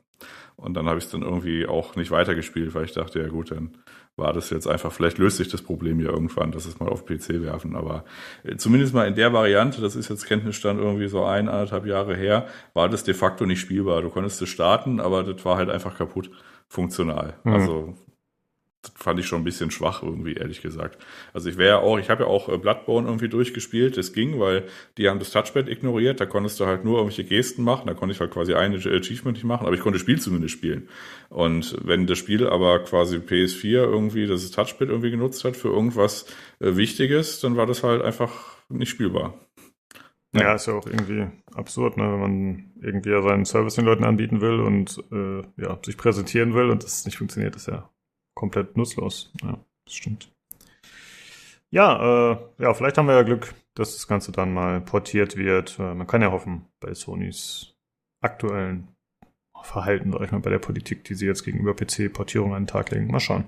Und dann habe ich es dann irgendwie auch nicht weitergespielt, weil ich dachte, ja gut, dann war das jetzt einfach, vielleicht löst sich das Problem ja irgendwann, dass es mal auf PC werfen. Aber äh, zumindest mal in der Variante, das ist jetzt Kenntnisstand irgendwie so ein, anderthalb Jahre her, war das de facto nicht spielbar. Du konntest es starten, aber das war halt einfach kaputt funktional. Mhm. Also fand ich schon ein bisschen schwach irgendwie, ehrlich gesagt. Also ich wäre ja auch, ich habe ja auch äh, Bloodborne irgendwie durchgespielt, das ging, weil die haben das Touchpad ignoriert, da konntest du halt nur irgendwelche Gesten machen, da konnte ich halt quasi eine Achievement nicht machen, aber ich konnte das Spiel zumindest spielen. Und wenn das Spiel aber quasi PS4 irgendwie das Touchpad irgendwie genutzt hat für irgendwas äh, Wichtiges, dann war das halt einfach nicht spielbar. Ja, ja ist ja auch irgendwie absurd, ne, wenn man irgendwie seinen Service den Leuten anbieten will und äh, ja, sich präsentieren will und das nicht funktioniert, ist ja komplett nutzlos. Ja, das stimmt. Ja, äh, ja, vielleicht haben wir ja Glück, dass das Ganze dann mal portiert wird. Äh, man kann ja hoffen, bei Sonys aktuellen Verhalten, sag ich mal, bei der Politik, die sie jetzt gegenüber PC-Portierung an den Tag legen. Mal schauen.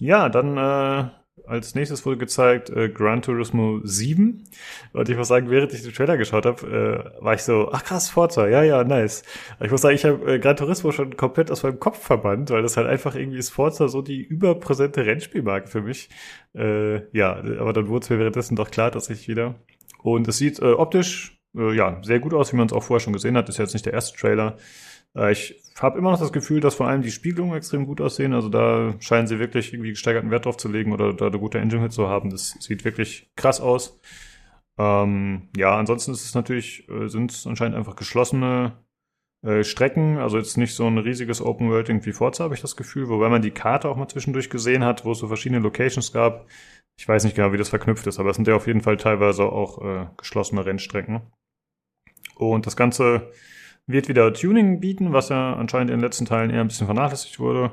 Ja, dann äh, als nächstes wurde gezeigt äh, Gran Turismo 7. Und ich muss sagen, während ich den Trailer geschaut habe, äh, war ich so, ach krass, Forza, ja, ja, nice. Ich muss sagen, ich habe äh, Gran Turismo schon komplett aus meinem Kopf verbannt, weil das halt einfach irgendwie ist Forza so die überpräsente Rennspielmarke für mich. Äh, ja, aber dann wurde es mir währenddessen doch klar, dass ich wieder. Und es sieht äh, optisch, äh, ja, sehr gut aus, wie man es auch vorher schon gesehen hat. Ist jetzt nicht der erste Trailer. Äh, ich habe immer noch das Gefühl, dass vor allem die Spiegelungen extrem gut aussehen. Also da scheinen sie wirklich irgendwie gesteigerten Wert drauf zu legen oder da eine gute Engine mit zu haben. Das sieht wirklich krass aus. Ähm, ja, ansonsten ist es natürlich, äh, sind es anscheinend einfach geschlossene äh, Strecken, also jetzt nicht so ein riesiges Open World irgendwie Forza, habe ich das Gefühl, wobei man die Karte auch mal zwischendurch gesehen hat, wo es so verschiedene Locations gab. Ich weiß nicht genau, wie das verknüpft ist, aber es sind ja auf jeden Fall teilweise auch äh, geschlossene Rennstrecken. Und das Ganze wird wieder Tuning bieten, was ja anscheinend in den letzten Teilen eher ein bisschen vernachlässigt wurde.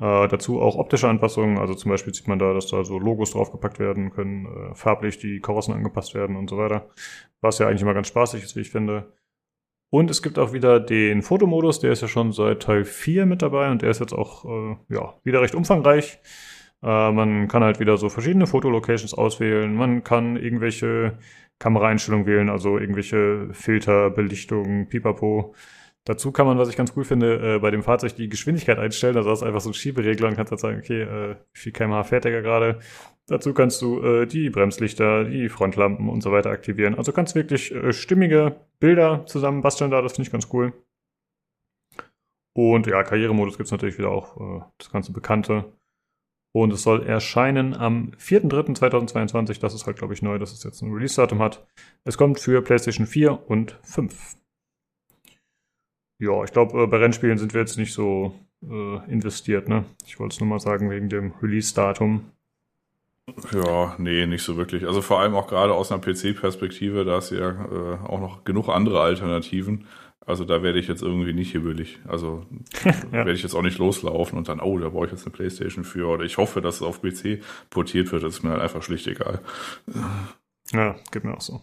Äh, dazu auch optische Anpassungen, also zum Beispiel sieht man da, dass da so Logos draufgepackt werden können, äh, farblich die Karossen angepasst werden und so weiter. Was ja eigentlich immer ganz spaßig ist, wie ich finde. Und es gibt auch wieder den Fotomodus, der ist ja schon seit Teil 4 mit dabei und der ist jetzt auch äh, ja, wieder recht umfangreich. Äh, man kann halt wieder so verschiedene Fotolocations auswählen. Man kann irgendwelche Kameraeinstellungen wählen, also irgendwelche Filter, Belichtung, Pipapo. Dazu kann man, was ich ganz cool finde, äh, bei dem Fahrzeug die Geschwindigkeit einstellen. Also hast einfach so einen Schieberegler und kannst dann sagen, okay, äh, wie viel kmh fährt der gerade. Dazu kannst du äh, die Bremslichter, die Frontlampen und so weiter aktivieren. Also kannst wirklich äh, stimmige Bilder zusammen basteln da, das finde ich ganz cool. Und ja, Karrieremodus gibt's natürlich wieder auch äh, das ganze Bekannte. Und es soll erscheinen am 4.3.2022. Das ist halt, glaube ich, neu, dass es jetzt ein Release-Datum hat. Es kommt für PlayStation 4 und 5. Ja, ich glaube, äh, bei Rennspielen sind wir jetzt nicht so äh, investiert, ne? Ich wollte es nur mal sagen, wegen dem Release-Datum. Ja, nee, nicht so wirklich. Also vor allem auch gerade aus einer PC-Perspektive, da ist ja äh, auch noch genug andere Alternativen. Also da werde ich jetzt irgendwie nicht hibbelig. Also ja. werde ich jetzt auch nicht loslaufen und dann, oh, da brauche ich jetzt eine Playstation für. Oder ich hoffe, dass es auf PC portiert wird. Das ist mir halt einfach schlicht egal. Ja, geht mir auch so.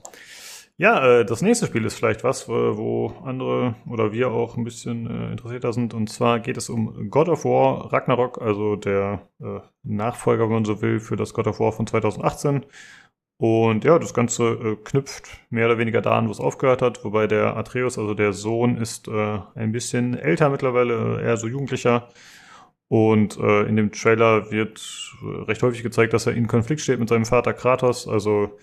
Ja, äh, das nächste Spiel ist vielleicht was, wo andere oder wir auch ein bisschen äh, interessierter sind. Und zwar geht es um God of War Ragnarok, also der äh, Nachfolger, wenn man so will, für das God of War von 2018. Und ja, das Ganze äh, knüpft mehr oder weniger da an, wo es aufgehört hat, wobei der Atreus, also der Sohn, ist äh, ein bisschen älter mittlerweile, eher so jugendlicher. Und äh, in dem Trailer wird recht häufig gezeigt, dass er in Konflikt steht mit seinem Vater Kratos. Also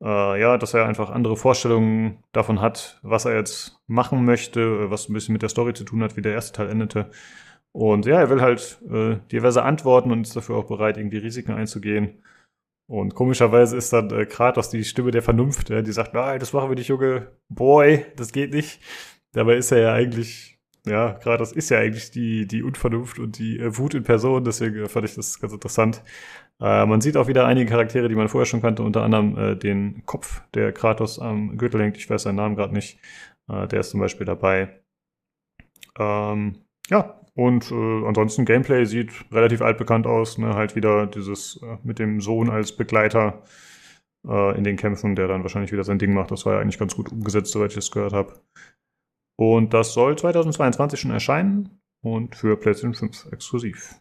äh, ja, dass er einfach andere Vorstellungen davon hat, was er jetzt machen möchte, was ein bisschen mit der Story zu tun hat, wie der erste Teil endete. Und ja, er will halt äh, diverse Antworten und ist dafür auch bereit, irgendwie Risiken einzugehen. Und komischerweise ist dann äh, Kratos die Stimme der Vernunft, ja, die sagt, nein, das machen wir nicht, Junge, Boy, das geht nicht. Dabei ist er ja eigentlich, ja, Kratos ist ja eigentlich die, die Unvernunft und die äh, Wut in Person, deswegen äh, fand ich das ganz interessant. Äh, man sieht auch wieder einige Charaktere, die man vorher schon kannte, unter anderem äh, den Kopf, der Kratos am Gürtel hängt, ich weiß seinen Namen gerade nicht, äh, der ist zum Beispiel dabei. Ähm, ja, und äh, ansonsten Gameplay sieht relativ altbekannt aus. Ne? Halt wieder dieses äh, mit dem Sohn als Begleiter äh, in den Kämpfen, der dann wahrscheinlich wieder sein Ding macht. Das war ja eigentlich ganz gut umgesetzt, soweit ich es gehört habe. Und das soll 2022 schon erscheinen und für PlayStation 5 exklusiv.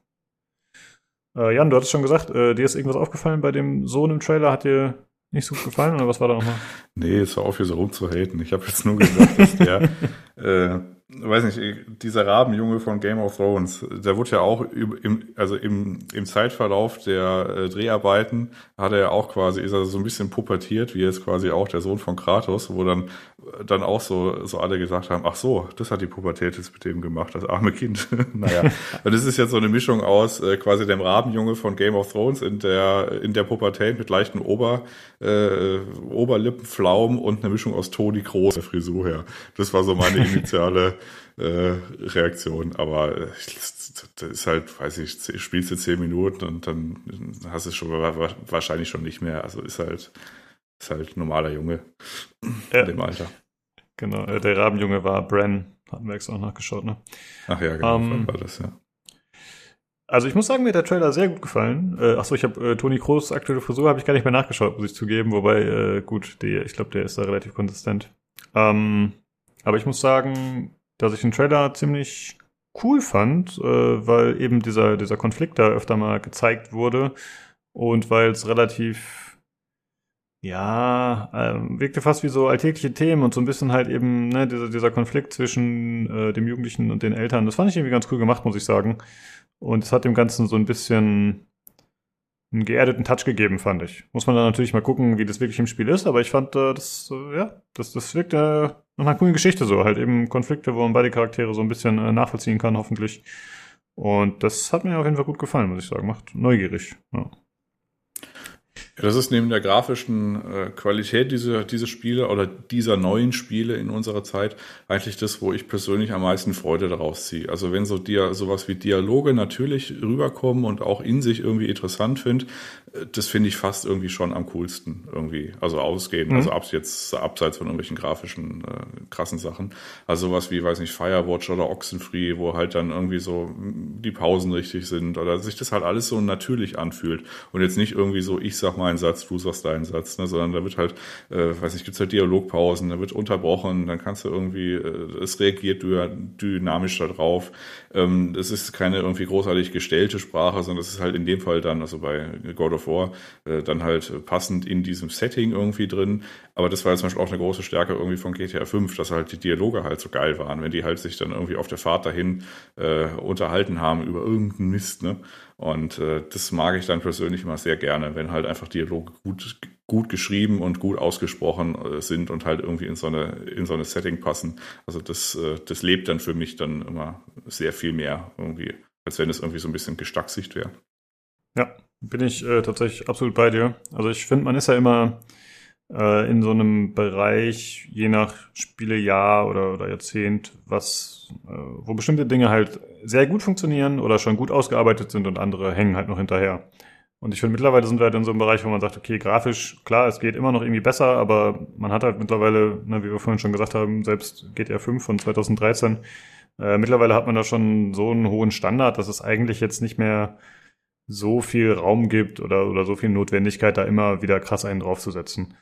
Äh, Jan, du hattest schon gesagt, äh, dir ist irgendwas aufgefallen bei dem Sohn im Trailer. Hat dir nicht so gut gefallen oder was war da nochmal? Nee, es war auf, hier so rumzuhaten. Ich habe jetzt nur gesagt, dass der äh, weiß nicht, dieser Rabenjunge von Game of Thrones, der wurde ja auch im, also im, im Zeitverlauf der äh, Dreharbeiten hat er ja auch quasi, ist er so ein bisschen pubertiert, wie jetzt quasi auch der Sohn von Kratos, wo dann, dann auch so, so alle gesagt haben, ach so, das hat die Pubertät jetzt mit dem gemacht, das arme Kind. naja, und das ist jetzt so eine Mischung aus äh, quasi dem Rabenjunge von Game of Thrones in der, in der Pubertät mit leichten Ober, äh, Oberlippenflaumen und eine Mischung aus Toni Groß, der Frisur her. Das war so meine initiale äh, Reaktion. Aber äh, das ist halt, weiß ich, spielst du zehn Minuten und dann hast du es schon wahrscheinlich schon nicht mehr. Also ist halt, ist halt normaler Junge ja. in dem Alter. Genau, äh, der Rabenjunge war Bran, hatten wir extra auch nachgeschaut, ne? Ach ja, genau, um, ähm, war das, ja. Also ich muss sagen, mir hat der Trailer sehr gut gefallen. Äh, achso, ich habe äh, Toni Kroos aktuelle Frisur habe ich gar nicht mehr nachgeschaut, muss ich zugeben. Wobei, äh, gut, die, ich glaube, der ist da relativ konsistent. Ähm, aber ich muss sagen, dass ich den Trailer ziemlich cool fand, äh, weil eben dieser, dieser Konflikt da öfter mal gezeigt wurde und weil es relativ, ja, äh, wirkte fast wie so alltägliche Themen und so ein bisschen halt eben, ne, dieser, dieser Konflikt zwischen äh, dem Jugendlichen und den Eltern. Das fand ich irgendwie ganz cool gemacht, muss ich sagen. Und es hat dem Ganzen so ein bisschen einen geerdeten Touch gegeben, fand ich. Muss man dann natürlich mal gucken, wie das wirklich im Spiel ist, aber ich fand äh, das, äh, ja, das, das wirkt äh, nach einer coolen Geschichte so, halt eben Konflikte, wo man beide Charaktere so ein bisschen äh, nachvollziehen kann, hoffentlich. Und das hat mir auf jeden Fall gut gefallen, muss ich sagen. Macht neugierig. Ja. Ja, das ist neben der grafischen äh, Qualität dieser, dieser Spiele oder dieser neuen Spiele in unserer Zeit eigentlich das, wo ich persönlich am meisten Freude daraus ziehe. Also wenn so Dia sowas wie Dialoge natürlich rüberkommen und auch in sich irgendwie interessant finde, das finde ich fast irgendwie schon am coolsten irgendwie. Also ausgehend, mhm. also ab, jetzt abseits von irgendwelchen grafischen äh, krassen Sachen. Also sowas wie, weiß nicht, Firewatch oder Oxenfree, wo halt dann irgendwie so die Pausen richtig sind oder sich das halt alles so natürlich anfühlt und jetzt nicht irgendwie so, ich sag mal, meinen Satz, du sagst deinen Satz, ne? sondern da wird halt, äh, weiß nicht, gibt's halt Dialogpausen, da wird unterbrochen, dann kannst du irgendwie, äh, es reagiert dynamisch darauf. Ähm, es ist keine irgendwie großartig gestellte Sprache, sondern es ist halt in dem Fall dann, also bei God of War, äh, dann halt passend in diesem Setting irgendwie drin. Aber das war jetzt zum Beispiel auch eine große Stärke irgendwie von GTA 5, dass halt die Dialoge halt so geil waren, wenn die halt sich dann irgendwie auf der Fahrt dahin äh, unterhalten haben über irgendeinen Mist, ne? Und äh, das mag ich dann persönlich immer sehr gerne, wenn halt einfach Dialoge gut, gut geschrieben und gut ausgesprochen äh, sind und halt irgendwie in so eine, in so eine Setting passen. Also das, äh, das lebt dann für mich dann immer sehr viel mehr irgendwie, als wenn es irgendwie so ein bisschen gestacksigт wäre. Ja, bin ich äh, tatsächlich absolut bei dir. Also ich finde, man ist ja immer äh, in so einem Bereich, je nach Spielejahr oder, oder Jahrzehnt, was, äh, wo bestimmte Dinge halt sehr gut funktionieren oder schon gut ausgearbeitet sind und andere hängen halt noch hinterher. Und ich finde, mittlerweile sind wir halt in so einem Bereich, wo man sagt, okay, grafisch, klar, es geht immer noch irgendwie besser, aber man hat halt mittlerweile, ne, wie wir vorhin schon gesagt haben, selbst GTA 5 von 2013, äh, mittlerweile hat man da schon so einen hohen Standard, dass es eigentlich jetzt nicht mehr so viel Raum gibt oder, oder so viel Notwendigkeit, da immer wieder krass einen draufzusetzen.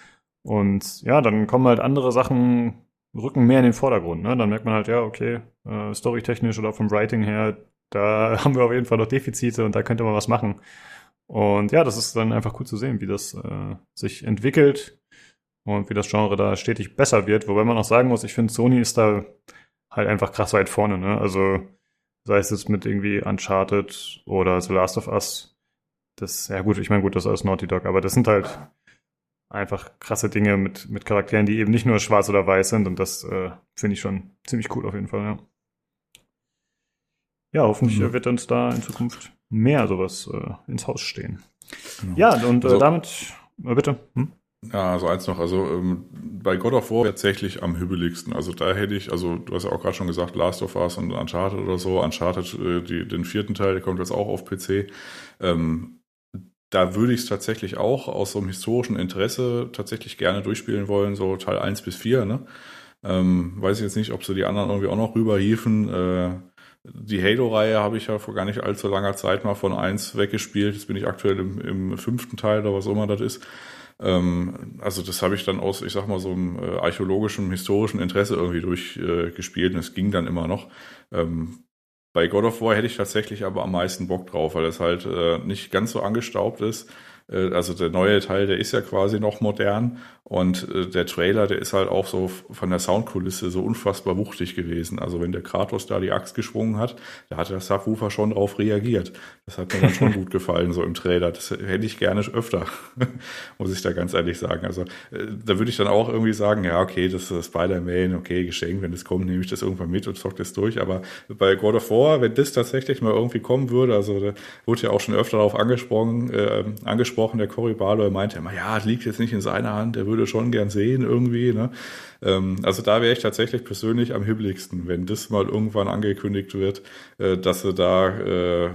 Und ja, dann kommen halt andere Sachen, rücken mehr in den Vordergrund. Ne? Dann merkt man halt, ja, okay, äh, storytechnisch oder vom Writing her, da haben wir auf jeden Fall noch Defizite und da könnte man was machen. Und ja, das ist dann einfach cool zu sehen, wie das äh, sich entwickelt und wie das Genre da stetig besser wird. Wobei man auch sagen muss, ich finde, Sony ist da halt einfach krass weit vorne. Ne? Also sei es jetzt mit irgendwie Uncharted oder The Last of Us. Das, ja gut, ich meine, gut, das ist alles Naughty Dog, aber das sind halt einfach krasse Dinge mit, mit Charakteren, die eben nicht nur schwarz oder weiß sind und das äh, finde ich schon ziemlich cool auf jeden Fall, ja. Ja, hoffentlich mhm. wird uns da in Zukunft mehr sowas äh, ins Haus stehen. Genau. Ja, und äh, also, damit, äh, bitte. Hm? Ja, also eins noch, also ähm, bei God of War tatsächlich am hübeligsten. Also da hätte ich, also du hast ja auch gerade schon gesagt, Last of Us und Uncharted oder so. Uncharted, äh, die, den vierten Teil, der kommt jetzt auch auf PC. Ähm, da würde ich es tatsächlich auch aus so einem historischen Interesse tatsächlich gerne durchspielen wollen, so Teil 1 bis 4, ne? Ähm, weiß ich jetzt nicht, ob sie die anderen irgendwie auch noch rüberhiefen. Äh, die Halo-Reihe habe ich ja vor gar nicht allzu langer Zeit mal von 1 weggespielt. Jetzt bin ich aktuell im, im fünften Teil oder was auch immer das ist. Ähm, also das habe ich dann aus, ich sag mal, so einem äh, archäologischen, historischen Interesse irgendwie durchgespielt äh, und es ging dann immer noch. Ähm, bei God of War hätte ich tatsächlich aber am meisten Bock drauf, weil es halt äh, nicht ganz so angestaubt ist. Also der neue Teil, der ist ja quasi noch modern und der Trailer, der ist halt auch so von der Soundkulisse so unfassbar wuchtig gewesen. Also wenn der Kratos da die Axt geschwungen hat, da hat der Subwoofer schon drauf reagiert. Das hat mir dann schon gut gefallen, so im Trailer. Das hätte ich gerne öfter, muss ich da ganz ehrlich sagen. Also äh, da würde ich dann auch irgendwie sagen, ja, okay, das ist Spider-Man, okay, Geschenk, wenn es kommt, nehme ich das irgendwann mit und zock das durch. Aber bei God of War, wenn das tatsächlich mal irgendwie kommen würde, also da wurde ja auch schon öfter darauf angesprochen, äh, angesprochen, der Cory Barlow meinte immer, ja, liegt jetzt nicht in seiner Hand, würde würde schon gern sehen irgendwie. Ne? Ähm, also da wäre ich tatsächlich persönlich am hibbeligsten, wenn das mal irgendwann angekündigt wird, äh, dass sie da, äh,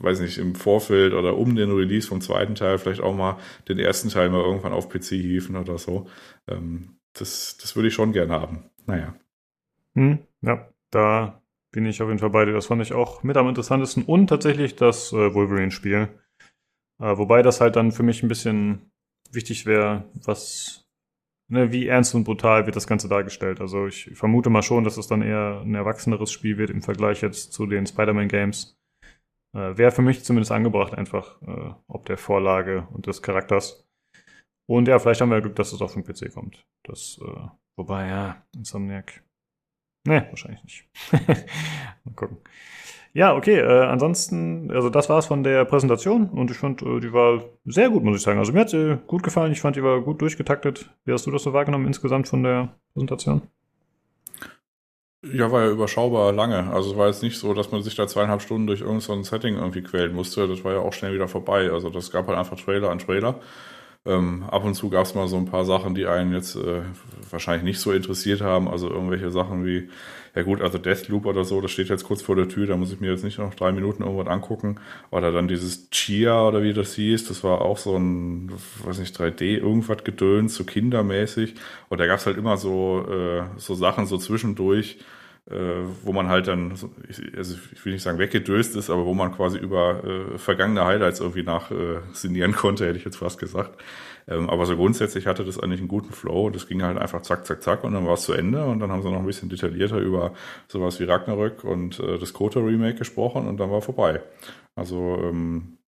weiß nicht, im Vorfeld oder um den Release vom zweiten Teil vielleicht auch mal den ersten Teil mal irgendwann auf PC hieven oder so. Ähm, das, das würde ich schon gern haben. Naja. Hm, ja, da bin ich auf jeden Fall bei dir. Das fand ich auch mit am interessantesten und tatsächlich das äh, Wolverine-Spiel. Äh, wobei das halt dann für mich ein bisschen wichtig wäre, was, ne, wie ernst und brutal wird das Ganze dargestellt. Also ich vermute mal schon, dass es dann eher ein erwachseneres Spiel wird im Vergleich jetzt zu den Spider-Man-Games. Äh, wäre für mich zumindest angebracht, einfach äh, ob der Vorlage und des Charakters. Und ja, vielleicht haben wir Glück, dass es auf den PC kommt. Das, äh, wobei, ja, Insomniac. Ne, wahrscheinlich nicht. mal gucken. Ja, okay. Äh, ansonsten, also das war's von der Präsentation und ich fand, äh, die war sehr gut, muss ich sagen. Also mir hat sie gut gefallen. Ich fand, die war gut durchgetaktet. Wie hast du das so wahrgenommen insgesamt von der Präsentation? Ja, war ja überschaubar lange. Also es war jetzt nicht so, dass man sich da zweieinhalb Stunden durch irgendein so Setting irgendwie quälen musste. Das war ja auch schnell wieder vorbei. Also das gab halt einfach Trailer an Trailer. Ähm, ab und zu gab es mal so ein paar Sachen, die einen jetzt äh, wahrscheinlich nicht so interessiert haben. Also irgendwelche Sachen wie ja gut, also Deathloop oder so, das steht jetzt kurz vor der Tür, da muss ich mir jetzt nicht noch drei Minuten irgendwas angucken. Oder dann dieses Chia oder wie das hieß, das war auch so ein, weiß nicht, 3D, irgendwas gedöns, so kindermäßig. Und da gab's halt immer so, äh, so Sachen so zwischendurch, wo man halt dann, also ich will nicht sagen weggedöst ist, aber wo man quasi über äh, vergangene Highlights irgendwie nachsinieren äh, konnte, hätte ich jetzt fast gesagt. Ähm, aber so grundsätzlich hatte das eigentlich einen guten Flow. Das ging halt einfach zack, zack, zack und dann war es zu Ende. Und dann haben sie noch ein bisschen detaillierter über sowas wie Ragnarök und äh, das Kota Remake gesprochen und dann war vorbei. Also ähm,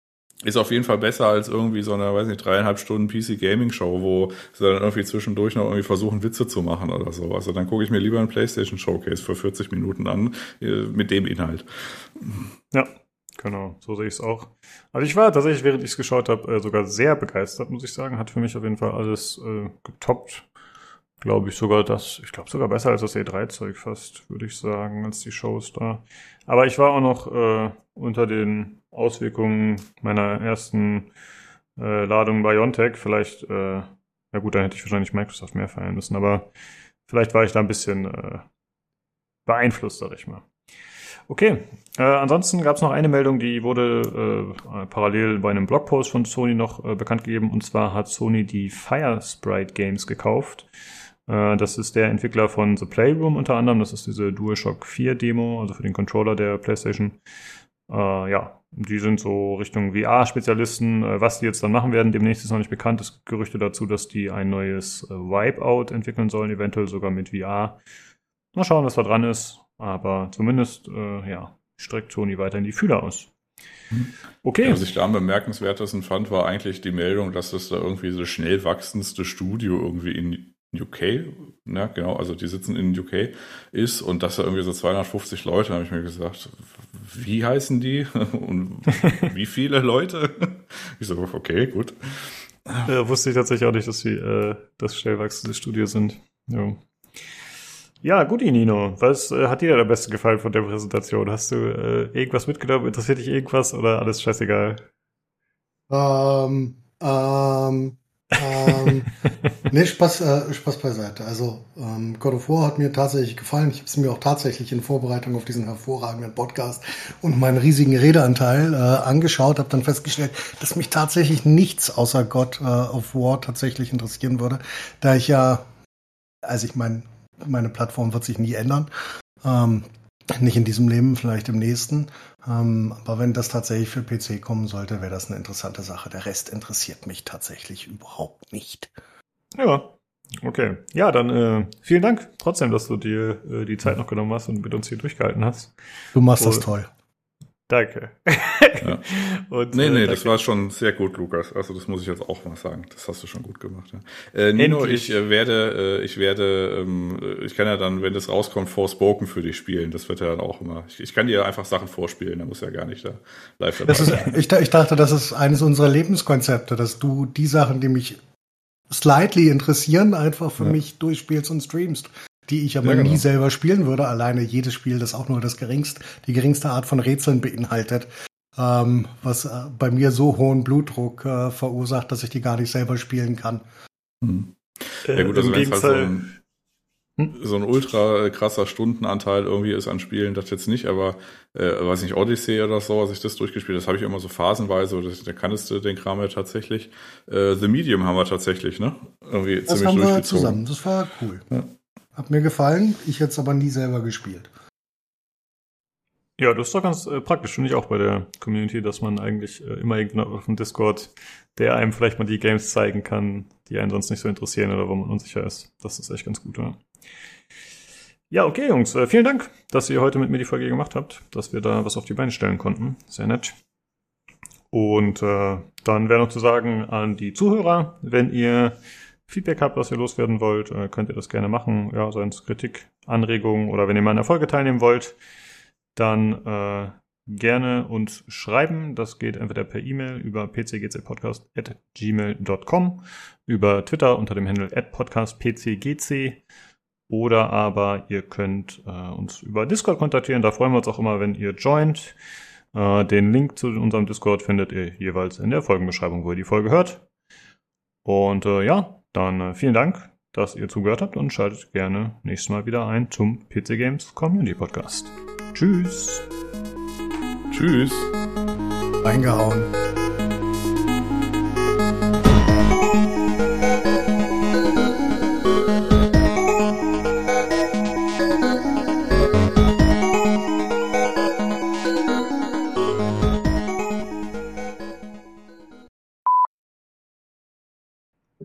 ist auf jeden Fall besser als irgendwie so eine, weiß nicht, dreieinhalb Stunden PC Gaming Show, wo sie dann irgendwie zwischendurch noch irgendwie versuchen, Witze zu machen oder so. Also dann gucke ich mir lieber ein PlayStation Showcase für 40 Minuten an, äh, mit dem Inhalt. Ja, Genau, so sehe ich es auch. Also ich war tatsächlich, während ich es geschaut habe, äh, sogar sehr begeistert, muss ich sagen. Hat für mich auf jeden Fall alles äh, getoppt. Glaube ich sogar das, ich glaube sogar besser als das E3-Zeug fast, würde ich sagen, als die Shows da. Aber ich war auch noch äh, unter den Auswirkungen meiner ersten äh, Ladung Biontech. Vielleicht, äh, ja gut, dann hätte ich wahrscheinlich Microsoft mehr feiern müssen, aber vielleicht war ich da ein bisschen äh, beeinflusst, sag ich mal. Okay, äh, ansonsten gab es noch eine Meldung, die wurde äh, parallel bei einem Blogpost von Sony noch äh, bekannt gegeben. Und zwar hat Sony die Fire Sprite Games gekauft. Äh, das ist der Entwickler von The Playroom unter anderem. Das ist diese DualShock 4 Demo, also für den Controller der PlayStation. Äh, ja, die sind so Richtung VR-Spezialisten. Äh, was die jetzt dann machen werden, demnächst ist noch nicht bekannt. Es gibt Gerüchte dazu, dass die ein neues Wipeout entwickeln sollen, eventuell sogar mit VR. Mal schauen, was da dran ist. Aber zumindest, äh, ja, streckt Sony weiterhin die Fühler aus. Okay. Was ich da am bemerkenswertesten fand, war eigentlich die Meldung, dass das da irgendwie so schnell wachsendste Studio irgendwie in UK, ne, genau, also die sitzen in UK, ist und dass da irgendwie so 250 Leute, habe ich mir gesagt, wie heißen die und wie viele Leute? Ich so, okay, gut. Äh, wusste ich tatsächlich auch nicht, dass sie äh, das schnell wachsende Studio sind. Ja. Ja, gut, Nino. Was äh, hat dir der beste gefallen von der Präsentation? Hast du äh, irgendwas mitgenommen? Interessiert dich irgendwas oder alles scheißegal? Ähm, ähm, ähm, nee, Spaß, äh, Spaß beiseite. Also ähm, God of War hat mir tatsächlich gefallen. Ich habe es mir auch tatsächlich in Vorbereitung auf diesen hervorragenden Podcast und meinen riesigen Redeanteil äh, angeschaut, habe dann festgestellt, dass mich tatsächlich nichts außer God äh, of War tatsächlich interessieren würde, da ich ja, also ich meine, meine Plattform wird sich nie ändern. Ähm, nicht in diesem Leben, vielleicht im nächsten. Ähm, aber wenn das tatsächlich für PC kommen sollte, wäre das eine interessante Sache. Der Rest interessiert mich tatsächlich überhaupt nicht. Ja, okay. Ja, dann äh, vielen Dank trotzdem, dass du dir äh, die Zeit noch genommen hast und mit uns hier durchgehalten hast. Du machst und, das toll. Danke. Ja. Und, nee, äh, nee, danke. das war schon sehr gut, Lukas. Also das muss ich jetzt auch mal sagen. Das hast du schon gut gemacht. Ja. Äh, Nino, ich äh, werde, äh, ich werde, ähm, ich kann ja dann, wenn das rauskommt, Forspoken für dich spielen. Das wird ja dann auch immer. Ich, ich kann dir einfach Sachen vorspielen. Da muss ja gar nicht da live dabei das ist, ich, ich dachte, das ist eines unserer Lebenskonzepte, dass du die Sachen, die mich slightly interessieren, einfach für ja. mich durchspielst und streamst die ich aber ja, genau. nie selber spielen würde. Alleine jedes Spiel, das auch nur das geringst, die geringste Art von Rätseln beinhaltet, ähm, was äh, bei mir so hohen Blutdruck äh, verursacht, dass ich die gar nicht selber spielen kann. Hm. Ja gut, also wenn es halt so ein, hm? so ein ultra krasser Stundenanteil irgendwie ist an Spielen, das jetzt nicht, aber äh, weiß nicht, Odyssey oder so, als ich das durchgespielt das habe ich immer so phasenweise, oder da kanntest du den Kram ja tatsächlich. Äh, The Medium haben wir tatsächlich, ne? Irgendwie das ziemlich haben wir zusammen, das war cool. Ja. Hat mir gefallen, ich jetzt aber nie selber gespielt. Ja, das ist doch ganz äh, praktisch, finde ich auch bei der Community, dass man eigentlich äh, immer irgendeinen auf dem Discord, der einem vielleicht mal die Games zeigen kann, die einen sonst nicht so interessieren oder wo man unsicher ist. Das ist echt ganz gut, ja. Ja, okay, Jungs, äh, vielen Dank, dass ihr heute mit mir die Folge gemacht habt, dass wir da was auf die Beine stellen konnten. Sehr nett. Und äh, dann wäre noch zu sagen an die Zuhörer, wenn ihr Feedback habt, was ihr loswerden wollt, äh, könnt ihr das gerne machen. Ja, seien es Kritik, Anregungen oder wenn ihr mal an der Folge teilnehmen wollt, dann äh, gerne uns schreiben. Das geht entweder per E-Mail über pcgcpodcast.gmail.com, über Twitter unter dem Handle podcastpcgc oder aber ihr könnt äh, uns über Discord kontaktieren. Da freuen wir uns auch immer, wenn ihr joint. Äh, den Link zu unserem Discord findet ihr jeweils in der Folgenbeschreibung, wo ihr die Folge hört. Und äh, ja, dann äh, vielen Dank, dass ihr zugehört habt und schaltet gerne nächstes Mal wieder ein zum PC Games Community Podcast. Tschüss. Tschüss. Reingehauen.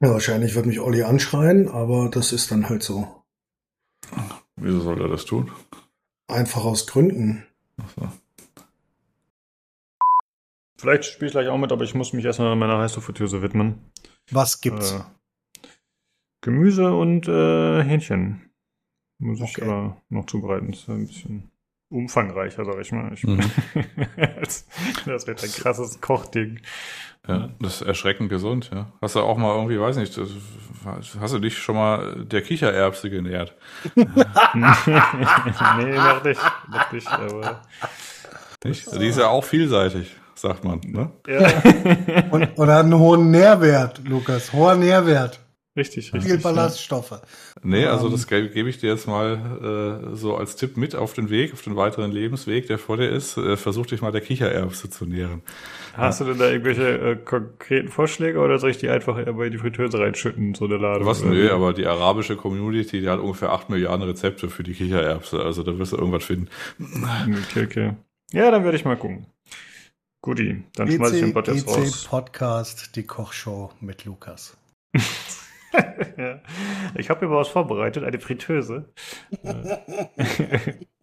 Ja, wahrscheinlich wird mich Olli anschreien, aber das ist dann halt so. Wieso soll er das tun? Einfach aus Gründen. Ach so. Vielleicht spiele ich gleich auch mit, aber ich muss mich erstmal meiner Heißluftfritteuse widmen. Was gibt's? Äh, Gemüse und äh, Hähnchen. Muss okay. ich aber noch zubereiten. Das ist ein bisschen umfangreicher, sag ich mal. Ich mhm. das wird ein krasses Kochding. Ja, das ist erschreckend gesund, ja. Hast du auch mal irgendwie, weiß nicht, hast du dich schon mal der Kichererbse genährt? nee, noch nicht, noch nicht, aber. Nicht? Die ist ja auch vielseitig, sagt man, ne? Ja. und, und hat einen hohen Nährwert, Lukas, hoher Nährwert. Richtig, richtig. Viel Ballaststoffe. Ja. Nee, also ähm, das gebe geb ich dir jetzt mal äh, so als Tipp mit auf den Weg, auf den weiteren Lebensweg, der vor dir ist. Äh, versuch dich mal der Kichererbse zu nähren. Hast ja. du denn da irgendwelche äh, konkreten Vorschläge oder soll ich die einfach bei die Fritteuse reinschütten, so eine Ladung? Was? Nö, aber die arabische Community, die hat ungefähr acht Milliarden Rezepte für die Kichererbse. Also da wirst du irgendwas finden. Okay, okay. Ja, dann werde ich mal gucken. Guti, dann schmeiß ich den Bot jetzt raus. Podcast, die Kochshow mit Lukas. ja. Ich habe über was vorbereitet, eine Fritteuse.